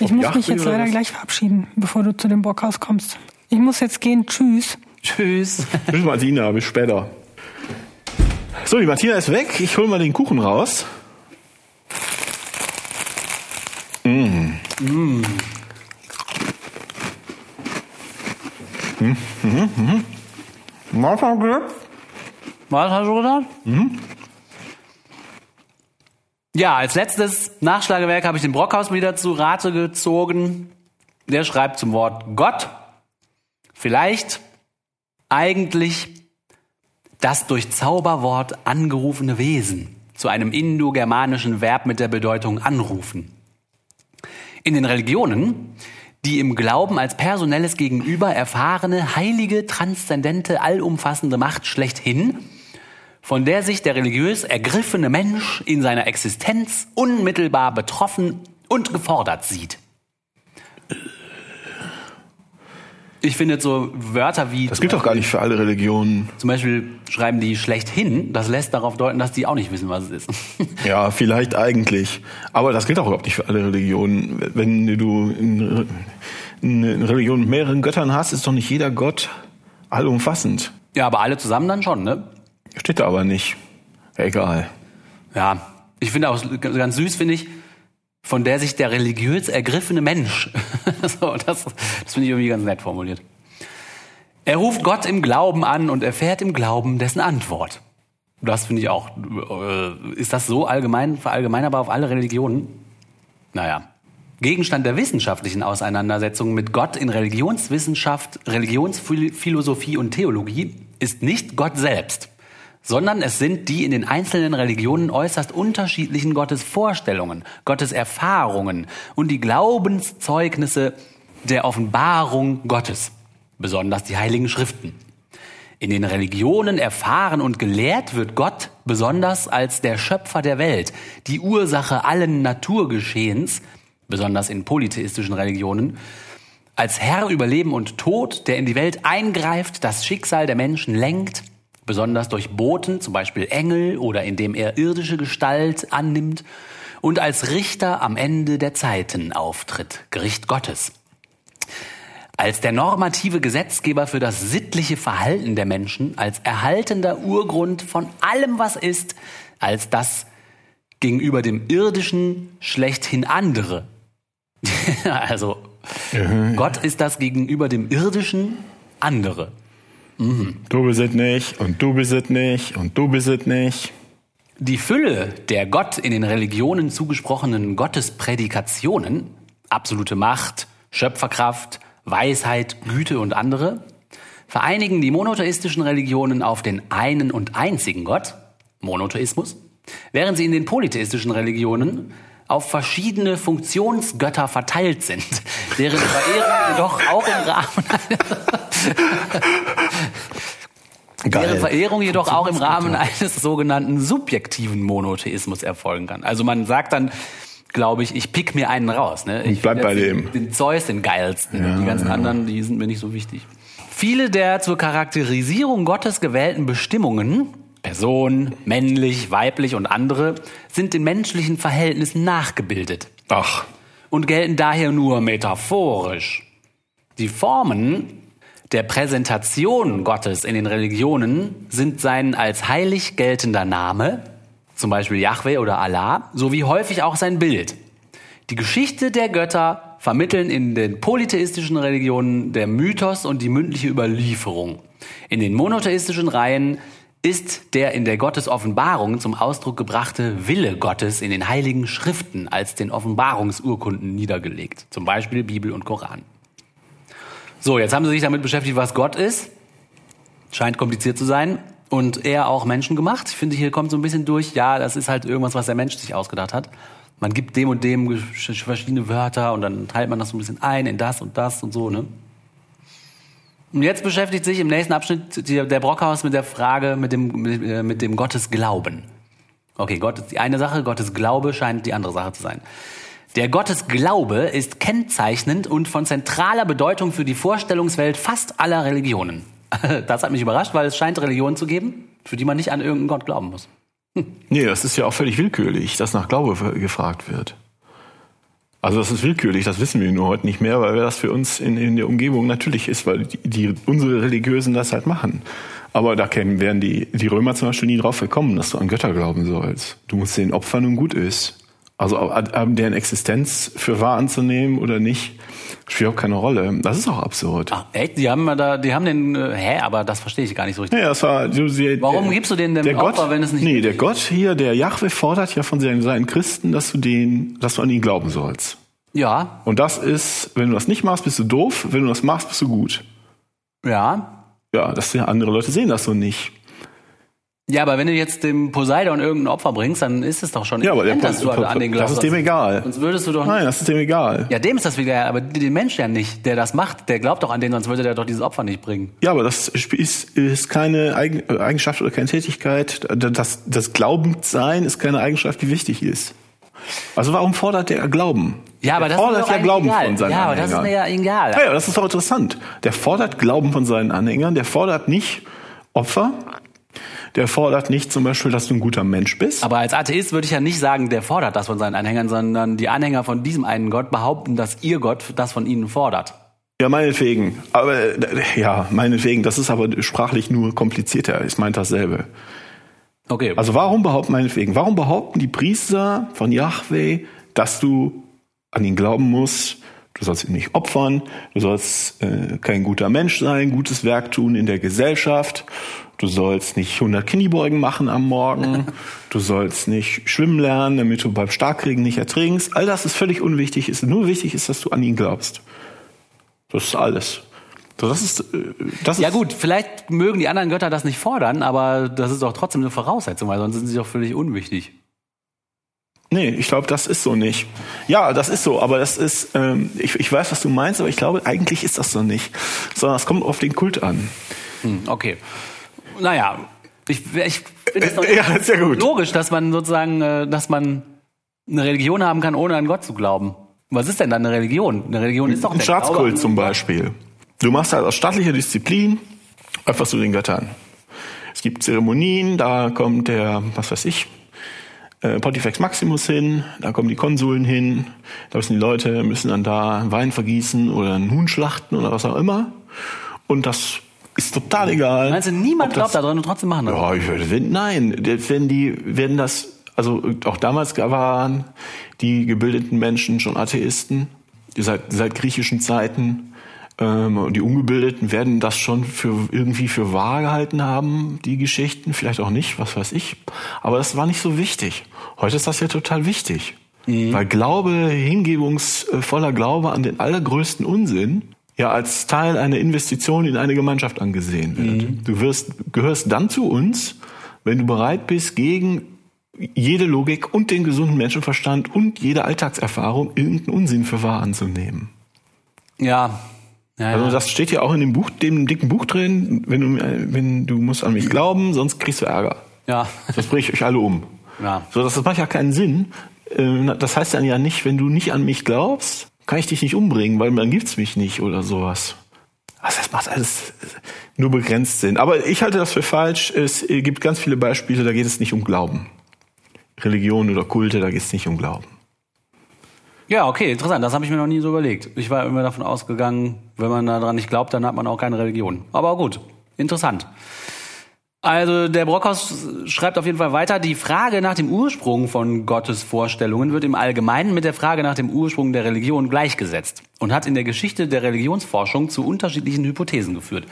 Ich muss mich jetzt leider was? gleich verabschieden, bevor du zu dem Bockhaus kommst. Ich muss jetzt gehen. Tschüss. Tschüss. Bis Martina, bis später. So, die Martina ist weg. Ich hol mal den Kuchen raus. Mm. Mm. Mhm. Mhm. Martha Glück. Was hast du gesagt? Ja, als letztes Nachschlagewerk habe ich den Brockhaus wieder zu Rate gezogen. Der schreibt zum Wort Gott. Vielleicht eigentlich das durch Zauberwort angerufene Wesen zu einem indogermanischen Verb mit der Bedeutung anrufen. In den Religionen, die im Glauben als personelles Gegenüber erfahrene, heilige, transzendente, allumfassende Macht schlechthin, von der sich der religiös ergriffene Mensch in seiner Existenz unmittelbar betroffen und gefordert sieht. Ich finde so Wörter wie Das gilt doch gar nicht für alle Religionen. zum Beispiel schreiben die schlechthin, das lässt darauf deuten, dass die auch nicht wissen, was es ist. Ja, vielleicht eigentlich. Aber das gilt auch überhaupt nicht für alle Religionen. Wenn du eine eine Religion mit mehreren Göttern hast, ist doch nicht jeder Gott allumfassend. ja, aber alle zusammen dann schon, ne? Steht da aber nicht. Egal. Ja, ich finde auch ganz süß, finde ich, von der sich der religiös ergriffene Mensch, so, das, das finde ich irgendwie ganz nett formuliert. Er ruft Gott im Glauben an und erfährt im Glauben dessen Antwort. Das finde ich auch. Äh, Ist das so allgemein, verallgemeinerbar auf alle Religionen? Naja. Gegenstand der wissenschaftlichen Auseinandersetzung mit Gott in Religionswissenschaft, Religionsphilosophie und Theologie ist nicht Gott selbst, sondern es sind die in den einzelnen Religionen äußerst unterschiedlichen Gottesvorstellungen, Gotteserfahrungen und die Glaubenszeugnisse der Offenbarung Gottes, besonders die heiligen Schriften. In den Religionen erfahren und gelehrt wird Gott besonders als der Schöpfer der Welt, die Ursache allen Naturgeschehens, besonders in polytheistischen Religionen, als Herr über Leben und Tod, der in die Welt eingreift, das Schicksal der Menschen lenkt, besonders durch Boten, zum Beispiel Engel oder indem er irdische Gestalt annimmt, und als Richter am Ende der Zeiten auftritt, Gericht Gottes. Als der normative Gesetzgeber für das sittliche Verhalten der Menschen, als erhaltender Urgrund von allem, was ist, als das gegenüber dem irdischen schlechthin andere. also Gott ist das gegenüber dem irdischen andere. Du bist es nicht und du bist es nicht und du bist es nicht. Die Fülle der Gott in den Religionen zugesprochenen Gottesprädikationen, absolute Macht, Schöpferkraft, Weisheit, Güte und andere, vereinigen die monotheistischen Religionen auf den einen und einzigen Gott, Monotheismus, während sie in den polytheistischen Religionen auf verschiedene Funktionsgötter verteilt sind, deren Verehrung jedoch auch im Rahmen deren Verehrung jedoch auch im Rahmen eines sogenannten subjektiven Monotheismus erfolgen kann. Also man sagt dann, glaube ich, ich pick mir einen raus. Ne? Ich bleib bei dem. Den, Zeus den geilsten. und die ganzen anderen, die sind mir nicht so wichtig. Viele der zur Charakterisierung Gottes gewählten Bestimmungen, Person, männlich, weiblich und andere, sind den menschlichen Verhältnissen nachgebildet Ach, und gelten daher nur metaphorisch. Die Formen der Präsentation Gottes in den Religionen sind sein als heilig geltender Name, zum Beispiel Yahweh oder Allah, sowie häufig auch sein Bild. Die Geschichte der Götter vermitteln in den polytheistischen Religionen der Mythos und die mündliche Überlieferung. In den monotheistischen Reihen ist der in der Gottesoffenbarung zum Ausdruck gebrachte Wille Gottes in den heiligen Schriften als den Offenbarungsurkunden niedergelegt, zum Beispiel Bibel und Koran. So, jetzt haben sie sich damit beschäftigt, was Gott ist. Scheint kompliziert zu sein. Und er auch Menschen gemacht. Ich finde, hier kommt so ein bisschen durch, ja, das ist halt irgendwas, was der Mensch sich ausgedacht hat. Man gibt dem und dem verschiedene Wörter und dann teilt man das so ein bisschen ein in das und das und so, ne? Und jetzt beschäftigt sich im nächsten Abschnitt der Brockhaus mit der Frage, mit dem, mit, äh, mit dem Gottesglauben. Okay, Gott ist die eine Sache, Gottes Glaube scheint die andere Sache zu sein. Der Gottesglaube ist kennzeichnend und von zentraler Bedeutung für die Vorstellungswelt fast aller Religionen. Das hat mich überrascht, weil es scheint Religionen zu geben, für die man nicht an irgendeinen Gott glauben muss. nee, das ist ja auch völlig willkürlich, dass nach Glaube gefragt wird. Also das ist willkürlich, das wissen wir nur heute nicht mehr, weil das für uns in, in der Umgebung natürlich ist, weil die, die unsere Religiösen das halt machen. Aber da kämen, wären die, die Römer zum Beispiel nie drauf gekommen, dass du an Götter glauben sollst. Du musst den opfern und gut ist. Also ab deren Existenz für wahr anzunehmen oder nicht, spielt auch keine Rolle. Das ist auch absurd. Ach, echt? Die haben da, die haben den, äh, hä, aber das verstehe ich gar nicht so richtig. Ja, das war, du, sie, Warum der, gibst du denen denn der Opfer, Gott, wenn es nicht Nee, der? Gott hier, der Jahwe fordert ja von seinen, Christen, dass du den, dass du an ihn glauben sollst. Ja, Und das ist, wenn du das nicht machst, bist du doof. Wenn du das machst, bist du gut. ja. Ja, das andere Leute sehen das so nicht. Ja, aber wenn du jetzt dem Poseidon irgendein Opfer bringst, dann ist es doch schon Ja, aber der dass du an den das ist dem egal. Sonst würdest du doch Nein, das ist dem egal. Ja, dem ist das egal, aber den Mensch ja nicht, der das macht, der glaubt doch an den, sonst würde der doch dieses Opfer nicht bringen. Ja, aber das ist, ist keine Eigen- Eigenschaft oder keine Tätigkeit. Das, das Glaubendsein ist keine Eigenschaft, die wichtig ist. Also warum fordert der Glauben? Ja, aber der das ist fordert doch ja Glauben egal. von seinen Ja, aber das ist Anhängern. mir ja egal. Ja, ja, das ist doch interessant. Der fordert Glauben von seinen Anhängern, der fordert nicht Opfer, der fordert nicht zum Beispiel, dass du ein guter Mensch bist. Aber als Atheist würde ich ja nicht sagen, der fordert das von seinen Anhängern, sondern die Anhänger von diesem einen Gott behaupten, dass ihr Gott das von ihnen fordert. Ja, meinetwegen. Aber ja, meinetwegen. Das ist aber sprachlich nur komplizierter. Ich meint dasselbe. Okay. Also warum behaupten meinetwegen? Warum behaupten die Priester von Yahweh, dass du an ihn glauben musst? Du sollst ihn nicht opfern. Du sollst äh, kein guter Mensch sein, gutes Werk tun in der Gesellschaft. Du sollst nicht 100 Kniebeugen machen am Morgen. Du sollst nicht schwimmen lernen, damit du beim Starkregen nicht ertrinkst. All das ist völlig unwichtig. Ist nur wichtig ist, dass du an ihn glaubst. Das ist alles. Das ist, äh, das ja ist gut, vielleicht mögen die anderen Götter das nicht fordern, aber das ist doch trotzdem eine Voraussetzung, weil sonst sind sie doch völlig unwichtig. Nee, ich glaube, das ist so nicht. Ja, das ist so, aber das ist, ähm, ich, ich weiß, was du meinst, aber ich glaube, eigentlich ist das so nicht. Sondern es kommt auf den Kult an. Hm, okay. Naja, ich, ich finde es doch Ja, sehr gut. logisch, dass man sozusagen, äh, dass man eine Religion haben kann, ohne an Gott zu glauben. Was ist denn dann eine Religion? Eine Religion ist doch Ein Staatskult zum Beispiel. Du machst halt aus staatlicher Disziplin etwas zu den Göttern. Es gibt Zeremonien, da kommt der, was weiß ich, äh, Pontifex Maximus hin, da kommen die Konsuln hin, da müssen die Leute, müssen dann da Wein vergießen oder einen Huhn schlachten oder was auch immer. Und das ist total egal. Meinst du, niemand glaubt daran und trotzdem machen das? Ja, ich würde, wenn, nein, wenn die, werden das, also auch damals waren die gebildeten Menschen schon Atheisten, seit, seit griechischen Zeiten. Ähm, und die Ungebildeten werden das schon für irgendwie für wahr gehalten haben, die Geschichten, vielleicht auch nicht, was weiß ich. Aber das war nicht so wichtig. Heute ist das ja total wichtig. Weil Glaube, hingebungsvoller Glaube an den allergrößten Unsinn ja als Teil einer Investition in eine Gemeinschaft angesehen wird. Du wirst, gehörst dann zu uns, wenn du bereit bist, gegen jede Logik und den gesunden Menschenverstand und jede Alltagserfahrung irgendeinen Unsinn für wahr anzunehmen. Ja. ja. Also das steht ja auch in dem Buch, dem dicken Buch drin, wenn du, wenn du musst an mich glauben, sonst kriegst du Ärger. ja. Das bringe ich euch alle um. Ja. So, das macht ja keinen Sinn. Ähm, Das heißt dann ja nicht, wenn du nicht an mich glaubst, kann ich dich nicht umbringen, weil dann gibt's mich nicht oder sowas. Also das macht alles nur begrenzt Sinn. Aber ich halte das für falsch. Es gibt ganz viele Beispiele, da geht es nicht um Glauben. Religion oder Kulte, da geht es nicht um Glauben. Ja, okay, interessant. Das habe ich mir noch nie so überlegt. Ich war immer davon ausgegangen, wenn man daran nicht glaubt, dann hat man auch keine Religion. Aber gut, interessant. Also der Brockhaus schreibt auf jeden Fall weiter, die Frage nach dem Ursprung von Gottes Vorstellungen wird im Allgemeinen mit der Frage nach dem Ursprung der Religion gleichgesetzt und hat in der Geschichte der Religionsforschung zu unterschiedlichen Hypothesen geführt.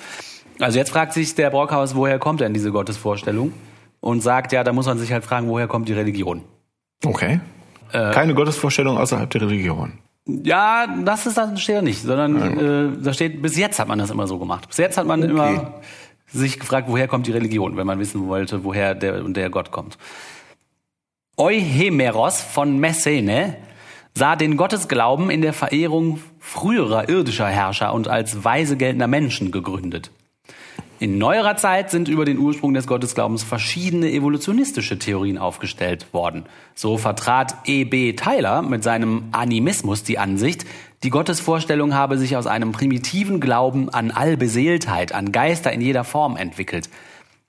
Also jetzt fragt sich der Brockhaus, woher kommt denn diese Gottesvorstellung? Und sagt, ja, da muss man sich halt fragen, woher kommt die Religion? Okay. Äh, Keine Gottesvorstellung außerhalb der Religion. Ja, das ist das steht da nicht, sondern äh, da steht, bis jetzt hat man das immer so gemacht. Bis jetzt hat man okay. immer sich gefragt, woher kommt die Religion, wenn man wissen wollte, woher der der Gott kommt. Euhemeros von Messene sah den Gottesglauben in der Verehrung früherer irdischer Herrscher und als weise geltender Menschen gegründet. In neuerer Zeit sind über den Ursprung des Gottesglaubens verschiedene evolutionistische Theorien aufgestellt worden. So vertrat E.B. Tyler mit seinem Animismus die Ansicht, die Gottesvorstellung habe sich aus einem primitiven Glauben an Allbeseeltheit, an Geister in jeder Form entwickelt.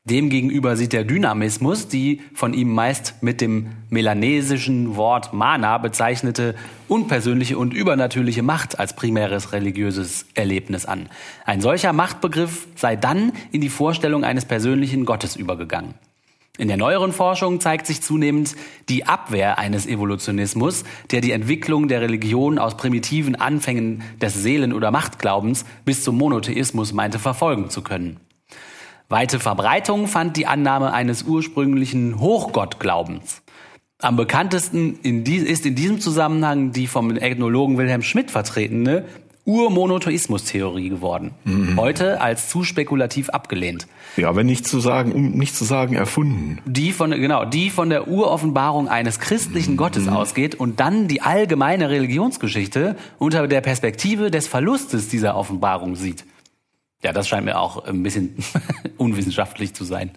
Demgegenüber sieht der Dynamismus die von ihm meist mit dem melanesischen Wort Mana bezeichnete unpersönliche und übernatürliche Macht als primäres religiöses Erlebnis an. Ein solcher Machtbegriff sei dann in die Vorstellung eines persönlichen Gottes übergegangen. In der neueren Forschung zeigt sich zunehmend die Abwehr eines Evolutionismus, der die Entwicklung der Religion aus primitiven Anfängen des Seelen- oder Machtglaubens bis zum Monotheismus meinte verfolgen zu können. Weite Verbreitung fand die Annahme eines ursprünglichen Hochgottglaubens. Am bekanntesten in die, ist in diesem Zusammenhang die vom Ethnologen Wilhelm Schmidt vertretene Urmonotheismus-Theorie geworden. Mhm. Heute als zu spekulativ abgelehnt. Ja, wenn nicht zu sagen, um nicht zu sagen erfunden. Die von, genau, die von der Uroffenbarung eines christlichen mhm. Gottes ausgeht und dann die allgemeine Religionsgeschichte unter der Perspektive des Verlustes dieser Offenbarung sieht. Ja, das scheint mir auch ein bisschen unwissenschaftlich zu sein.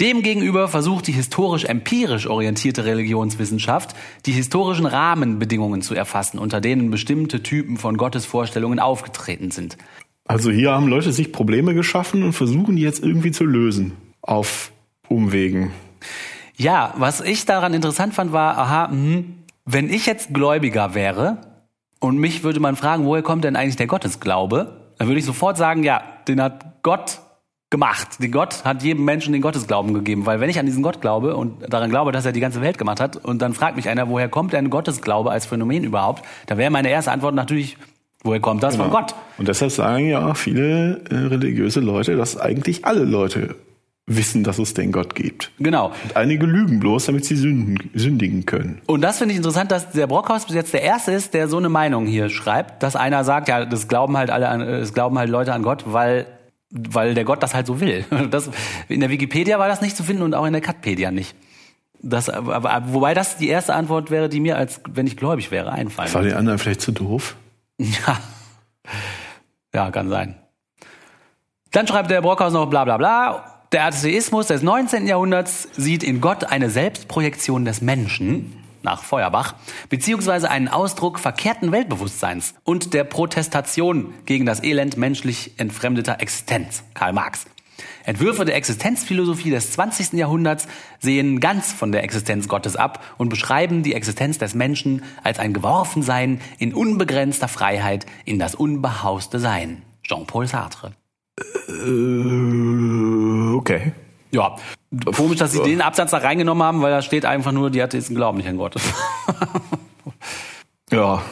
Demgegenüber versucht die historisch-empirisch orientierte Religionswissenschaft, die historischen Rahmenbedingungen zu erfassen, unter denen bestimmte Typen von Gottesvorstellungen aufgetreten sind. Also hier haben Leute sich Probleme geschaffen und versuchen die jetzt irgendwie zu lösen. Auf Umwegen. Ja, was ich daran interessant fand, war, aha, mh, wenn ich jetzt Gläubiger wäre und mich würde man fragen, woher kommt denn eigentlich der Gottesglaube? Dann würde ich sofort sagen, ja, den hat Gott gemacht. Den Gott hat jedem Menschen den Gottesglauben gegeben. Weil wenn ich an diesen Gott glaube und daran glaube, dass er die ganze Welt gemacht hat, und dann fragt mich einer, woher kommt denn Gottesglaube als Phänomen überhaupt, da wäre meine erste Antwort natürlich, woher kommt das genau. von Gott? Und deshalb sagen ja auch viele äh, religiöse Leute, dass eigentlich alle Leute wissen, dass es den Gott gibt. Genau. Und einige lügen bloß, damit sie sünden, sündigen können. Und das finde ich interessant, dass der Brockhaus bis jetzt der erste ist, der so eine Meinung hier schreibt, dass einer sagt, ja, das glauben halt alle an, das glauben halt Leute an Gott, weil weil der Gott das halt so will. Das, in der Wikipedia war das nicht zu finden und auch in der Katpedia nicht. Das, aber, wobei das die erste Antwort wäre, die mir als wenn ich gläubig wäre einfallen. War die anderen vielleicht zu doof? Ja, ja, kann sein. Dann schreibt der Brockhaus noch bla bla bla der Atheismus des 19. Jahrhunderts sieht in Gott eine Selbstprojektion des Menschen, nach Feuerbach, beziehungsweise einen Ausdruck verkehrten Weltbewusstseins und der Protestation gegen das Elend menschlich entfremdeter Existenz, Karl Marx. Entwürfe der Existenzphilosophie des 20. Jahrhunderts sehen ganz von der Existenz Gottes ab und beschreiben die Existenz des Menschen als ein Geworfensein in unbegrenzter Freiheit in das unbehauste Sein. Jean-Paul Sartre. Äh, okay. Ja, komisch, dass sie den Absatz da reingenommen haben, weil da steht einfach nur, die Atheisten glauben nicht an Gott. ja,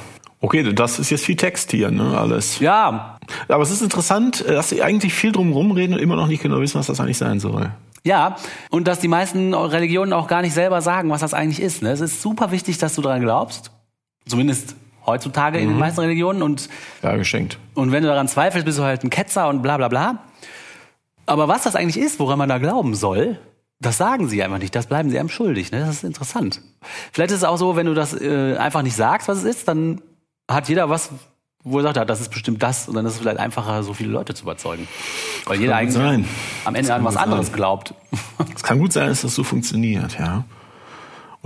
okay, das ist jetzt viel Text hier, ne, alles. Ja. Aber es ist interessant, dass sie eigentlich viel drum rumreden und immer noch nicht genau wissen, was das eigentlich sein soll. Ja, und dass die meisten Religionen auch gar nicht selber sagen, was das eigentlich ist. Ne? Es ist super wichtig, dass du daran glaubst. Zumindest heutzutage mhm. in den mhm. meisten Religionen und ja, geschenkt. Und wenn du daran zweifelst, bist du halt ein Ketzer und bla bla bla. Aber was das eigentlich ist, woran man da glauben soll, das sagen sie einfach nicht. Das bleiben sie einem schuldig. Ne? Das ist interessant. Vielleicht ist es auch so, wenn du das äh, einfach nicht sagst, was es ist, dann hat jeder was, wo er sagt, ja, das ist bestimmt das. Und dann ist es vielleicht einfacher, so viele Leute zu überzeugen. Weil jeder eigentlich sein. am Ende an was anderes sein. glaubt. Es kann gut sein, dass das so funktioniert, ja.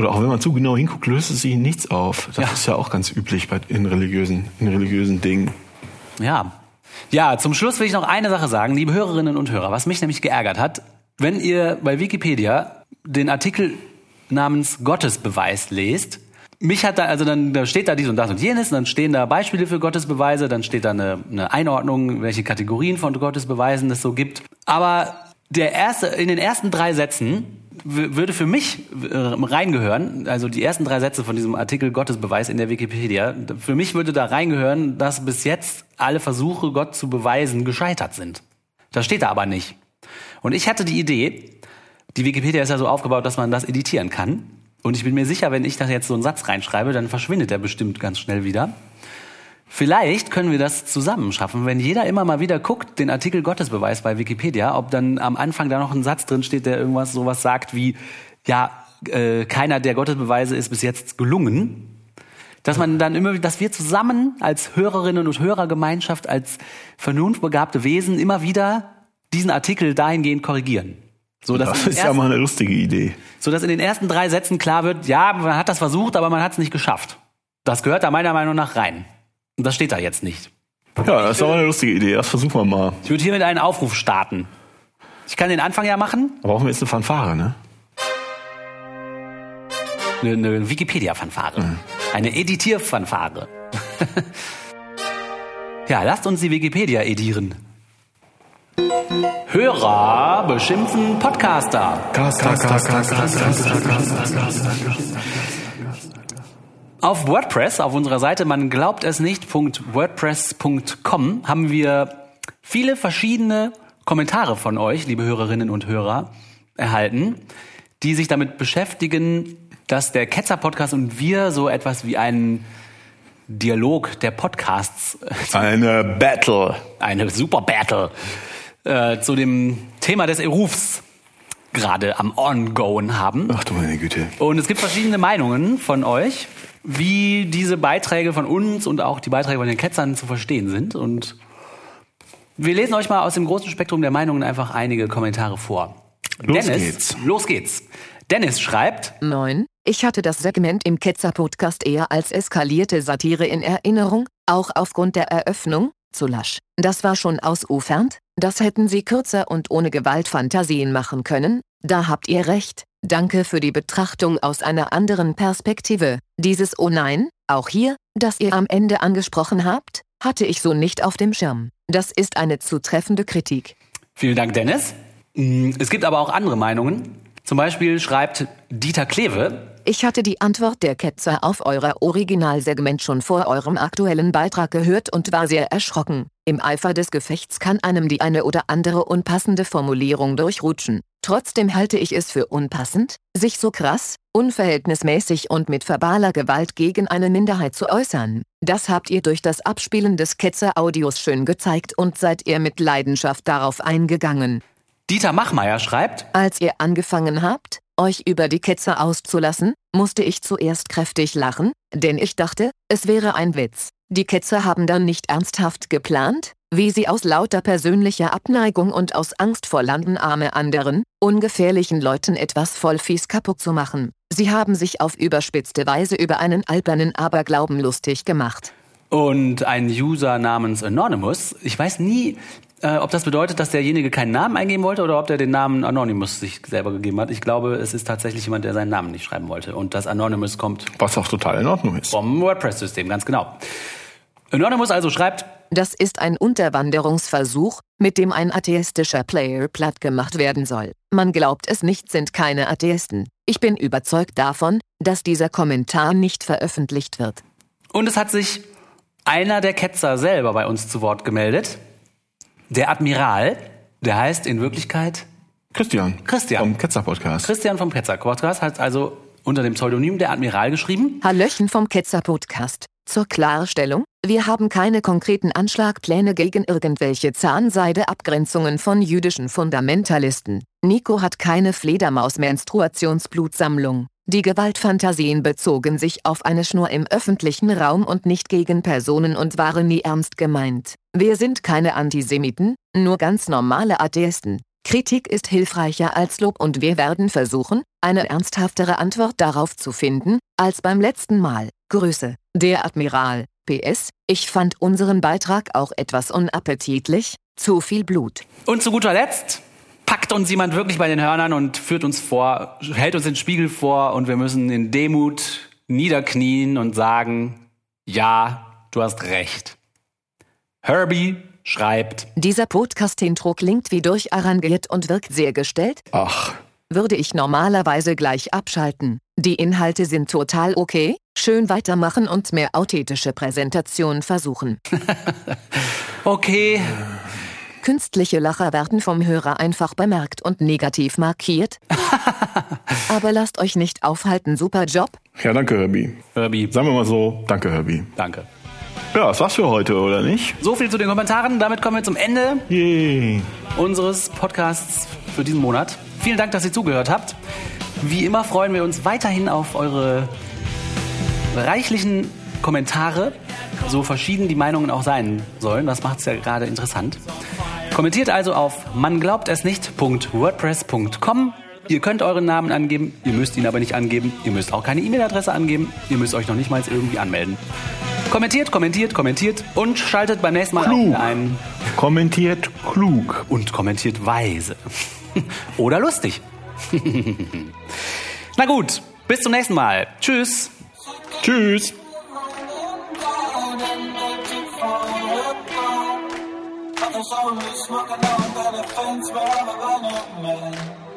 Oder auch wenn man zu genau hinguckt, löst es sich nichts auf. Das ja. ist ja auch ganz üblich bei, in, religiösen, in religiösen Dingen. Ja. Ja, zum Schluss will ich noch eine Sache sagen, liebe Hörerinnen und Hörer, was mich nämlich geärgert hat. Wenn ihr bei Wikipedia den Artikel namens Gottesbeweis lest, mich hat da, also dann da steht da dies und das und jenes, und dann stehen da Beispiele für Gottesbeweise, dann steht da eine, eine Einordnung, welche Kategorien von Gottesbeweisen es so gibt. Aber der erste, in den ersten drei Sätzen würde für mich äh, reingehören, also die ersten drei Sätze von diesem Artikel Gottesbeweis in der Wikipedia, für mich würde da reingehören, dass bis jetzt alle Versuche, Gott zu beweisen, gescheitert sind. Das steht da aber nicht. Und ich hatte die Idee, die Wikipedia ist ja so aufgebaut, dass man das editieren kann. Und ich bin mir sicher, wenn ich da jetzt so einen Satz reinschreibe, dann verschwindet der bestimmt ganz schnell wieder. Vielleicht können wir das zusammen schaffen, wenn jeder immer mal wieder guckt, den Artikel Gottesbeweis bei Wikipedia, ob dann am Anfang da noch ein Satz drin steht, der irgendwas sowas sagt wie, ja, äh, keiner der Gottesbeweise ist bis jetzt gelungen. Dass man dann immer, dass wir zusammen als Hörerinnen und Hörergemeinschaft, als vernunftbegabte Wesen immer wieder diesen Artikel dahingehend korrigieren. So, dass Das ist ja ersten- mal eine lustige Idee. so dass in den ersten drei Sätzen klar wird, ja, man hat das versucht, aber man hat es nicht geschafft. Das gehört da meiner Meinung nach rein. Und das steht da jetzt nicht. Ja, das ist aber eine lustige Idee. Das versuchen wir mal. Ich würde hiermit einen Aufruf starten. Ich kann den Anfang ja machen. Aber brauchen wir jetzt eine Fanfare, ne? Eine, eine Wikipedia-Fanfare. Eine Editier-Fanfare. ja, lasst uns die Wikipedia edieren. Hörer beschimpfen Podcaster. Auf WordPress, auf unserer Seite man glaubt es nicht.wordpress.com haben wir viele verschiedene Kommentare von euch, liebe Hörerinnen und Hörer, erhalten, die sich damit beschäftigen, dass der Ketzer Podcast und wir so etwas wie einen Dialog der Podcasts, Eine Battle. eine Super Battle äh, zu dem Thema des Erufs gerade am Ongoing haben. Ach du meine Güte. Und es gibt verschiedene Meinungen von euch, wie diese Beiträge von uns und auch die Beiträge von den Ketzern zu verstehen sind. Und wir lesen euch mal aus dem großen Spektrum der Meinungen einfach einige Kommentare vor. Los Dennis, geht's. los geht's. Dennis schreibt, 9. Ich hatte das Segment im Ketzer-Podcast eher als eskalierte Satire in Erinnerung, auch aufgrund der Eröffnung, zu lasch. Das war schon ausufernd, das hätten sie kürzer und ohne Gewalt Fantasien machen können, da habt ihr recht. Danke für die Betrachtung aus einer anderen Perspektive. Dieses Oh nein, auch hier, das ihr am Ende angesprochen habt, hatte ich so nicht auf dem Schirm. Das ist eine zutreffende Kritik. vielen Dank Dennis. Mm, Es gibt aber auch andere Meinungen. Zum Beispiel schreibt Dieter Klewe, Ich hatte die Antwort der Ketzer auf euer Originalsegment schon vor eurem aktuellen Beitrag gehört und war sehr erschrocken. Im Eifer des Gefechts kann einem die eine oder andere unpassende Formulierung durchrutschen. Trotzdem halte ich es für unpassend, sich so krass, unverhältnismäßig und mit verbaler Gewalt gegen eine Minderheit zu äußern. Das habt ihr durch das Abspielen des Ketzer-Audios schön gezeigt und seid ihr mit Leidenschaft darauf eingegangen. Dieter Machmeier schreibt, Als ihr angefangen habt, euch über die Ketzer auszulassen, musste ich zuerst kräftig lachen, denn ich dachte, es wäre ein Witz. Die Ketzer haben dann nicht ernsthaft geplant, wie sie aus lauter persönlicher Abneigung und aus Angst vor Landenarme anderen, ungefährlichen Leuten etwas voll fies kaputt zu machen. Sie haben sich auf überspitzte Weise über einen albernen Aberglauben lustig gemacht. und ein User namens Anonymous. Ich weiß nie, äh, ob das bedeutet, dass derjenige keinen Namen eingeben wollte oder ob der den Namen Anonymous sich selber gegeben hat. Ich glaube, es ist tatsächlich jemand, der seinen Namen nicht schreiben wollte. Und das Anonymous kommt Was auch total in Ordnung ist. vom WordPress-System, ganz genau. Anonymous also schreibt, Das ist ein Unterwanderungsversuch, mit dem ein atheistischer Player platt gemacht werden soll. Man glaubt es nicht, sind keine Atheisten. Ich bin überzeugt davon, dass dieser Kommentar nicht veröffentlicht wird. und es hat sich einer der Ketzer selber bei uns zu Wort gemeldet. Der Admiral, der heißt in Wirklichkeit Christian. Christian. Vom Ketzer Podcast. Christian vom Ketzer Podcast, hat also unter dem Pseudonym der Admiral geschrieben. Hallöchen vom Ketzer Podcast. Zur Klarstellung, wir haben keine konkreten Anschlagpläne gegen irgendwelche Zahnseideabgrenzungen von jüdischen Fundamentalisten. Nico hat keine Fledermaus-Menstruationsblutsammlung. Die Gewaltfantasien bezogen sich auf eine Schnur im öffentlichen Raum und nicht gegen Personen und waren nie ernst gemeint. Wir sind keine Antisemiten, nur ganz normale Atheisten. Kritik ist hilfreicher als Lob und wir werden versuchen, eine ernsthaftere Antwort darauf zu finden, als beim letzten Mal. Grüße, der Admiral. PS, ich fand unseren Beitrag auch etwas unappetitlich, zu viel Blut. Und zu guter Letzt packt uns jemand wirklich bei den Hörnern und führt uns vor, hält uns den Spiegel vor und wir müssen in Demut niederknien und sagen, ja, du hast recht. Herbie schreibt, Dieser Podcast-Intro klingt wie durcharrangiert und wirkt sehr gestellt. Ach, Würde ich normalerweise gleich abschalten. Die Inhalte sind total okay. Schön weitermachen und mehr authentische Präsentation versuchen. okay, Künstliche Lacher werden vom Hörer einfach bemerkt und negativ markiert. Aber lasst euch nicht aufhalten, super Job. ja, danke, Herbie. Herbie, Sagen wir mal so, danke, Herbie. danke. Ja, das war's für heute, oder nicht? So viel zu den Kommentaren. Damit kommen wir zum Ende Yay. unseres Podcasts für diesen Monat. Vielen Dank, dass ihr zugehört habt. Wie immer freuen wir uns weiterhin auf eure reichlichen Kommentare, so verschieden die Meinungen auch sein sollen. Das macht es ja gerade interessant. Kommentiert also auf manglaubtesnicht.wordpress.com. Ihr könnt euren Namen angeben, ihr müsst ihn aber nicht angeben. Ihr müsst auch keine E-Mail-Adresse angeben. Ihr müsst euch noch nicht mal irgendwie anmelden. Kommentiert, kommentiert, kommentiert und schaltet beim nächsten Mal Klug. ein. Kommentiert klug. Und kommentiert weise. Oder lustig. Na gut, bis zum nächsten Mal. Tschüss. Tschüss. Smoking on that offense, but I'm running, man.